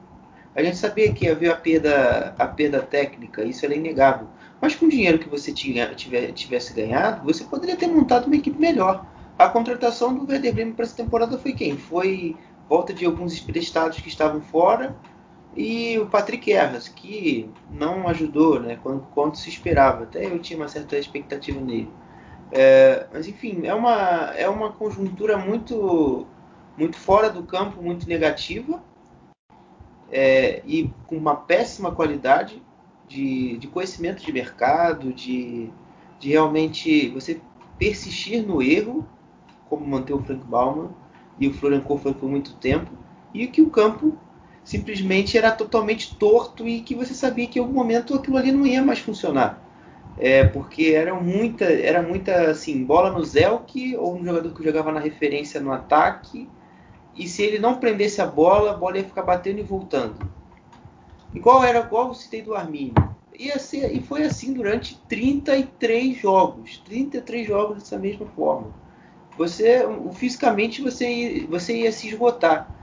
A gente sabia que havia a perda, a perda técnica, isso era inegável. Mas com o dinheiro que você tinha, tivesse ganhado, você poderia ter montado uma equipe melhor. A contratação do Werder Bremen para essa temporada foi quem? Foi volta de alguns emprestados que estavam fora e o Patrick Erras, que não ajudou né, quando, quando se esperava. Até eu tinha uma certa expectativa nele. É, mas enfim, é uma, é uma conjuntura muito muito fora do campo, muito negativa. é, e com uma péssima qualidade de, de conhecimento de mercado, de, de realmente você persistir no erro, como manter o Frank Bauman e o Florian foi por muito tempo, e que o campo simplesmente era totalmente torto e que você sabia que em algum momento aquilo ali não ia mais funcionar. É, porque era muita, era muita assim, bola no Zelk ou um jogador que jogava na referência no ataque. E se ele não prendesse a bola, a bola ia ficar batendo e voltando. Igual era igual eu citei do Arminio. Ia ser, e foi assim durante 33 jogos. 33 jogos dessa mesma forma. Você, fisicamente, você você ia se esgotar.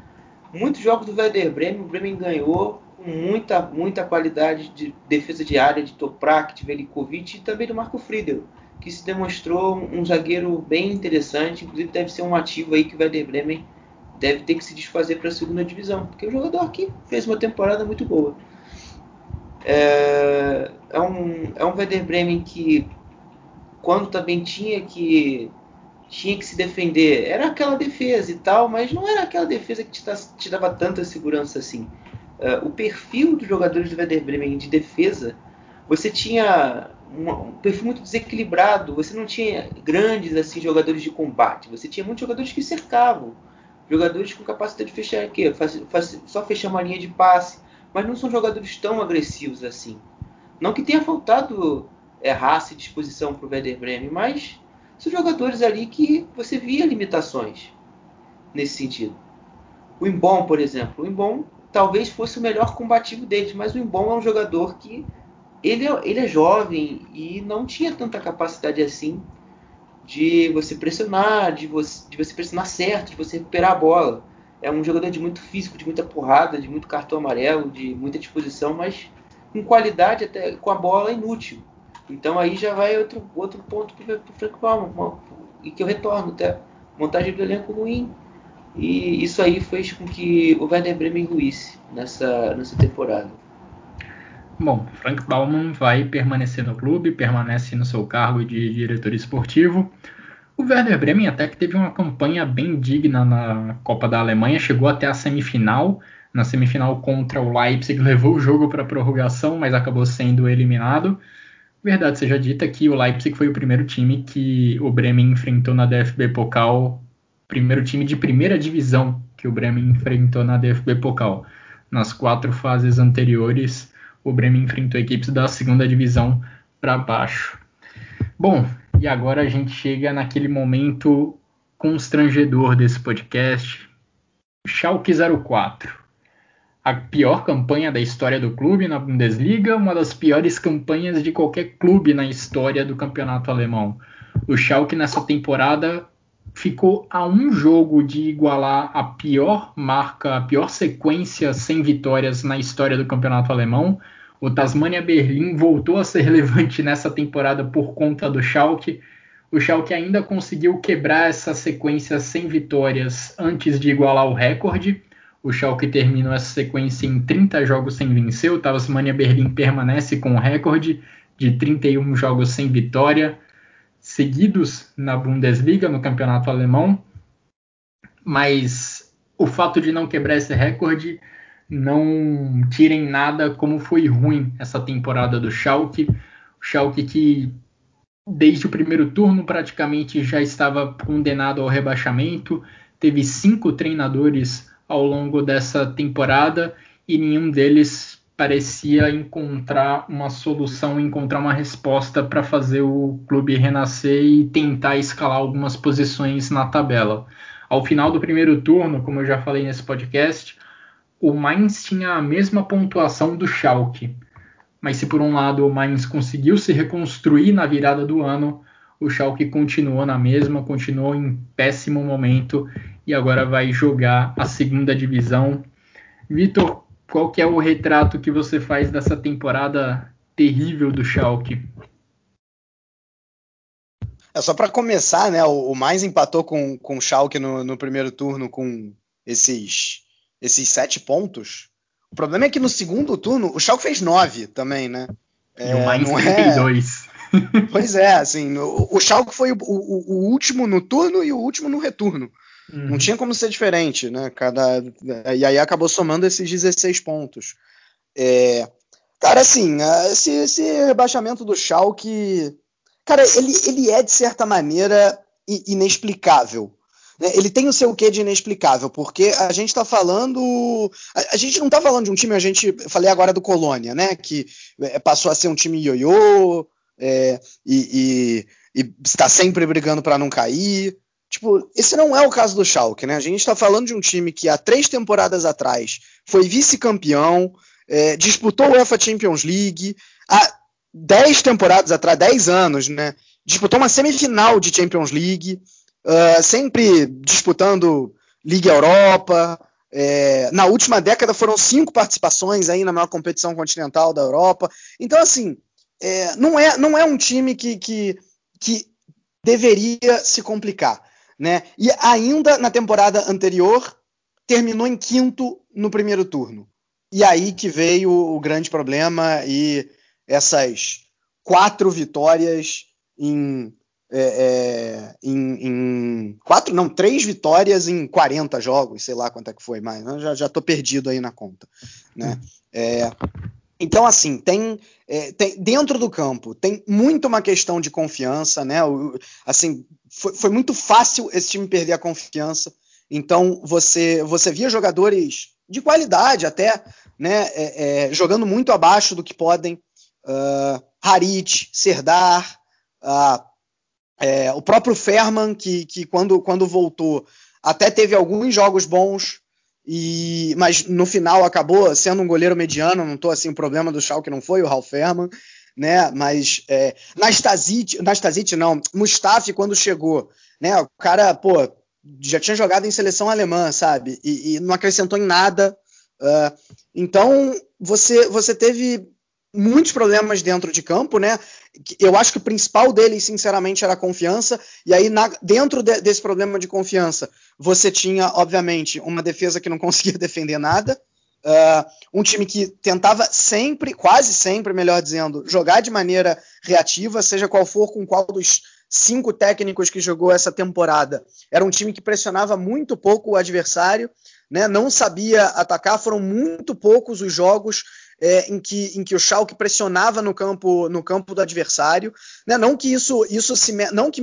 Muitos jogos do Werder Bremen, o Bremen ganhou com muita, muita qualidade de defesa de área de Toprak, de Velikovic e também do Marco Friedel, que se demonstrou um zagueiro bem interessante, inclusive deve ser um ativo aí que o Werder Bremen deve ter que se desfazer para a segunda divisão, porque o jogador aqui fez uma temporada muito boa. É, é, um, é um Werder Bremen que, quando também tinha que tinha que se defender, era aquela defesa e tal, mas não era aquela defesa que te, te dava tanta segurança assim. Uh, o perfil dos jogadores do Werder Bremen de defesa, você tinha um perfil muito desequilibrado, você não tinha grandes assim jogadores de combate, você tinha muitos jogadores que cercavam, jogadores com capacidade de fechar aqui, só fechar uma linha de passe, mas não são jogadores tão agressivos assim. Não que tenha faltado é, raça e disposição para o Werder Bremen, mas são jogadores ali que você via limitações nesse sentido. O Imbom, por exemplo, o Imbom talvez fosse o melhor combativo deles, mas o Imbom é um jogador que ele é, ele é jovem e não tinha tanta capacidade assim de você pressionar, de você, de você pressionar certo, de você recuperar a bola. É um jogador de muito físico, de muita porrada, de muito cartão amarelo, de muita disposição, mas com qualidade até com a bola inútil. Então aí já vai outro, outro ponto para o Frank Palma, e que eu retorno até montagem do elenco ruim. E isso aí fez com que o Werder Bremen ruísse nessa, nessa temporada. Bom, Frank Baumann vai permanecer no clube, permanece no seu cargo de diretor esportivo. O Werder Bremen até que teve uma campanha bem digna na Copa da Alemanha, chegou até a semifinal. Na semifinal contra o Leipzig, levou o jogo para prorrogação, mas acabou sendo eliminado. Verdade seja dita que o Leipzig foi o primeiro time que o Bremen enfrentou na DFB Pokal, primeiro time de primeira divisão que o Bremen enfrentou na DFB Pokal. Nas quatro fases anteriores, o Bremen enfrentou equipes da segunda divisão para baixo. Bom, e agora a gente chega naquele momento constrangedor desse podcast. Schalke 04 a pior campanha da história do clube na Bundesliga, uma das piores campanhas de qualquer clube na história do campeonato alemão. O Schalke nessa temporada ficou a um jogo de igualar a pior marca, a pior sequência sem vitórias na história do campeonato alemão. O Tasmania Berlim voltou a ser relevante nessa temporada por conta do Schalke. O Schalke ainda conseguiu quebrar essa sequência sem vitórias antes de igualar o recorde o Schalke terminou essa sequência em 30 jogos sem vencer. O Tasmania Berlim permanece com o recorde de 31 jogos sem vitória seguidos na Bundesliga, no campeonato alemão. Mas o fato de não quebrar esse recorde não tirem nada como foi ruim essa temporada do Schalke. O Schalke que desde o primeiro turno praticamente já estava condenado ao rebaixamento, teve cinco treinadores ao longo dessa temporada e nenhum deles parecia encontrar uma solução, encontrar uma resposta para fazer o clube renascer e tentar escalar algumas posições na tabela. Ao final do primeiro turno, como eu já falei nesse podcast, o Mainz tinha a mesma pontuação do Schalke. Mas se por um lado o Mainz conseguiu se reconstruir na virada do ano, o Schalke continuou na mesma, continuou em péssimo momento e agora vai jogar a segunda divisão. Vitor, qual que é o retrato que você faz dessa temporada terrível do Schalke? É só para começar, né? O, o mais empatou com, com o Schalke no, no primeiro turno com esses, esses sete pontos. O problema é que no segundo turno o Schalke fez nove também, né? E é, o Mainz 32. É... Pois é, assim, o, o Schalke foi o, o, o, último no turno e o último no retorno. Uhum. Não tinha como ser diferente, né? Cada, e aí acabou somando esses 16 pontos. É, cara, assim, esse, esse rebaixamento do Schalke, cara, ele, ele é de certa maneira inexplicável. Né? Ele tem o seu quê de inexplicável, porque a gente está falando. A, gente não está falando de um time, a gente. Falei agora do Colônia, né? Que é, passou a ser um time ioiô é, e, e, e está sempre brigando para não cair. Tipo, esse não é o caso do Schalke, né? A gente está falando de um time que há três temporadas atrás foi vice-campeão, é, disputou o UEFA Champions League, há dez temporadas atrás, dez anos, né? Disputou uma semifinal de Champions League, uh, sempre disputando Liga Europa. É, na última década foram cinco participações aí na maior competição continental da Europa. Então, assim, é, não, é, não é um time que, que, que deveria se complicar. Né? E ainda na temporada anterior, terminou em quinto no primeiro turno. E aí que veio o grande problema e essas quatro vitórias em, é, é, em, em, quatro, não, três vitórias em 40 jogos, sei lá quanto é que foi, mas já, já tô perdido aí na conta, né? É, então, assim, tem, é, tem, dentro do campo tem muito uma questão de confiança, né? O, assim, foi, foi, muito fácil esse time perder a confiança. Então, você você via jogadores de qualidade até, né? É, é, jogando muito abaixo do que podem. Uh, Harit, Serdar, uh, o próprio Ferman, que, que quando, quando voltou até teve alguns jogos bons, e, mas no final acabou sendo um goleiro mediano, não tô assim, o problema do Schalke não foi o Ralf Herrmann, né, mas é, Nastasic, Nastasic não, Mustafi quando chegou, né, o cara, pô, já tinha jogado em seleção alemã, sabe, e, e não acrescentou em nada, uh, então você, você teve muitos problemas dentro de campo, né? Eu acho que o principal deles, sinceramente, era a confiança. E aí, na, dentro de, desse problema de confiança, você tinha, obviamente, uma defesa que não conseguia defender nada. Uh, um time que tentava sempre, quase sempre, melhor dizendo, jogar de maneira reativa, seja qual for, com qual dos cinco técnicos que jogou essa temporada. Era um time que pressionava muito pouco o adversário, né? não sabia atacar, foram muito poucos os jogos é, em, que, em que o Schalke pressionava no campo no campo do adversário, né? Não que isso isso se não que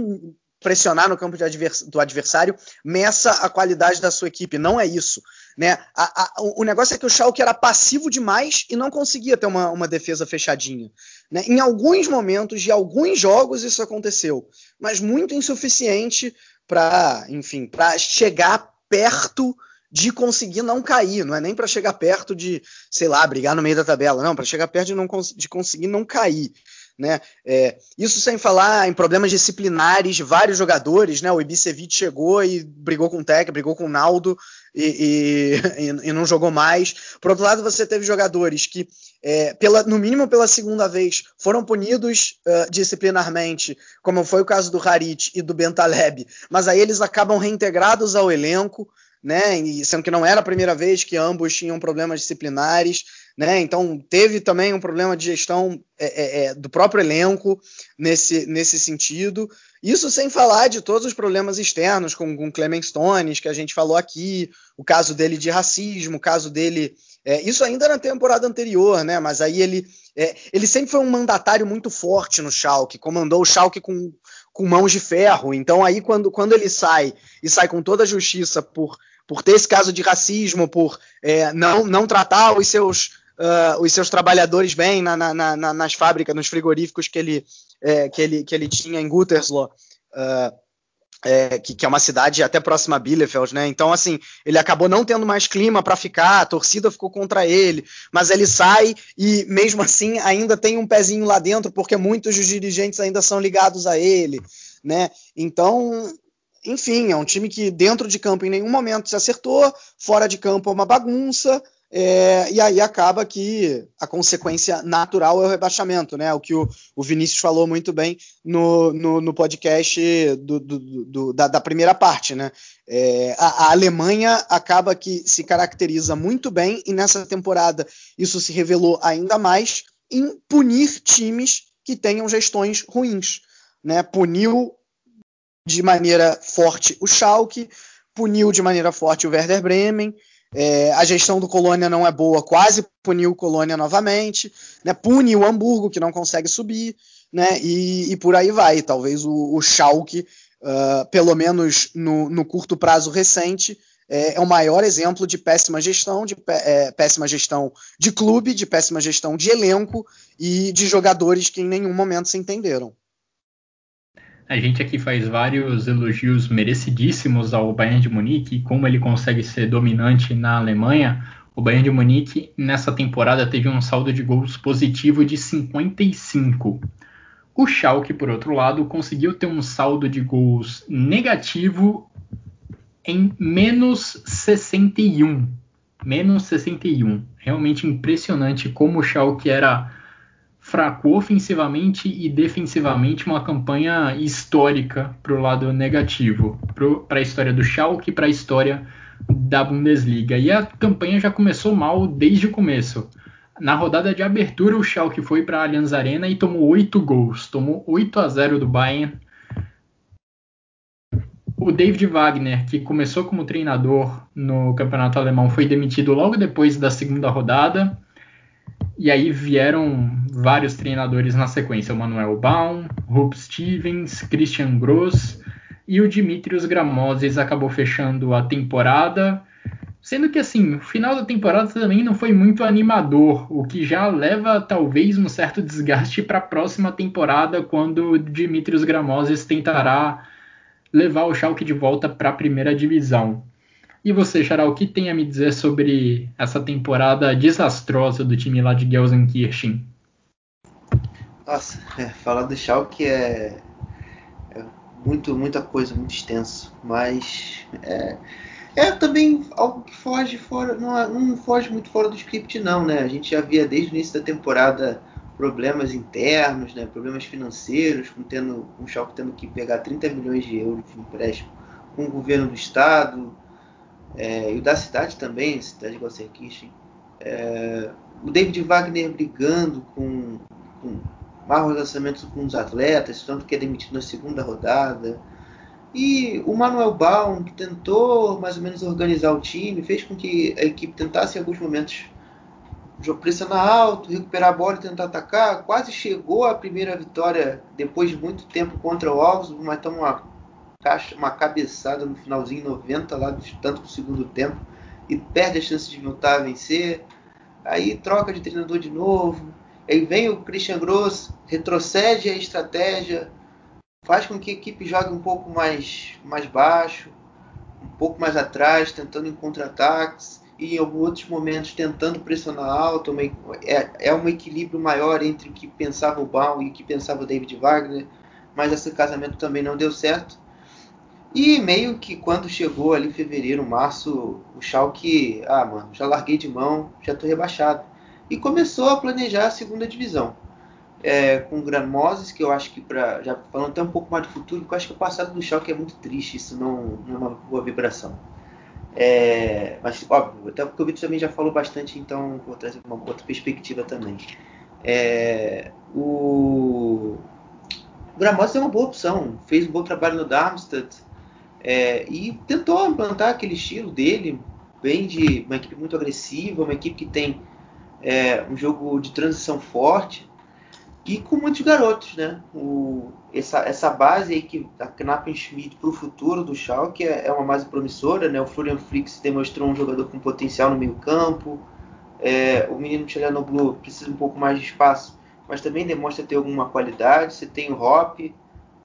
pressionar no campo advers, do adversário meça a qualidade da sua equipe, não é isso, né? A, a, o negócio é que o Schalke era passivo demais e não conseguia ter uma, uma defesa fechadinha, né? Em alguns momentos de alguns jogos isso aconteceu, mas muito insuficiente para, enfim, para chegar perto de conseguir não cair, não é nem para chegar perto de, sei lá, brigar no meio da tabela, não, para chegar perto de, não, de conseguir não cair. Né? É, isso sem falar em problemas disciplinares de vários jogadores, né? O Ibisevic chegou e brigou com o Tec, brigou com o Naldo e, e, e, não jogou mais. Por outro lado, você teve jogadores que, é, pela, no mínimo pela segunda vez, foram punidos uh, disciplinarmente, como foi o caso do Harit e do Bentaleb, mas aí eles acabam reintegrados ao elenco né? E sendo que não era a primeira vez que ambos tinham problemas disciplinares, né? Então teve também um problema de gestão é, é, é, do próprio elenco nesse, nesse sentido. Isso sem falar de todos os problemas externos, com, com Clement Stones, que a gente falou aqui, o caso dele de racismo, o caso dele. É, isso ainda na temporada anterior, né? Mas aí ele, é, ele sempre foi um mandatário muito forte no Schalke, comandou o Schalke com, com mãos de ferro. Então aí quando, quando ele sai e sai com toda a justiça por por ter esse caso de racismo, por é, não, não tratar os seus, uh, os seus trabalhadores bem na, na, na, nas fábricas, nos frigoríficos que ele, é, que ele, que ele tinha em Gütersloh. Uh, é, que, que, é uma cidade até próxima a Bielefeld, né? Então, assim, ele acabou não tendo mais clima para ficar, a torcida ficou contra ele, mas ele sai e, mesmo assim, ainda tem um pezinho lá dentro, porque muitos dos dirigentes ainda são ligados a ele, né? Então, enfim, é um time que dentro de campo em nenhum momento se acertou, fora de campo é uma bagunça, é, e aí acaba que a consequência natural é o rebaixamento, né? O que o, o Vinícius falou muito bem no, no, no podcast do, do, do, da, da, primeira parte, né? É, a, a, Alemanha acaba que se caracteriza muito bem, e nessa temporada isso se revelou ainda mais em punir times que tenham gestões ruins. Né? Puniu de maneira forte o Schalke, puniu de maneira forte o Werder Bremen. É, a gestão do Colônia não é boa, quase puniu o Colônia novamente, né, pune o Hamburgo, que não consegue subir, né, e, e por aí vai. Talvez o, o Schalke, uh, pelo menos no, no, curto prazo recente, é, é, o maior exemplo de péssima gestão, de é, péssima gestão de clube, de péssima gestão de elenco e de jogadores que em nenhum momento se entenderam. A gente aqui faz vários elogios merecidíssimos ao Bayern de Munique e como ele consegue ser dominante na Alemanha. O Bayern de Munique nessa temporada teve um saldo de gols positivo de 55. O Schalke, por outro lado, conseguiu ter um saldo de gols negativo em menos 61. Menos 61. Realmente impressionante como o Schalke era fraco ofensivamente e defensivamente, uma campanha histórica para o lado negativo, para a história do Schalke e para a história da Bundesliga. E a campanha já começou mal desde o começo. Na rodada de abertura, o Schalke foi para a Allianz Arena e tomou 8 gols, tomou 8 a 0 do Bayern. O David Wagner, que começou como treinador no campeonato alemão, foi demitido logo depois da segunda rodada. E aí vieram vários treinadores na sequência: o Manuel Baum, Rupp Stevens, Christian Gross e o Dimitrios Gramozis acabou fechando a temporada. Sendo que assim, o final da temporada também não foi muito animador, o que já leva talvez um certo desgaste para a próxima temporada, quando Dimitrios Gramozis tentará levar o Schalke de volta para a primeira divisão. E você, Charal, o que tem a me dizer sobre essa temporada desastrosa do time lá de Gelsenkirchen? Nossa, é, falar do Schalke é, é, muito, muita coisa, muito extenso, mas é, é também algo que foge fora, não, não foge muito fora do script não, né? A gente já via desde o início da temporada problemas internos, né? problemas financeiros, com tendo um Schalke tendo que pegar 30 milhões de euros de empréstimo com o governo do estado, é, e o da cidade também, cidade de Gelsenkirchen. É, o David Wagner brigando com, com maus lançamentos com os atletas, tanto que é demitido na segunda rodada. E o Manuel Baum, que tentou mais ou menos organizar o time, fez com que a equipe tentasse em alguns momentos pressionar alto, recuperar a bola e tentar atacar. Quase chegou à primeira vitória depois de muito tempo contra o Alves, mas toma uma caixa, uma cabeçada no finalzinho 90 lá do tanto do segundo tempo e perde a chance de voltar a vencer. Aí troca de treinador de novo. Aí vem o Christian Gross, retrocede a estratégia, faz com que a equipe jogue um pouco mais, mais baixo, um pouco mais atrás, tentando em contra-ataques e em alguns outros momentos tentando pressionar alto. É, é um equilíbrio maior entre o que pensava o Baum e o que pensava o David Wagner, mas esse casamento também não deu certo. E meio que quando chegou ali fevereiro, março, o Schalke, ah, mano, já larguei de mão, já tô rebaixado. E começou a planejar a segunda divisão. É, com o Gramoses, que eu acho que, pra, já falando até um pouco mais do futuro, eu acho que o passado do Schalke é muito triste, isso não, não é uma boa vibração. É, mas, óbvio, até porque o Vitor também já falou bastante, então vou trazer uma outra perspectiva também. É, o, o é uma boa opção, fez um bom trabalho no Darmstadt, é, e tentou implantar aquele estilo dele, bem de uma equipe muito agressiva, uma equipe que tem é, um jogo de transição forte e com muitos garotos, né? O, essa, essa base aí que a Knappenschmidt para o futuro do Schalke é, é, uma base promissora, né? O Florian Fricks demonstrou um jogador com potencial no meio campo, é, o menino Blue precisa um pouco mais de espaço, mas também demonstra ter alguma qualidade. Você tem o Hop,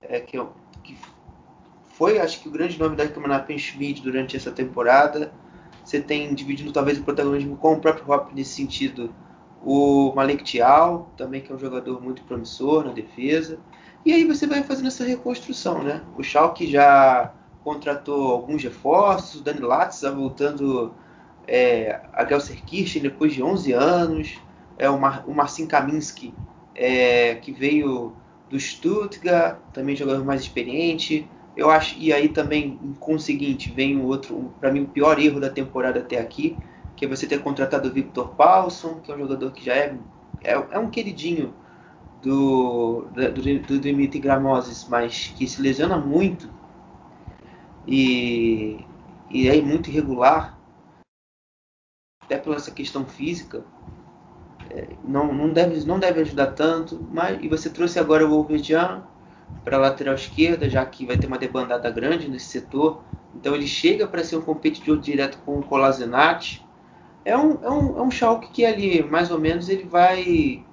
é, que, é que foi, acho que, o grande nome da Kamanapen Schmidt durante essa temporada. Você tem dividindo talvez o protagonismo com o próprio Hop nesse sentido. O Malek Tial, também que é um jogador muito promissor na defesa. E aí você vai fazendo essa reconstrução, né? O Schalke já contratou alguns reforços, o Dani Latza voltando é, a Gelserkirchen depois de 11 anos, é, o, Mar, o Marcin Kaminski, é, que veio do Stuttgart, também jogador mais experiente. Eu acho e aí também com o seguinte vem o outro, para mim o pior erro da temporada até aqui, que é você ter contratado o Victor Paulson, que é um jogador que já é é, é um queridinho do do, do Dimitri Gramozis, mas que se lesiona muito e e é muito irregular, até pela essa questão física, é, não, não, deve, não deve ajudar tanto. Mas, e você trouxe agora o Wolverdian para a lateral esquerda, já que vai ter uma debandada grande nesse setor. Então ele chega para ser um competidor direto com o Colasenat. É um, é um, é um Schalke que ali, mais ou menos, ele vai,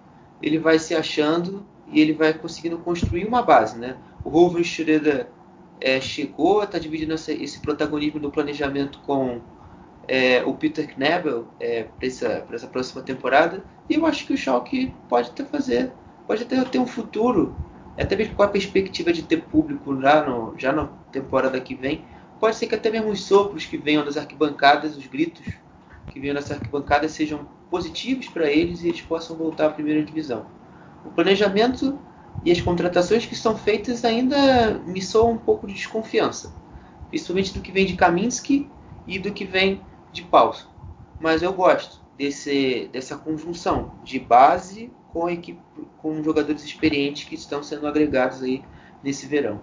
ele vai se achando e ele vai conseguindo construir uma base. Né? O Ruven Schroeder é, chegou, está dividindo essa, esse protagonismo do planejamento com é, o Peter Knebel é, para essa, essa, próxima temporada. E eu acho que o Schalke pode até fazer, pode até ter um futuro, até mesmo com a perspectiva de ter público já, no, já na temporada que vem. Pode ser que até mesmo os sopros que venham das arquibancadas, os gritos que venham das arquibancadas sejam positivos para eles e eles possam voltar à primeira divisão. O planejamento e as contratações que são feitas ainda me soam um pouco de desconfiança, principalmente do que vem de Kaminski e do que vem de Paulson. Mas eu gosto desse, dessa conjunção de base com equipe, com jogadores experientes que estão sendo agregados aí nesse verão.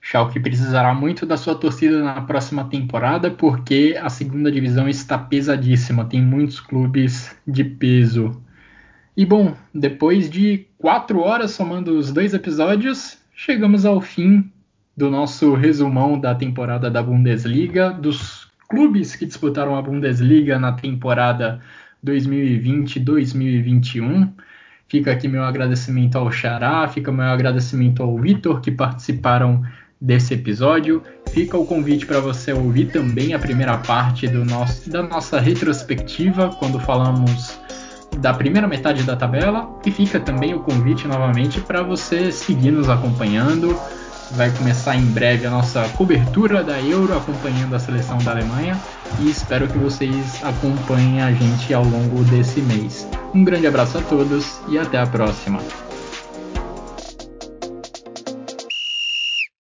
Schalke precisará muito da sua torcida na próxima temporada, porque a segunda divisão está pesadíssima, tem muitos clubes de peso. E bom, depois de quatro horas somando os dois episódios, chegamos ao fim do nosso resumão da temporada da Bundesliga, dos clubes que disputaram a Bundesliga na temporada 2020-2021. Fica aqui meu agradecimento ao Xará, fica meu agradecimento ao Vitor que participaram desse episódio. Fica o convite para você ouvir também a primeira parte do nosso, da nossa retrospectiva, quando falamos da primeira metade da tabela. E fica também o convite novamente para você seguir nos acompanhando. Vai começar em breve a nossa cobertura da Euro, acompanhando a seleção da Alemanha. E espero que vocês acompanhem a gente ao longo desse mês. Um grande abraço a todos e até a próxima.